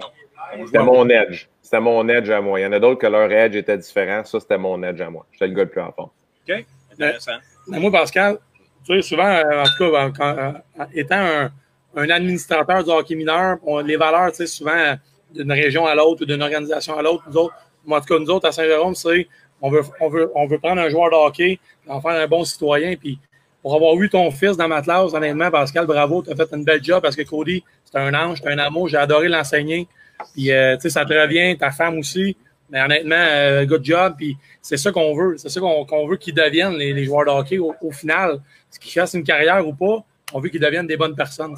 on C'était mon edge. C'était mon edge à moi. Il y en a d'autres que leur edge était différent. Ça, c'était mon edge à moi. J'étais le gars le plus en forme. OK, intéressant. Mais moi, Pascal, tu sais, souvent, en tout cas, quand, euh, étant un, un administrateur du hockey mineur, les valeurs, tu sais, souvent, d'une région à l'autre ou d'une organisation à l'autre, nous autres, en tout cas, nous autres, à Saint-Jérôme, c'est on veut, on, veut, on veut prendre un joueur de hockey, en faire un bon citoyen, puis pour avoir eu ton fils dans ma classe, honnêtement, Pascal, bravo, tu as fait une belle job parce que Cody, c'est un ange, c'est un amour, j'ai adoré l'enseigner. Puis, euh, tu sais, ça te revient, ta femme aussi. Mais honnêtement, euh, good job. Puis, c'est ça qu'on veut. C'est ça qu'on veut qu'ils deviennent, les, joueurs de hockey, au, au final. Qu'ils fassent une carrière ou pas, on veut qu'ils deviennent des bonnes personnes.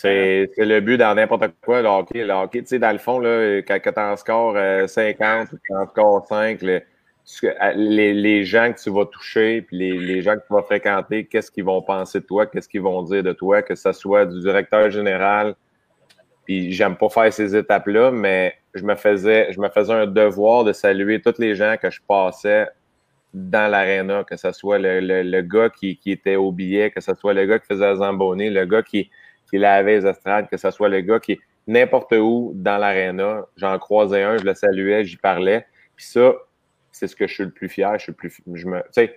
C'est le but dans n'importe quoi, le hockey. Tu sais, dans le fond, là, quand tu en scores euh, 50 ou tu en scores 5, le- ce que- à- les, les gens que tu vas toucher, puis les, les gens que tu vas fréquenter, qu'est-ce qu'ils vont penser de toi, qu'est-ce qu'ils vont dire de toi, que ce soit du directeur général. Puis j'aime pas faire ces étapes-là, mais je me faisais je me faisais un devoir de saluer tous les gens que je passais dans l'aréna, que ce soit le, le, le gars qui, qui était au billet, que ce soit le gars qui faisait la Zamboni, le gars qui, qui lavait les estrades, que ce soit le gars qui. n'importe où dans l'aréna. J'en croisais un, je le saluais, j'y parlais. Puis ça, c'est ce que je suis le plus fier. Je suis le plus. Tu sais,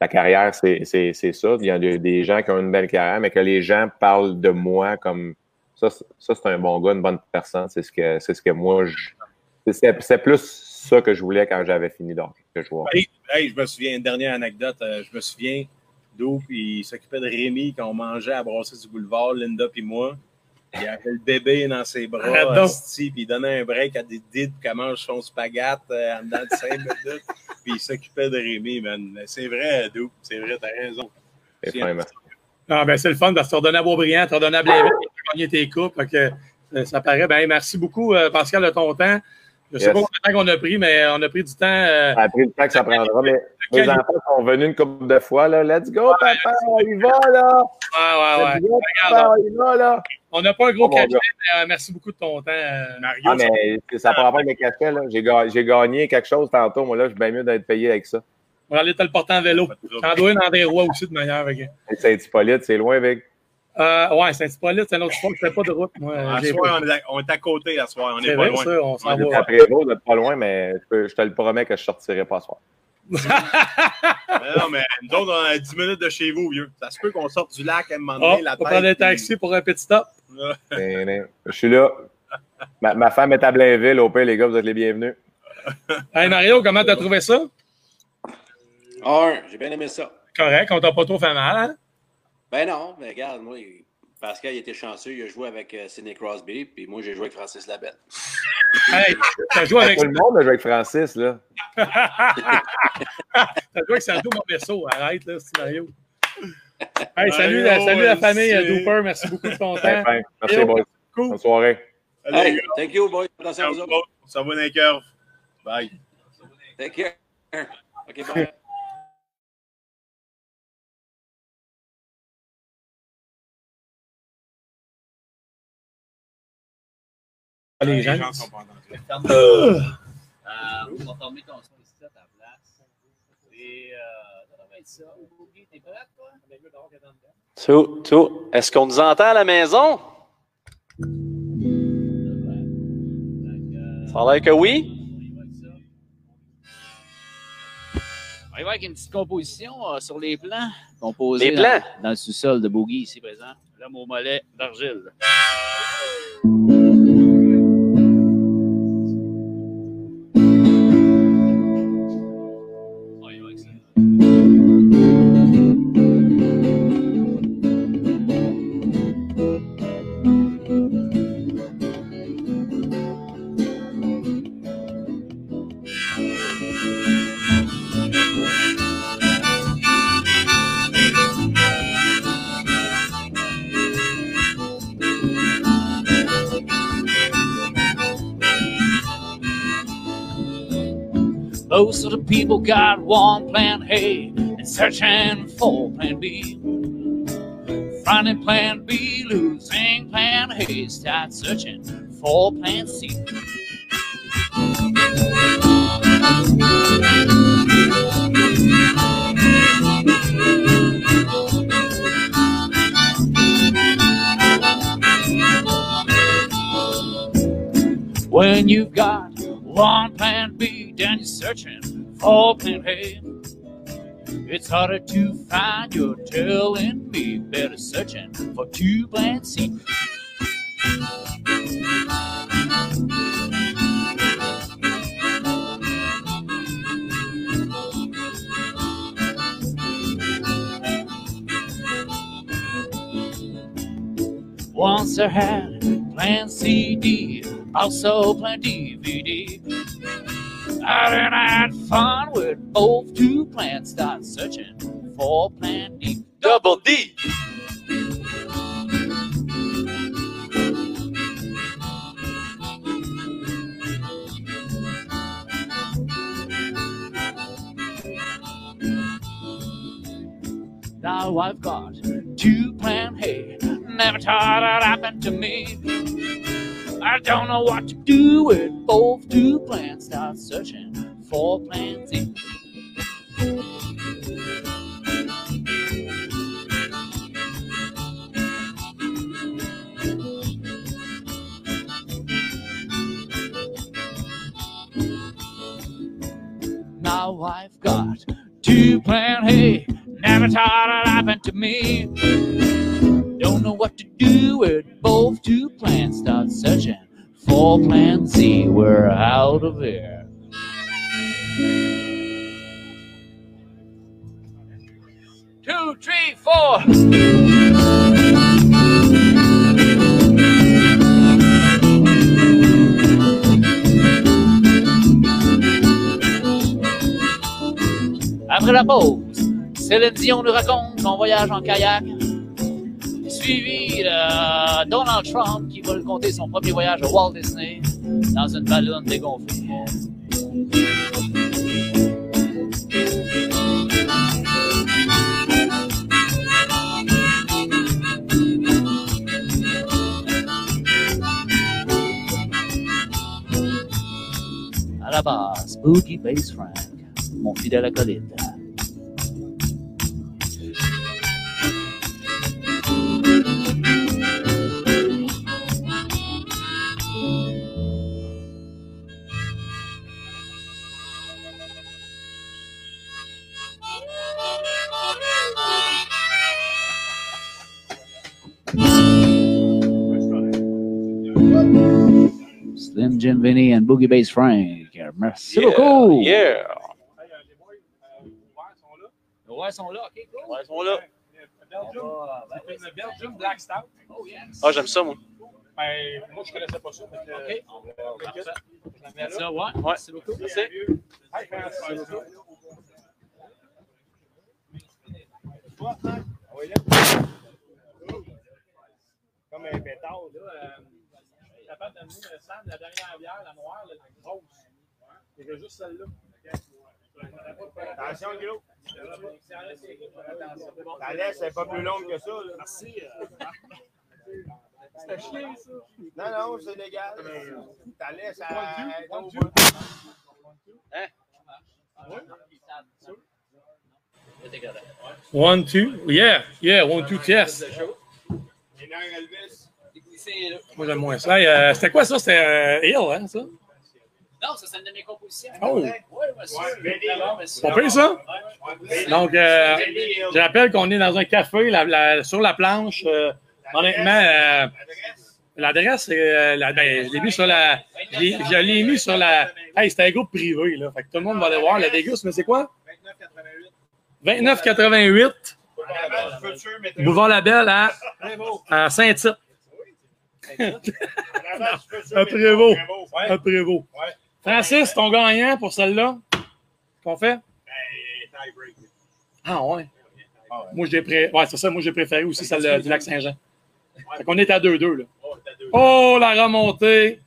la carrière, c'est ça. Il y a des gens qui ont une belle carrière, mais que les gens parlent de moi comme ça, ça c'est un bon gars, une bonne personne. C'est ce que, c'est ce que moi, je. C'est plus ça que je voulais quand j'avais fini d'or que je hey, je me souviens, une dernière anecdote, euh, je me souviens d'où il s'occupait de Rémi quand on mangeait à Brasserie du Boulevard, Linda puis moi. Il avait le bébé dans ses bras, asti, puis il donnait un break à des dides qu'elle mange son spaghette euh, en dedans de 5 (laughs) minutes. Puis il s'occupait de Rémi, man. C'est vrai, Dou. C'est vrai, t'as raison. C'est. Ah, ben, c'est le fun parce que tu as redonné à Beaubriand, tu as redonné à Blainville, tu as gagné tes coupes. fait que, euh, ça paraît. Ben, merci beaucoup, euh, Pascal, de ton temps. Je ne sais Yes. pas combien de temps qu'on a pris, mais on a pris du temps. euh, Ça a pris le temps que ça prendra, mais Quel- mes enfants sont venus une couple de fois. Là. Let's go, papa, on y va, là! ouais, ouais, ouais. Let's go, Regarde, papa, on y va, là! on n'a pas un gros Oh, cachet, mais euh, merci beaucoup de ton temps. euh, Mario, Ah, mais ça prend pas de café, là. J'ai ga- j'ai gagné quelque chose tantôt. Moi, là, je suis bien mieux d'être payé avec ça. On va aller te le porter en vélo. T'en dois une dans des rois aussi de manière. que- Saint-Hippolyte, c'est loin, avec. Euh, ouais, Saint-Hippolyte, c'est un autre sport, c'est pas de route. Moi, à soir, on est, à, on est à côté à soir, on est pas vrai, loin. ça, on s'en On est va. Après vous, d'être pas loin, mais je, peux- je te le promets que je sortirai pas ce soir. Mais non, mais nous autres, on est à 10 minutes de chez vous, vieux. Ça se peut qu'on sorte du lac à un moment Oh, donné, on la va tête. prendre un puis- taxi pour un petit stop. Mais, mais, Je suis là. Ma, ma femme est à Blainville. Au pire, les gars, vous êtes les bienvenus. Hey Mario, comment t'as trouvé ça? Ah, j'ai bien aimé ça. Correct, on t'a pas trop fait mal, hein? Ben non, mais regarde, moi, Pascal, il était chanceux. Il a joué avec euh, Sidney Crosby, puis moi, j'ai joué avec Francis Labelle. (laughs) Hey, t'as joué avec, Tout le monde a joué avec Francis, là. (laughs) t'as joué avec Saldo Mobesso. Arrête, là, c'est Mario. Hey, salut, la, salut la famille Dooper. Merci beaucoup de ton Bien temps. fin. Merci, boys. Cool. Bonne soirée. Allez, Hey, thank you, boy. Attention à vous autres. ça va dans les curves. Bye. Take care. OK, bye. Les gens. sont pas entendus. Euh, on va fermer ton son ici à ta place. Et euh, ça va être ça. Boogie, t'es prête, toi? Tout, tout. Est-ce qu'on nous entend à la maison? Ça a l'air que oui. On y va avec une petite composition euh, sur les plans. Composée Les plans? Dans, dans le sous-sol de Boogie ici présent. L'homme au mollet d'argile. Of the people got one plan A and searching for plan B. Finding plan B, losing plan A, start searching for plan C. When you've got one plan B, then you're searching plan A. It's harder to find, you're telling me. Better searching for two plan C. Once I had plan CD, also plan DVD. I then had fun with both two plans. Start searching for plan D. Double D. Now I've got two plan A. Never thought it happened to me. I don't know what to do with both two plants. Start searching for plants. My wife got two plant hay. Never thought it happened to me. Don't know what to do with both two plans. Start searching for plan Z. We're out of here. Two, three, four. Après la pause, Céline Dion nous raconte son voyage en kayak, suivi de Donald Trump qui va nous compter son premier voyage à Walt Disney dans une ballonne dégonflée. À la base, Boogie Bass Frank, mon fidèle acolyte. Slim Jim Vinny and Boogie Bass Frank. Merci Yeah, beaucoup. Yeah. Hey, les boys, les ouverts sont là. Les Ouais, ils sont là, ok, cool. Ouais, ils sont là. Belgium, Belgium Black Stout. Oh, yes. Ah, j'aime ça, moi. Ben, moi, je connaissais pas ça. Ok. ouais. Ouais. Merci beaucoup. Merci. Comme un pétard, là. Euh, capable d'amener le la dernière bière, la noire, la grosse. Il y a juste celle-là. Attention, Gros. Ta laisse n'est pas plus longue que ça. Là. Merci. C'était chien, ça. Non, non, c'est légal. Ta laisse, elle est one, two. bout. One, two. Yeah, yeah, one, two, yes. Elvis. Moi, j'aime moins ça. Euh, C'était quoi ça? C'était euh, Hill, hein, ça? Non, ça, c'est une de mes compositions. Oh. Monsieur. Ouais, monsieur. Pas pire, ça? Donc, euh, je rappelle qu'on est dans un café la- la- sur la planche. euh, honnêtement, euh, l'adresse, c'est, euh, la- ben, je l'ai mis sur la. Je l'ai- mis sur la. Hey, c'était un groupe privé, là. Fait que tout le monde va aller voir la déguste, mais c'est quoi? 2988, Boulevard Labelle à, à Saint-Tite. À Prévost. À Prévost. Ouais. Francis, ton gagnant pour celle-là, qu'on fait? Ben. Ah ouais. Ah ouais. Moi, j'ai pré... ouais, c'est ça, moi j'ai préféré aussi celle de- du lac Saint-Jean. Fait qu'on est à 2-2 là. Oh, deux. Oh, la remontée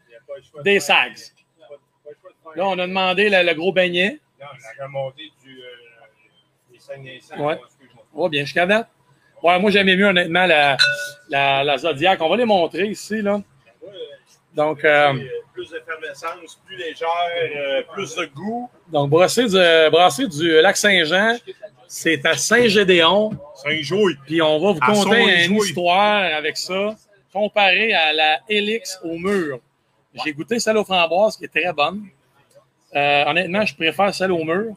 des sags. de Là, on a demandé le, le gros beignet. Non, la remontée du. euh, des Saguenay-Sacs, Ouais. Oh, bien jusqu'à date. Ouais, moi j'aimais mieux honnêtement la, la, la Zodiac. On va les montrer ici, là. Donc, euh, euh, plus d'effervescence, plus légère, euh, plus de goût. donc brasser du, brasser du lac Saint-Jean, c'est à Saint-Gédéon. Jouet. Puis on va vous À conter une histoire avec ça, comparé à la Helix au mur. J'ai goûté celle aux framboises, qui est très bonne. Euh, honnêtement, je préfère celle au mur.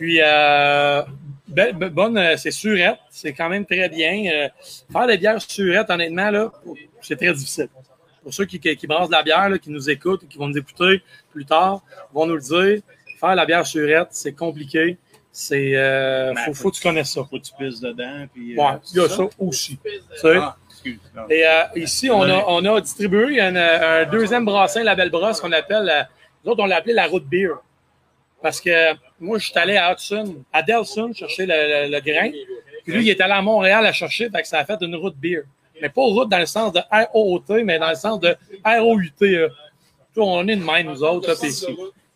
Puis, euh, be- be- bonne, euh, c'est surette. C'est quand même très bien. Euh, faire des bières surettes, honnêtement, là, c'est très difficile. Pour ceux qui, qui, qui brassent de la bière, là, qui nous écoutent, qui vont nous écouter plus tard, vont nous le dire. Faire la bière surette, c'est compliqué. C'est, euh, Ben, faut, faut que tu connaisses ça. Faut que tu pisses dedans. Puis, Ouais, il y a ça aussi. Ah. Non. Et euh, ici, on a, on a distribué un, un deuxième brassin Label Brosse qu'on appelle, nous autres, on l'a appelé la route beer. Parce que moi, je suis allé à Hudson, à Delson, chercher le, le- le grain. Puis lui, il est allé à Montréal à chercher, fait que ça a fait une route beer. Mais pas route dans le sens de R-O-O-T, mais dans le sens de R-O-U-T. On est de même, nous autres. là, puis-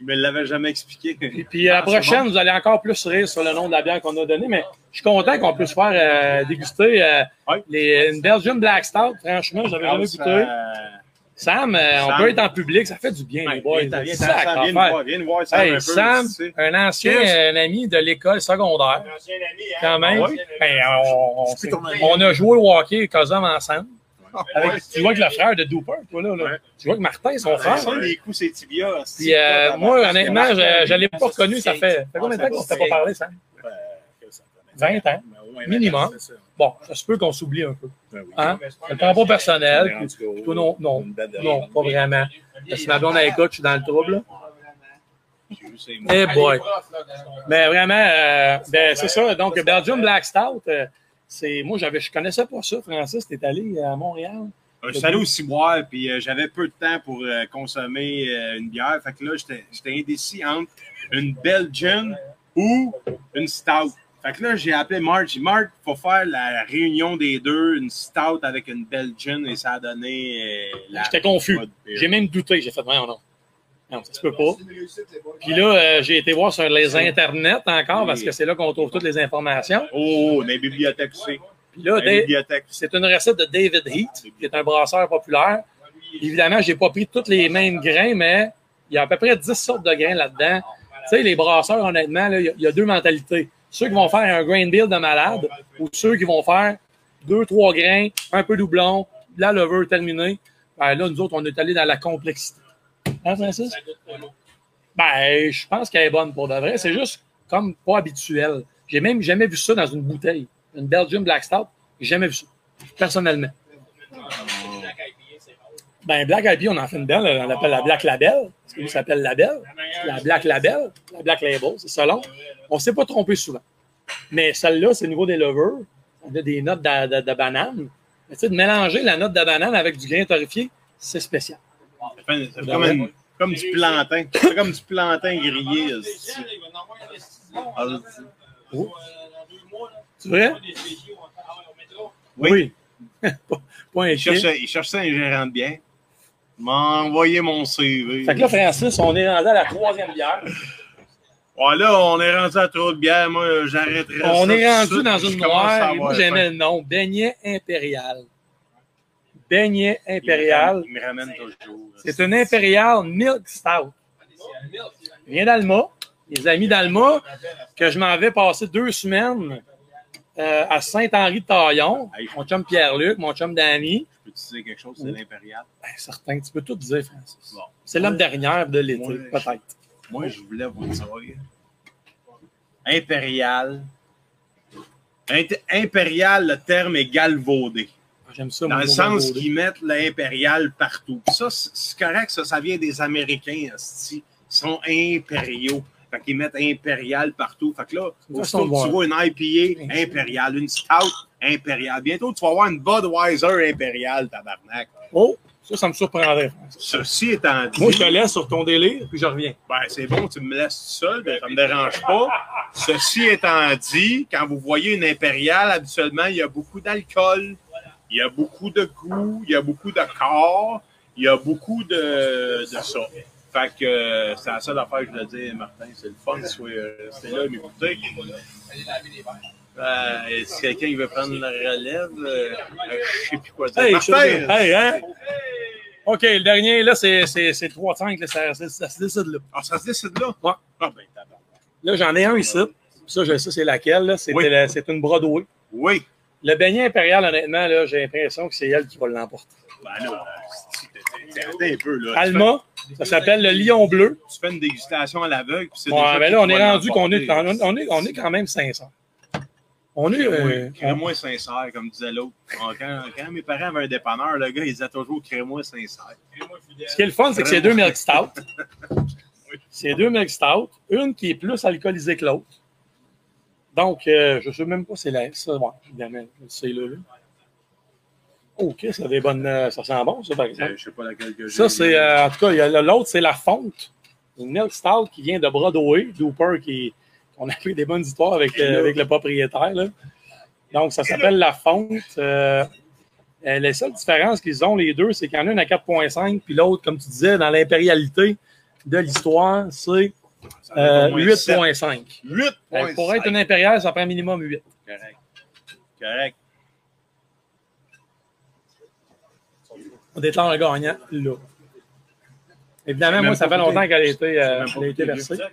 Il me l'avait jamais expliqué. puis, puis la prochaine, vous allez encore plus rire sur le nom de la bière qu'on a donnée, mais je suis content qu'on puisse faire euh, déguster euh, les, une Belgian Black Stout. Franchement, j'avais jamais Ah, goûté. ça- Sam, euh, on Sam. peut être en public, ça fait du bien, les boys. Viens, viens, Sac Sam, viens nous voir, viens nous voir, Sam, un Hey, peu, Sam, tu sais. un ancien Cheers. euh, ami de l'école secondaire, Un ancien ami, hein? quand même. Ah ouais? Ben, on, on, Tu peux tourner. on a joué au hockey et Cosum ensemble. Avec, tu vois que le frère de Dooper, toi, là. là. Tu vois que Martin, son frère. Ça, les coups, c'est tibia. Puis euh, moi, honnêtement, je ne l'ai pas connu, ça fait, ça fait combien de temps qu'on ne s'était pas parlé, ça? 20 ans, minimum. Bon, ça se peut qu'on s'oublie un peu. Hein? Je ne prends pas personnel. puis Toi, non, non, non, pas vraiment. Parce que ma blonde, écoute, je suis dans le trouble. Eh boy. Mais vraiment, euh, ben, c'est ça. Donc, Belgium Black Stout, euh, c'est, moi, j'avais, je connaissais pas ça, Francis. Tu es allé à Montréal? Euh, Je suis allé au ciboire, puis euh, j'avais peu de temps pour euh, consommer une bière. Fait que là, j'étais indécis entre une Belgian ou une Stout. Fait que là, j'ai appelé Mark. J'ai dit, Mark, il faut faire la réunion des deux, une Stout avec une Belgian, et ça a donné euh, la... J'étais confus. J'ai même douté. J'ai fait, non, non. Non, ça se peut pas. Puis là, euh, j'ai été voir sur les internets encore parce que c'est là qu'on trouve toutes les informations. Oh, dans les bibliothèques aussi. Puis là, c'est une recette de David Heath, qui est un brasseur populaire. Évidemment, j'ai pas pris tous les mêmes grains, mais il y a à peu près 10 sortes de grains là-dedans. Tu sais, les brasseurs, honnêtement, y il y, a deux mentalités. Ceux qui vont faire un grain build de malade ou ceux qui vont faire deux, trois grains, un peu doublon, la levure terminée. Ben là, nous autres, on est allés dans la complexité. Hein, Francis? Ben, je pense qu'elle est bonne pour de vrai. C'est juste comme pas habituel. J'ai même jamais vu ça dans une bouteille. Une Belgian Black Stout, j'ai jamais vu ça. Personnellement. Ben, Black IPA, on en fait une belle. On l'appelle la Black Label. Parce que lui s'appelle Label. La Black Label. La Black Label, c'est ça long. On ne s'est pas trompé souvent. Mais celle-là, c'est au niveau des levures. On a des notes de, de- de banane. Mais tu sais, de mélanger la note de banane avec du grain torréfié, c'est spécial. Ça ça fait comme, une- comme du plantain. Ça fait comme du plantain grillé. Ah, Oh. C'est vrai? Oui. pas, (laughs) pas Il cherchait, il cherchait un gérant de bien. Il m'a envoyé mon CV. Fait que là, Francis, on est rendu à la troisième bière. Ouais, là, on est rendu à trop de bière. Moi, j'arrêterai On ça est rendu dans je une noire. Moi, j'aimais le nom. Beignet impérial. Beignet impérial. Il me ramène toujours. C'est une impérial milk stout. Vient d'Alma. Les amis d'Alma, que je m'en vais passer deux semaines euh, à Saint-Henri-de-Taillon. Mon chum Pierre-Luc, mon chum Danny. Peux-tu dire quelque chose? C'est l'impérial. Ben, certain, tu peux tout dire, Francis. Bon. C'est l'homme dernière de l'été, peut-être. Moi, je voulais vous dire. Impérial. Impérial, le terme est galvaudé. J'aime ça, Dans le sens qu'ils mettent l'impérial partout. Puis ça, c'est correct, ça, ça vient des Américains. Ils sont impériaux. Fait qu'ils mettent impérial partout. Fait que là, aussitôt que tu vois une IPA impériale, une stout impériale. Bientôt, tu vas avoir une Budweiser impériale, tabarnak. Oh, ça, ça me surprendrait. Ceci étant dit. Moi, je te laisse sur ton délire, puis je reviens. Ben, c'est bon, tu me laisses tout seul, ça me dérange pas. Ceci étant dit, quand vous voyez une impériale, habituellement, il y a beaucoup d'alcool, il y a beaucoup de goût, il y a beaucoup de corps, il y a beaucoup de, de ça. Fait que euh, c'est la seule affaire que je voulais dire, Martin. C'est le fun soit resté là m'écouter. Euh, si quelqu'un qui veut prendre la relève, euh, je sais plus quoi dire. Hey, Martin! hey, hein? OK, le dernier, là, c'est c'est- c'est 3-5, là, ça, ça, ça se décide là. Ah, ça se décide là? Ouais. Ah, ben. Là, j'en ai un ici. Ça, je sais c'est laquelle. là. Oui. la- C'est une Broadway. Oui. Le beignet impérial, honnêtement, là, j'ai l'impression que c'est elle qui va l'emporter. Ben là, t'es- un peu, là. Alma, ça s'appelle le lion bleu. tu fais une dégustation à l'aveugle. puis c'est Ouais, déjà qui là, on est rendu qu'on est, on est, on est quand même 500. On est. euh, Crée-moi sincère, comme disait l'autre. Quand, quand mes parents avaient un dépanneur, le gars, il disait toujours crée-moi sincère. Ce qui est le fun, c'est que c'est deux milk stout. (laughs) C'est deux milk stout. Une qui est plus alcoolisée que l'autre. Donc, euh, je ne sais même pas si c'est la ça. Ouais, évidemment, c'est là, là. OK, ça a des bonnes. euh, Ça sent bon, ça, par exemple. Euh, Je sais pas laquelle que j'ai. Ça, c'est. euh, en tout cas, l'autre, c'est la fonte. Une milk stout qui vient de Broadway. Dooper, qui, on a eu des bonnes histoires avec, euh, avec le propriétaire. Là. Donc, ça s'appelle la fonte. Euh, euh, les seules différences qu'ils ont, les deux, c'est qu'il y en a une à 4,5, puis l'autre, comme tu disais, dans l'impérialité de l'histoire, c'est Ça va être euh, au moins 8,5. 8 Euh, Pour être une impériale, ça prend minimum 8. Correct. Correct. On déclare un gagnant là. Évidemment, moi, ça fait longtemps qu'elle a été, euh, a été versée. Ah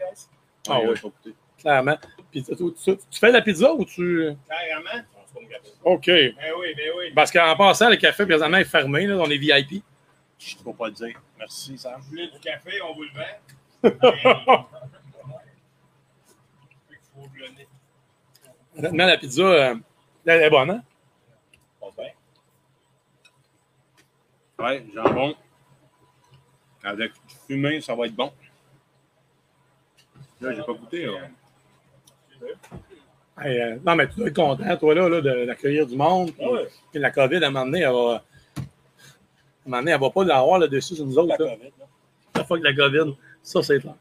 Ah oui. Clairement. Puis, tu, tu- tu fais la pizza ou tu. Carrément. OK. Ben oui, ben oui. Parce qu'en passant, le café, présentement, est fermé. Là, on est VIP. Je ne peux pas le dire. Merci, Sam. Vous voulez du café, on vous le vend. Honnêtement, la pizza, euh, elle est bonne, hein? Pas bien. Ouais, jambon. Avec du fumé, ça va être bon. Là, j'ai pas goûté. Là. Hey, euh, non, mais tu dois être content, toi, là, là, de- d'accueillir du monde. Puis, Ouais. puis la COVID, à un moment donné, elle va. À un moment donné, elle va pas l'avoir là-dessus sur nous autres. La Là. COVID, là. La fois que la COVID, ça, c'est clair.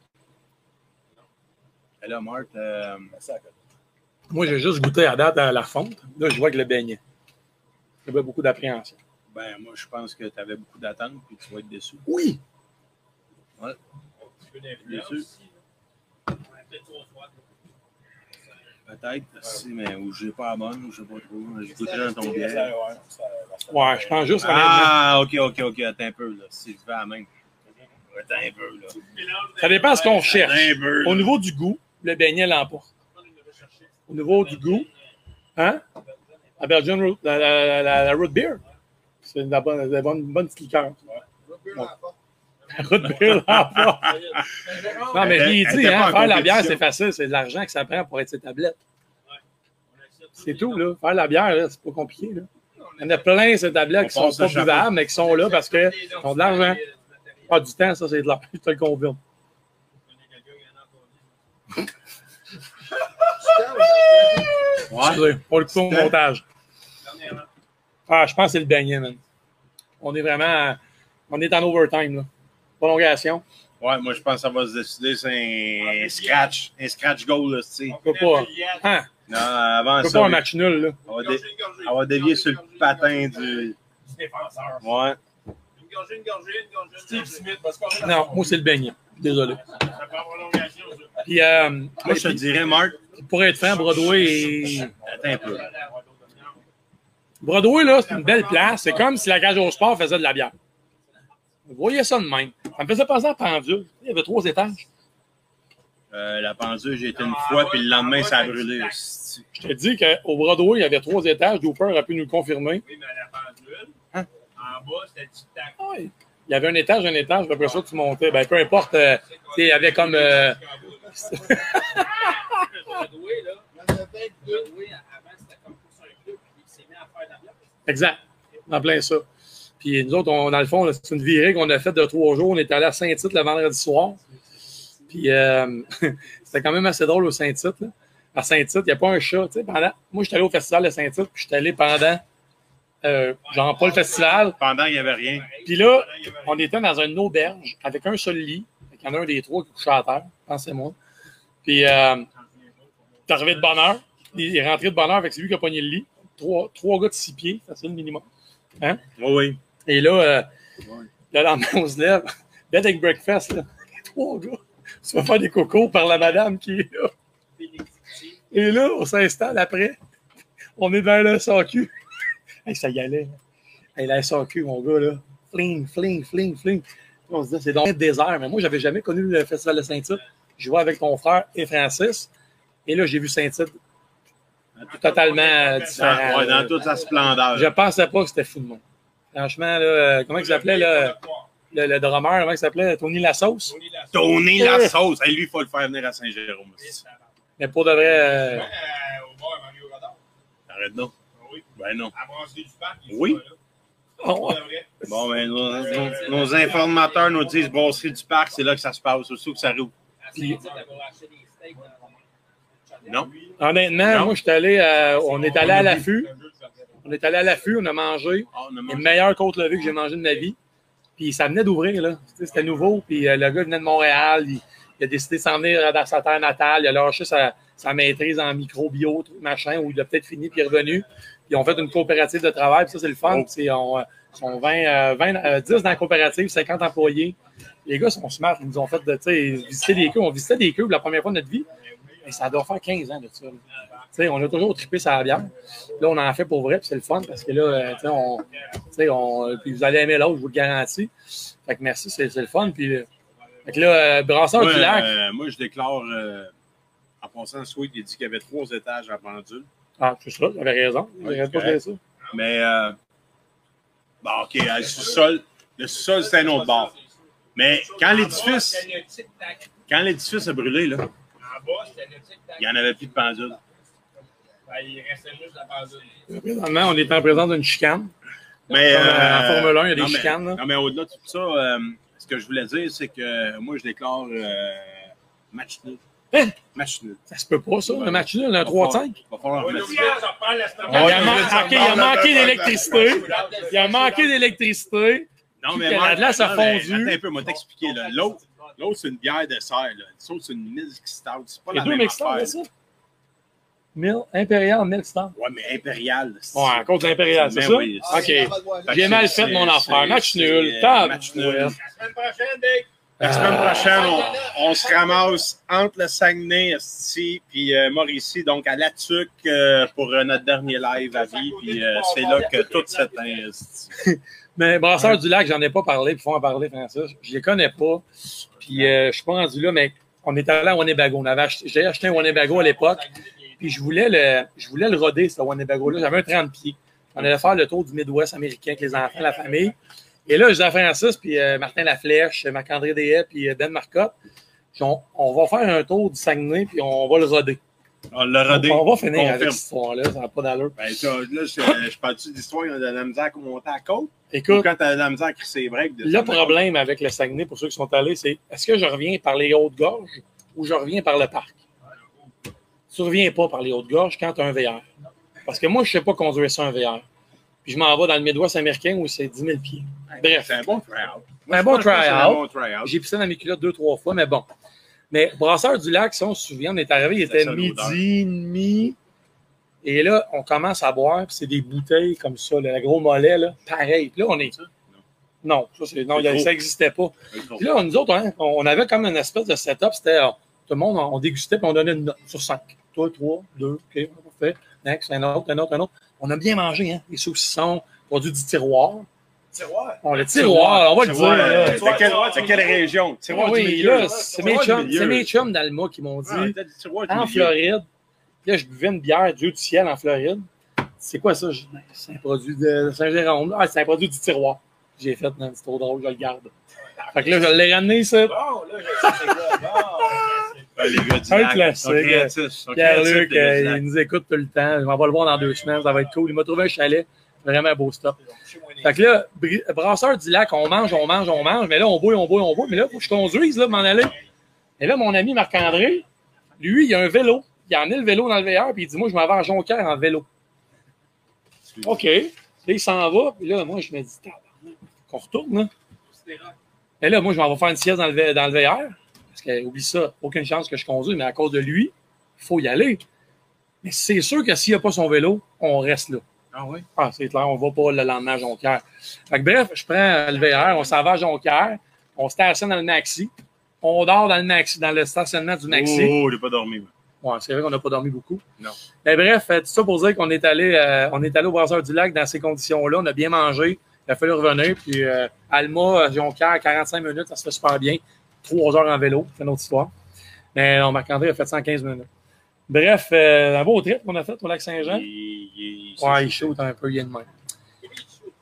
Et là, Marthe, euh, COVID. Moi, j'ai juste goûté à date à la fonte. Là, je vois que le beignet. J'avais beaucoup d'appréhension. ben, moi, je pense que tu avais beaucoup d'attentes puis tu vas être déçu. Oui! Ouais. Un petit peu d'influence Déçu. aussi, là. Ouais, Peut-être trop froid. Peut-être, si, mais ou j'ai pas la bonne, ou je sais pas trop. Je goûterai dans ton bière. ouais, Ouais, je pense juste. Ah, ok, ok, ok. Attends un peu, là. Si je vais à la main. Attends un peu, là. Ça dépend de ce qu'on cherche. Attends un peu. Au niveau du goût, le beignet l'emporte. Au niveau du goût, hein? La Belgian Root, la, la, la, la root beer. C'est la bonne, bonne, bonne petite liqueur. La. (laughs) Non, mais elle dit, hein, faire la bière, c'est facile. C'est de l'argent que ça prend pour être ses tablettes. C'est tout, là. Faire la bière, c'est pas compliqué, là. Il y en a plein, ces tablettes, qui On sont pas buvables, mais qui sont là parce qu'ils ont de l'argent. Pas du temps, ça, c'est de l'argent. (laughs) Je te le confirme. Ouais. Le coupe au montage. Ah, je pense que c'est le beignet, man. On est vraiment. On est en overtime, là. Prolongation. Ouais, moi, je pense que ça va se décider. C'est un scratch. Un scratch goal, là, tu sais. On peut pas. Hein? Non, avant On peut ça, pas un match nul, là. on va, dé- on va dévier sur le patin du. Défenseur. Ouais. Une gorgée, une gorgée, une gorgée. Steve Smith, parce qu'on Non, moi, c'est le beignet. Désolé. Puis, euh, Moi, je te dirais, Marc, pour être franc, Broadway est. attends un peu. Broadway, là, c'est une belle place. C'est comme si la cage au sport faisait de la bière. Vous voyez ça de même. Ça me faisait penser à Pendule. Il y avait trois étages. Euh, la pendule, j'ai été une fois, puis le lendemain, ça a brûlé. Je te dis qu'au Broadway, il y avait trois étages. Dooper aurait pu nous le confirmer. Oui, mais à la pendule, Hein? en bas, c'était du tac. Ouais. Il y avait un étage, un étage, puis après ça, tu montais. Ben, peu importe. euh, il y avait comme. euh, Broadway, là, Broadway, avant, c'était comme pour un club, puis (laughs) il s'est mis à faire de la bière. exact. En plein ça. Puis nous autres, on, dans le fond, c'est une virée qu'on a faite de trois jours. On est allé à Saint-Tite le vendredi soir. Puis euh, (laughs) c'était quand même assez drôle au Saint-Tite. À Saint-Tite, il n'y a pas un chat. Pendant... Moi, je suis allé au festival de Saint-Tite, puis je suis allé pendant, euh, genre pas le festival. Pendant, il n'y avait rien. Puis là, on était dans une auberge avec un seul lit. Il y en a un des trois qui couchait à terre, pensez-moi. Puis, euh, t'es arrivé de bonne heure. Il est rentré de bonne heure avec celui qui a pogné le lit. Trois, trois gars de six pieds, c'est le minimum. Oui, oui. Et là, euh, le lendemain, on se lève. Bed and breakfast, là. (laughs) Trois gars. Tu vas faire des cocos par la madame qui est là. Et là, on s'installe après. On est dans le SAQ. (laughs) Hey, ça y allait. Hey, la SAQ, mon gars, là. Fling, fling, fling, fling. On se dit, c'est dans le désert. Mais moi, j'avais jamais connu le festival de Saint-Tite. Je jouais avec ton frère et Francis. Et là, j'ai vu Saint-Tite totalement différent. Dans, ouais, dans là. toute sa splendeur. Je pensais pas que c'était fou de monde. Franchement, là, euh, comment il s'appelait, là, le, le drummer, comment il s'appelait? Tony Lasauce? Tony la sauce. Hey, lui, il faut le faire venir à Saint-Jérôme. aussi. Mais pour de vrai, euh, Euh. Arrête donc. Oui. Ben non. À Oui. oh, vrai. Bon, ben, nos, nos- nos informateurs nous disent brasserie du parc, c'est là que ça se passe, aussi que ça roule. À Non. honnêtement, Non. moi, je suis allé, euh, on est allé à l'affût. On est allé à l'affût, on a mangé. Ah, on a Les mangé. meilleures côtes levées que j'ai mangées de ma vie. Puis ça venait d'ouvrir, là. C'était nouveau. Puis euh, le gars venait de Montréal. Il, il a décidé de s'en venir dans sa terre natale. Il a lâché sa, sa maîtrise en micro-bio, machin, où il a peut-être fini puis il est revenu. Puis ils ont fait une coopérative de travail. Puis ça, c'est le fun. Oh. Puis c'est- on, euh, sont 20, euh, 20, euh, 10 dans la coopérative, 50 employés. Les gars sont smart. Ils nous ont fait de, visiter des cubes. On visitait des cubes la première fois de notre vie. Et ça doit faire 15 ans de ça. là. On a toujours trippé la bière. Là, on en fait pour vrai, puis c'est le fun parce que là, euh, on, on, puis vous allez aimer l'autre, je vous le garantis. Fait que merci, c'est c'est le fun. Puis, euh, fait que là, euh, Brasseur Moi, du Lac, euh, moi, je déclare, euh, en passant, Sweet, il dit qu'il y avait trois étages à pendule. Ah, c'est ça, j'avais raison. J'arrête pas ça. Mais, euh, bon, OK, le sous-sol, le sous-sol, c'est un autre bord. Mais quand l'édifice, quand l'édifice a brûlé, là, En bas, c'était le tic-tac. il n'y en avait plus de pendule. Ben, il restait juste la pendule. Présentement, on est en présence d'une chicane. Mais, Comme, euh, en Formule 1, il y a des non, mais- chicanes, là. Non, mais au-delà de tout ça, euh, ce que je voulais dire, c'est que moi, je déclare euh, match nul. Hein? Match nul. Ça se peut pas, ça, un match nul, un 3-5. Il va falloir Ouais. Il a, manqué d'électricité. Il a manqué d'électricité. Non, mais la glace a mais fondu. Attends un peu, moi t'expliquer. L'autre, c'est une bière de serre. L'autre, c'est une milk stout. C'est pas Il y la a deux même affaire. Impérial, Milk Star. Ouais, mais impérial. c'est- Ouais, à cause de l'Impérial, c'est ça? oui, OK. J'ai mal fait mon affaire. Match nul. Match nul. La semaine prochaine, Dick. La semaine Ah. prochaine, on, on se ramasse entre le Saguenay, esti, puis euh, Mauricie, donc à La Tuque euh, pour euh, notre dernier live à vie. Puis euh, c'est là que tout s'éteint. esti. (laughs) Mais Brasseur du Lac, j'en ai pas parlé, puis faut en parler, Francis. Je les connais pas. Puis euh, je suis pas rendu là, mais on est allé à Winnebago. On avait acheté, j'ai acheté un Winnebago à l'époque, puis je voulais le, je voulais le roder, ce Winnebago-là. J'avais un 30 pieds. On allait faire le tour du Midwest américain avec les enfants, la famille. Et là, à Francis, puis euh, Martin Laflèche, Marc-André Deshaies, puis euh, Ben Marcotte, puis on, on va faire un tour du Saguenay, puis on va le roder. On l'a rodé. On va finir avec cette histoire-là, ça n'a pas d'allure. Ben, ça, là, je, je parle-tu d'histoire de la misère à monter à la côte? Ou Écoute, quand t'as de la misère crisser les breaks? de Le côte? problème avec le Saguenay, pour ceux qui sont allés, c'est est-ce que je reviens par les Hautes-Gorges ou je reviens par le parc? Tu ne reviens pas par les Hautes-Gorges quand tu as un VR. Parce que moi, je ne sais pas conduire ça un VR. Puis je m'en vais dans le Midwest américain où c'est 10 000 pieds. Bref, C'est un bon try-out. Un bon. Un bon try-out. j'ai pissé dans mes culottes deux, trois fois, mais bon. Mais Brasseur du Lac, si on se souvient, on est arrivé, il était midi, demi. Et là, on commence à boire, puis c'est des bouteilles comme ça, le gros mollet, là, pareil. Puis là, on est. Non, ça, c'est- non, a- ça n'existait pas. Puis là, nous autres, hein, on avait comme une espèce de setup. C'était euh, tout le monde, on dégustait puis on donnait une note sur cinq. Toi, trois, deux, OK, parfait. Next, un autre, un autre, un autre. On a bien mangé, hein? Les saucissons, produits du tiroir. Tiroir? On le tiroir, on va le dire. Tiroir, euh, C'est quelle, région? Tiroir Ah oui, du milieu. là, c'est mes Tiroir mes chums d'Alma qui m'ont dit Ah, tiroir en milieu. Floride. Puis là, je buvais une bière Dieu du ciel en Floride. C'est quoi ça? C'est un produit de Saint-Jérôme. Ah, c'est un produit du tiroir. J'ai fait, non, c'est trop drôle, je le garde. Fait que là, je l'ai ramené, ça. Bon, là, je sais c'est quoi. Bon, les gars du Un lac, classique. Pierre-Luc, euh, il nous écoute tout le temps. On va le voir dans deux semaines, ça va être cool. Il m'a trouvé un chalet. Vraiment un beau stop. Fait que là, Brasseur du lac, on mange, on mange, on mange, mais là, on boit, on boit, on boit. Mais là, faut que je conduise, là, m'en aller. Et là, mon ami Marc-André, lui, il a un vélo. Il a emmené le vélo dans le VR, puis il dit Moi, je m'en vais à Jonquière en vélo. OK. Là, il s'en va, puis là, moi, je me dis qu'on retourne, là. Et là, moi, je m'en vais faire une sieste dans le, dans le VR. Parce que, oublie ça, aucune chance que je conduise, mais à cause de lui, il faut y aller. Mais c'est sûr que s'il n'a pas son vélo, on reste là. Ah oui? Ah, c'est clair, on va pas le lendemain à Jonquière. Fait que bref, je prends le VR, on s'en va à Jonquière, on stationne dans le maxi, on dort dans le maxi, dans le stationnement du maxi. Oh, j'ai pas dormi. Ouais, c'est vrai qu'on n'a pas dormi beaucoup. Non. Mais bref, euh, tout ça pour dire qu'on est allé, euh, on est allé au Brasseur du Lac dans ces conditions-là. On a bien mangé. Il a fallu revenir. Puis euh, Alma, Jonquière, 45 minutes, ça se fait super bien. Trois heures en vélo, c'est une autre histoire. Mais non, Marc-André a fait 115 minutes. Bref, euh, un beau trip qu'on a fait au lac Saint-Jean. Ouais, il shoot un peu, il est de même.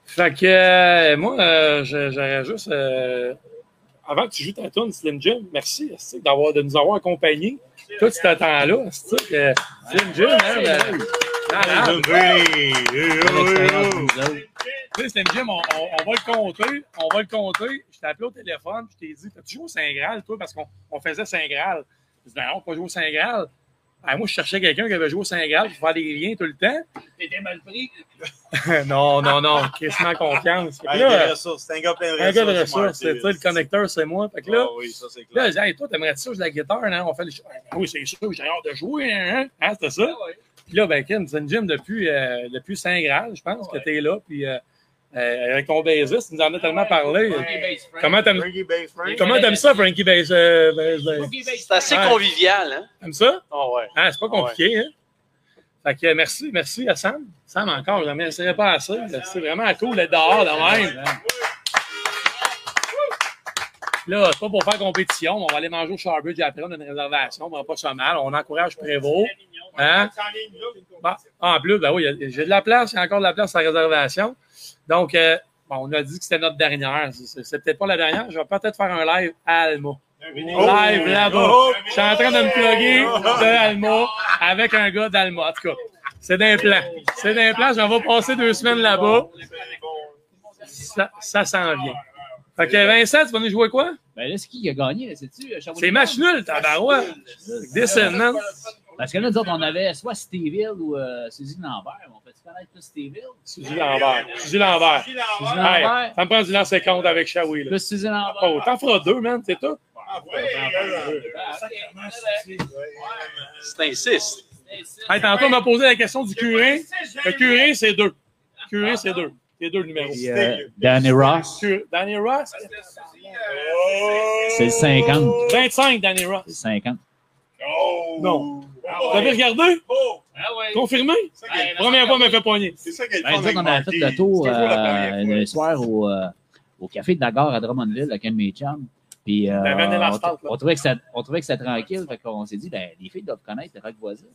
Fait que euh, moi, euh, j'aurais juste. euh, avant que tu joues ta tune, Slim Jim, merci d'avoir, de nous avoir accompagnés. Tout ce temps-là, Slim Jim, hein, ben, Tu sais, Jim, on, on- on va le compter. On va le compter. Je t'ai appelé au téléphone, je t'ai dit, t'as-tu joué au Saint-Graal, toi, parce qu'on on faisait Saint-Graal. Je dis, ben non, pas joué au Saint-Graal. Ben, moi, je cherchais quelqu'un qui avait joué au Saint-Graal pour faire des liens tout le temps. T'étais mal pris. (laughs) non, non, non, crissement confiance. Fait que Un là, gars de ressources. C'est un gars plein de un gars de ressources, c'est le connecteur, c'est moi. Fait que là, Ah oui, ça c'est là, clair. je dis, hey, toi, t'aimerais-tu ça, jouer de la guitare, hein? On fait les choses. Ah, oui, c'est sûr, j'ai hâte de jouer, hein? hein? C'était ça? Puis là, ben, Ken, c'est une gym depuis, euh, depuis Saint-Graal, je pense, que t'es là. Puis euh, euh, avec ton bassiste, tu nous en as tellement parlé. Comment t'aimes, ça, Frankie Bass? euh? C'est assez Ouais. convivial, hein? T'aimes ça? Ah ouais. Hein, c'est pas compliqué, hein? Fait que merci, merci à Sam. Sam encore, je ne remercierai pas assez. C'est vraiment cool d'être dehors de même. Là, c'est pas pour faire compétition. On va aller manger au Charbridge après, on a une réservation. On va pas ça mal. On encourage Prévost. Hein? Bon, en plus, ben oui, j'ai de la place, j'ai encore de la place à réservation. Donc, euh, bon, on a dit que c'était notre dernière. C'est peut-être pas la dernière. Je vais peut-être faire un live à Alma. Live là-bas. Je suis en train de me plugger de Alma avec un gars d'Alma. En tout cas, c'est d'un plan. C'est d'un plan. Je vais passer deux semaines là-bas. Ça, ça s'en vient. Fait que Vincent, tu vas nous jouer quoi? Ben là, c'est qui qui a gagné? là? C'est-tu euh, C'est match nul, tabarouette. Descend, man. Parce que là, nous autres, on avait soit Steville ou euh, Suzy Lambert. On fait-tu connaître plus Steville? Suzy Lambert. Suzy Lambert. Suzy Hey, Lambert. ça me prend du lancer compte avec Shawi. Là. Plus Suzy Lambert. Oh, t'en feras deux, man, c'est tout. C'est insiste. Hey, tantôt, on m'a posé la question du curé. Le curé, c'est deux. Curé, c'est deux. C'est deux numéros. Euh, Danny Ross, Danny Ross? c'est le 50. 25, Danny Ross. C'est 50. Non. Vous avez regardé? Confirmé? Première fois, m'a fait poigner. C'est ça qu'elle Ben, on a fait le tour euh, le soir au, euh, au Café de la Gare à Drummondville avec un de mes chums. Puis, euh, Ben, on, trouvait que c'était on trouvait que c'était tranquille. Fait qu'on s'est dit, ben, les filles doivent connaître Rock Voisine.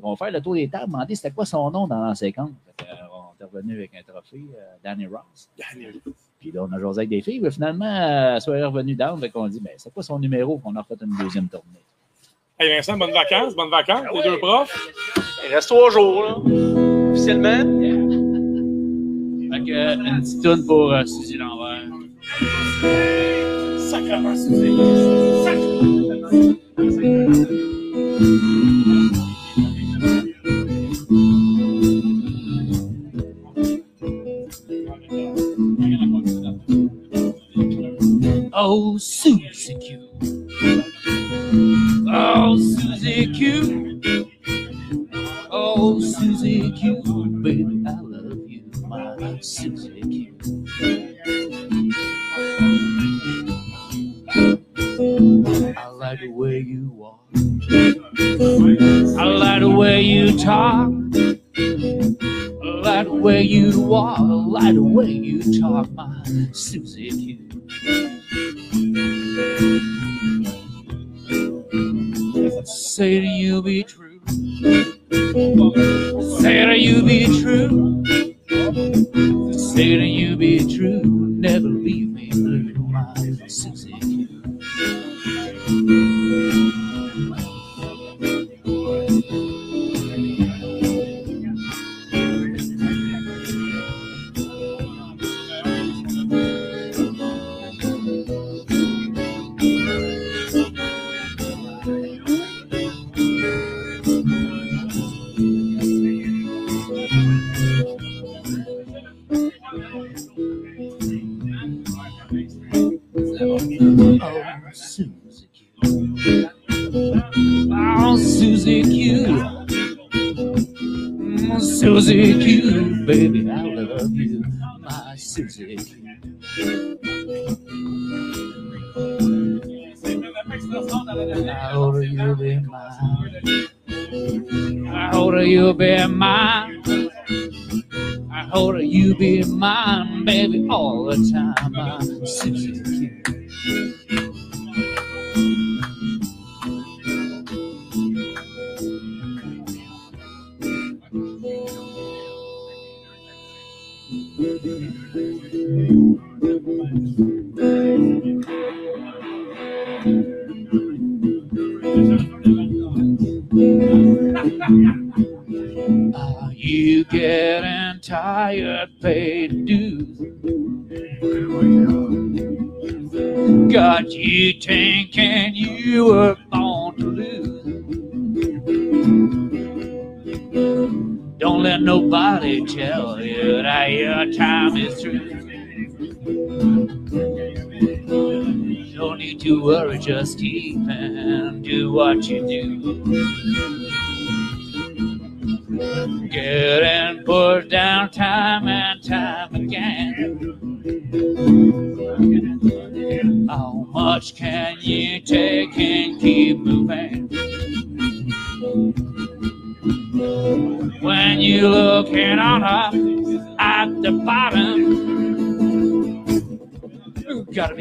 Qu'on va faire le tour des tables, demander c'était quoi son nom dans l'an 50. Fait que, euh, revenu avec un trophée, euh, Danny Ross. Puis là, on a jasé avec des filles. Mais finalement, euh, soirée revenue down. Fait qu'on dit, ben, c'est quoi son numéro? Puis on a refait une deuxième tournée. Hey Vincent, bonnes vacances, bonnes vacances, les deux profs. Il reste trois jours, là. Officiellement. Fait que, euh, une petite toune pour euh, Suzy Lambert. Sacrement, Suzy. Oh, Susie Q. Oh, Susie Q. Oh, Susie Q. Baby, I love you, my Susie Q. I like the way you walk. I like the way you talk. I like the way you walk. I like the way you talk, my Susie Q. Say that you be true. Say that you be true. Say that you be true. Never leave me blue, my Susie Susie Q. Baby, I love you, my Susie Q. How do you be mine? How do you be mine? How do you be mine, baby, all the time, my Susie Are you getting tired, paid dues? Got you thinking you were born to lose. Don't let nobody tell you that your time is through. No need to worry, just keep and do what you do. Get and put down time and time again. How much can you take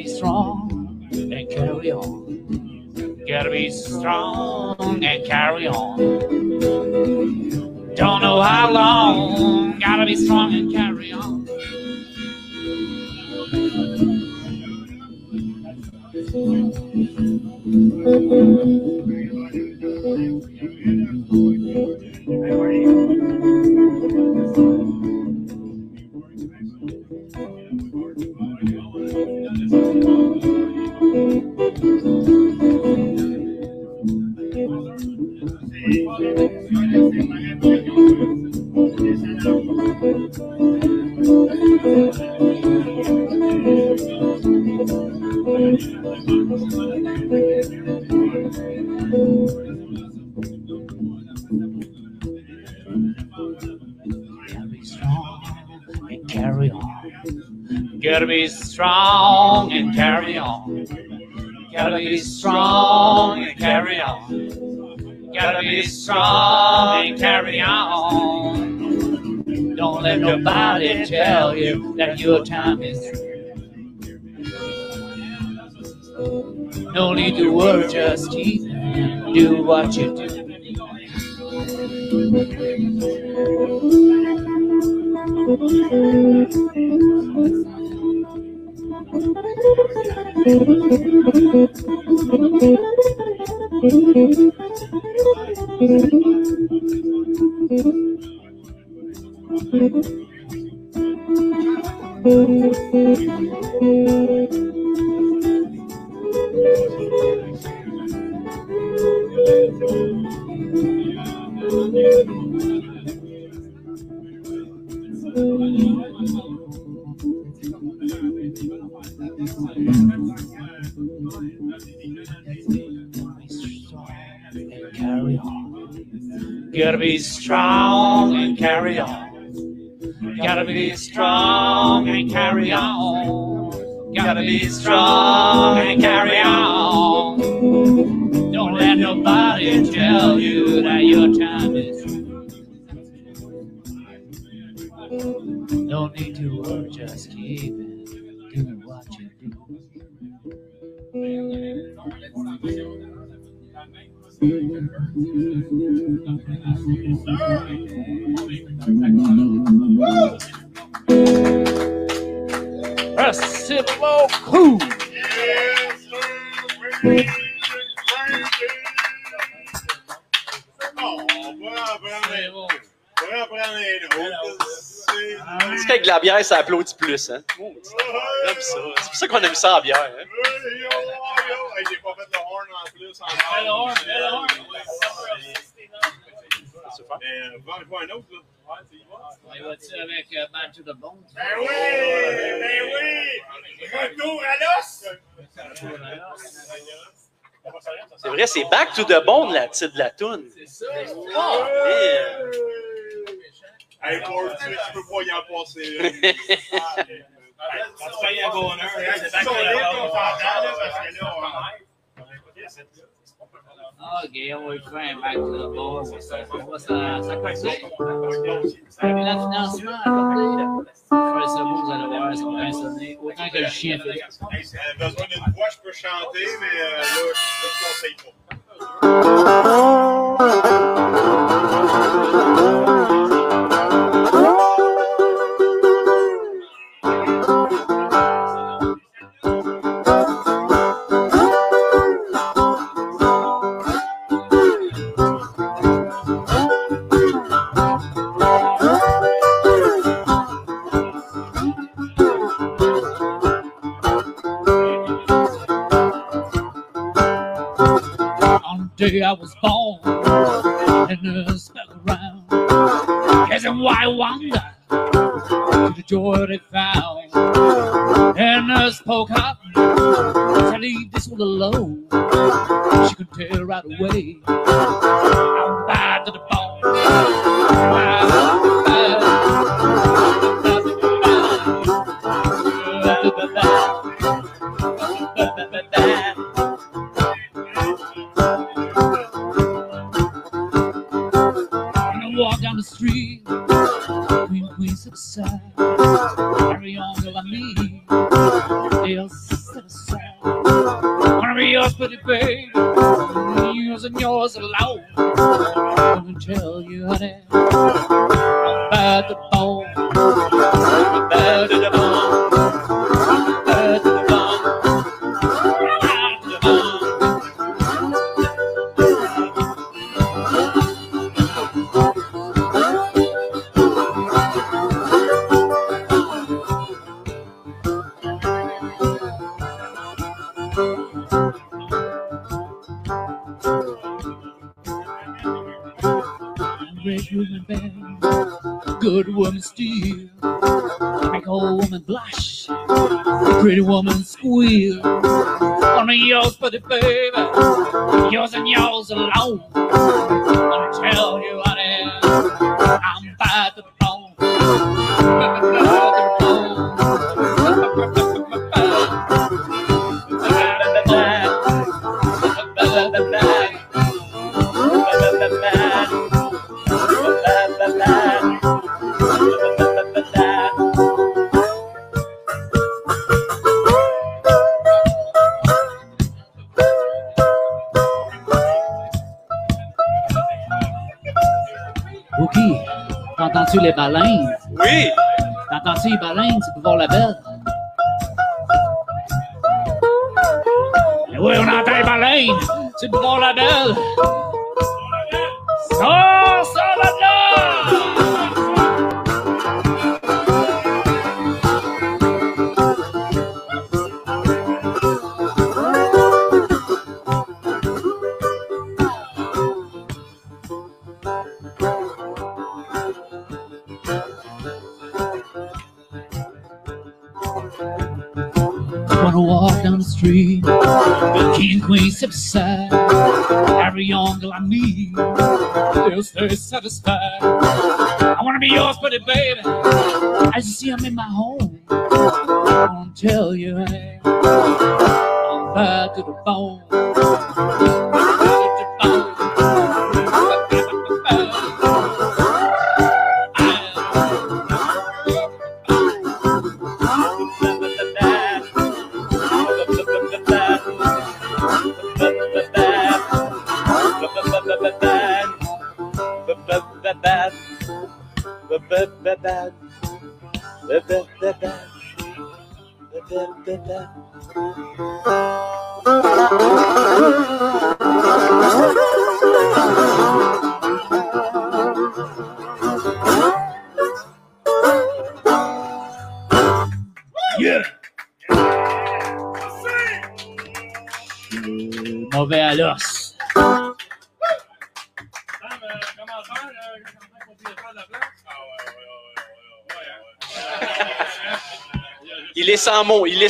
be strong and carry on. Gotta be strong and carry on. That your time is through. No need to worry, just keep do what you do. (laughs) Be strong and carry on. Don't let nobody tell you that your time is. No need to worry, just keep it. Do what you do. Reciprocal cool. C'est qu'avec la bière, ça applaudit plus. Hein? C'est pour ça qu'on a mis ça en bière. Hein? J'ai pas fait le horn en plus. Euh, Vends-moi un autre, là. Et vas-tu avec euh, Bad to the Bone? Ben oui! Ben oui! Retour à l'os! C'est vrai, c'est Back to the Bone, la titre de la toune. Oh, yeah. Hey, pour tu peux pas y en passer. Ça te fait un bonheur. C'est back to the bone, on s'entend, là, parce que là, on- Ok, on va faire un to the Bone. Ça va ça. Mais le financement faire ça beau, vous allez voir, ça va sonner. Autant que le chien fait. Si t'as besoin d'une voix, je peux chanter, mais euh, là, je te conseille pas. I was born, and the spell around. As a wild wonder to the joy they found. And the spoke up to leave this one alone. She could tell right away. I'm bad to the bone.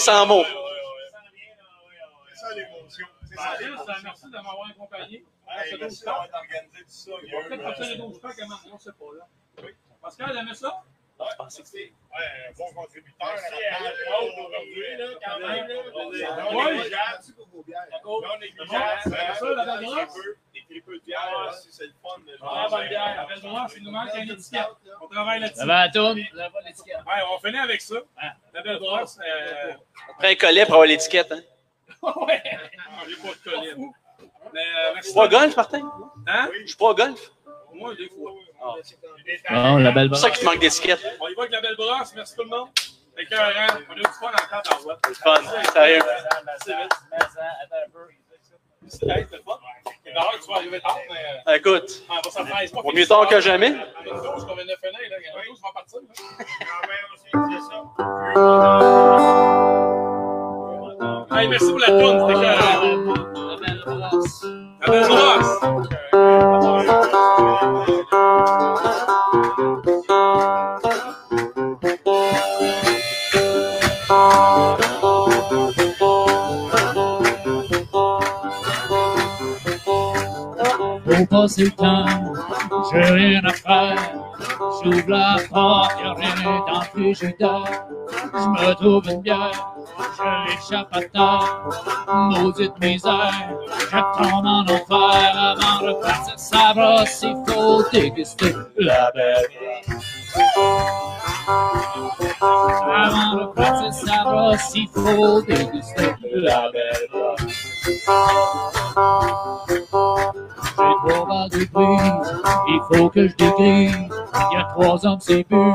Sans mots. Ça merci de m'avoir accompagné. D'avoir tout ça. On va peut-être partir les 12 packs, comment? On sait pas. Pascal, aimait ça? Ouais, bon contributeur. Négligeable. C'est ça, la belle bière, c'est le fun. Ah, bonne bière. Nous manque une étiquette. On travaille là-dessus. Tourne? L'étiquette? Ouais, on finit avec ça. La belle brosse. Euh... Après un collet pour avoir l'étiquette. Hein. ouais. J'ai pas de euh. Je suis pas au golf, Martin? Hein? Je suis pas au golf. Moi, des fois. Oh, la belle C'est pour ça qu'il te manque d'étiquette. On y va avec la belle brosse. Merci tout le monde. Euh, on a eu du fun en temps d'envoi. C'est fun, sérieux. C'est vite. C'est hey, c'était fun. D'ailleurs, tu vas arriver tard, mais. euh, Écoute, on va s'en faire. Mieux tard que jamais. A là. Il y en a qui partir. (laughs) Hey, merci pour la tourne. C'était que. La belle brosse. La belle brosse. Faut passer le temps, j'ai rien à faire. J'ouvre la porte, y'a rien dans le frigidaire. Je me trouve une bière, je l'échappe à terre. Maudite misère, je tombe en enfer avant de partir sa brosse. Il faut déguster la belle Avant de partir sa brosse, il faut déguster la belle brosse. J'ai trois balles de prise, il faut que je dégrise. Il y a trois ans c'est plus,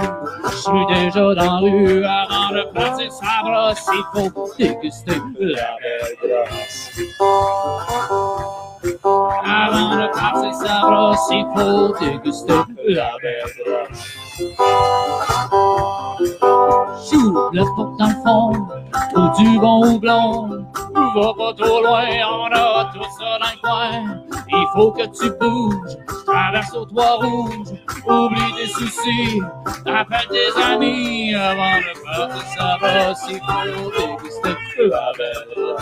je suis déjà dans la rue. Avant de passer sa brosse, il faut déguster la belle brosse. Avant de passer sa brosse, il faut déguster la belle Chou, le porte dans le fond, ou du bon houblon. Va pas trop loin, on a tout ça dans le coin. Il faut que tu bouges, traverse au toit rouge, oublie tes soucis, appelle tes amis avant de passer sa brosse. Il faut déguster la belle.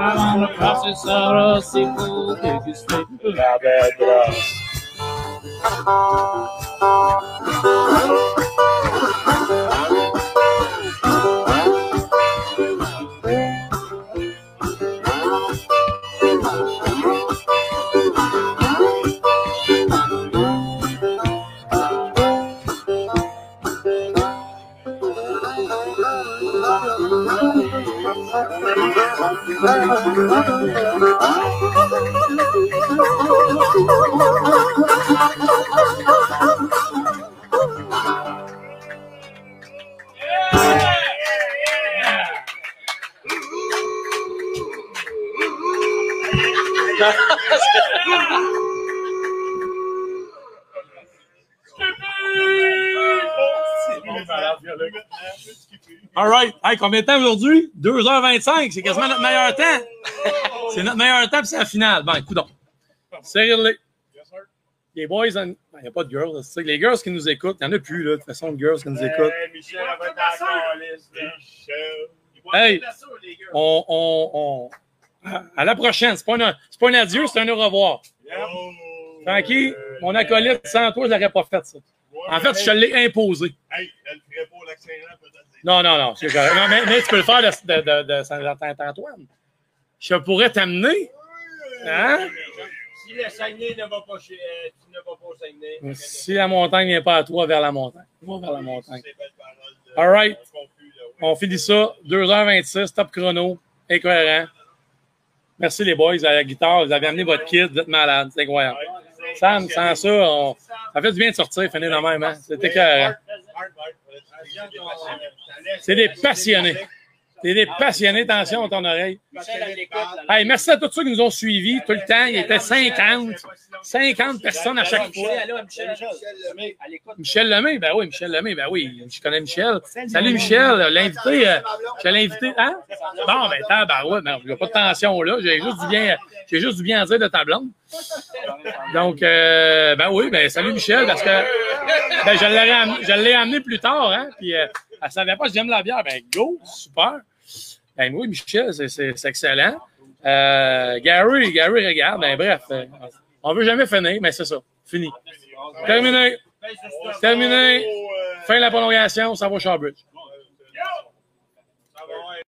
Avant de passer sa brosse, il faut déguster la belle brosse. Yeah, (laughs) yeah, yeah. All right. Hey, combien de temps aujourd'hui? 2h25. C'est quasiment notre meilleur temps. (laughs) C'est notre meilleur temps, puis c'est la finale. Ben, écoute donc. Sérieux. Les boys, il n'y a pas de girls. là. Les girls qui nous écoutent, il n'y en a plus, là, de toute façon, de girls qui nous écoutent. Michel. Hey, on, on, on- à la prochaine. C'est pas, un- pas un adieu, c'est un au revoir. Francky, mon acolyte, sans toi, je l'aurais pas fait, ça. En fait, je te l'ai imposé. Hey, elle le ferait pour l'accélérant, peut-être. Non, non, non, c'est correct. Non, mais, mais tu peux le faire de, de, de, de Saint-Antoine. Je pourrais t'amener. Hein? Si le Saguenay ne va pas chez. euh, tu ne vas pas au Saguenay. Si la montagne vient pas à toi, vers la montagne. Vers la montagne. All right. On finit ça. 2h26, top chrono. Incohérent. Merci les boys à la guitare. Vous avez amené votre kit. Vous êtes malades. C'est incroyable. Sam, sans ça, on... ça fait du bien de sortir, finir de même. Hein? C'était écœurant. Hard, hard. C'est des passionnés. C'est des passionnés. Attention à ton oreille. Hey, merci à tous ceux qui nous ont suivis tout le temps. Il était 50. 50 personnes à chaque fois. Michel, Lemay, ben oui, Michel Lemay, ben oui, je connais Michel. Salut Michel, l'invité, euh, je l'ai invité, hein? Bon, ben, t'as, ben ouais, ben, il n'y a pas de tension là, j'ai juste du bien, j'ai juste du bien à dire de ta blonde. Donc, euh, ben oui, ben, salut Michel, parce que, ben, je amené, l'ai amené plus tard, hein, puis euh, elle savait pas que j'aime la bière, ben, go, super. Ben oui, Michel, c'est, excellent. Euh, Gary, Gary, regarde, ben, bref, euh, on veut jamais finir, mais c'est ça, fini. Terminé. Terminé. Fin de la prolongation, ça va au Shawbridge.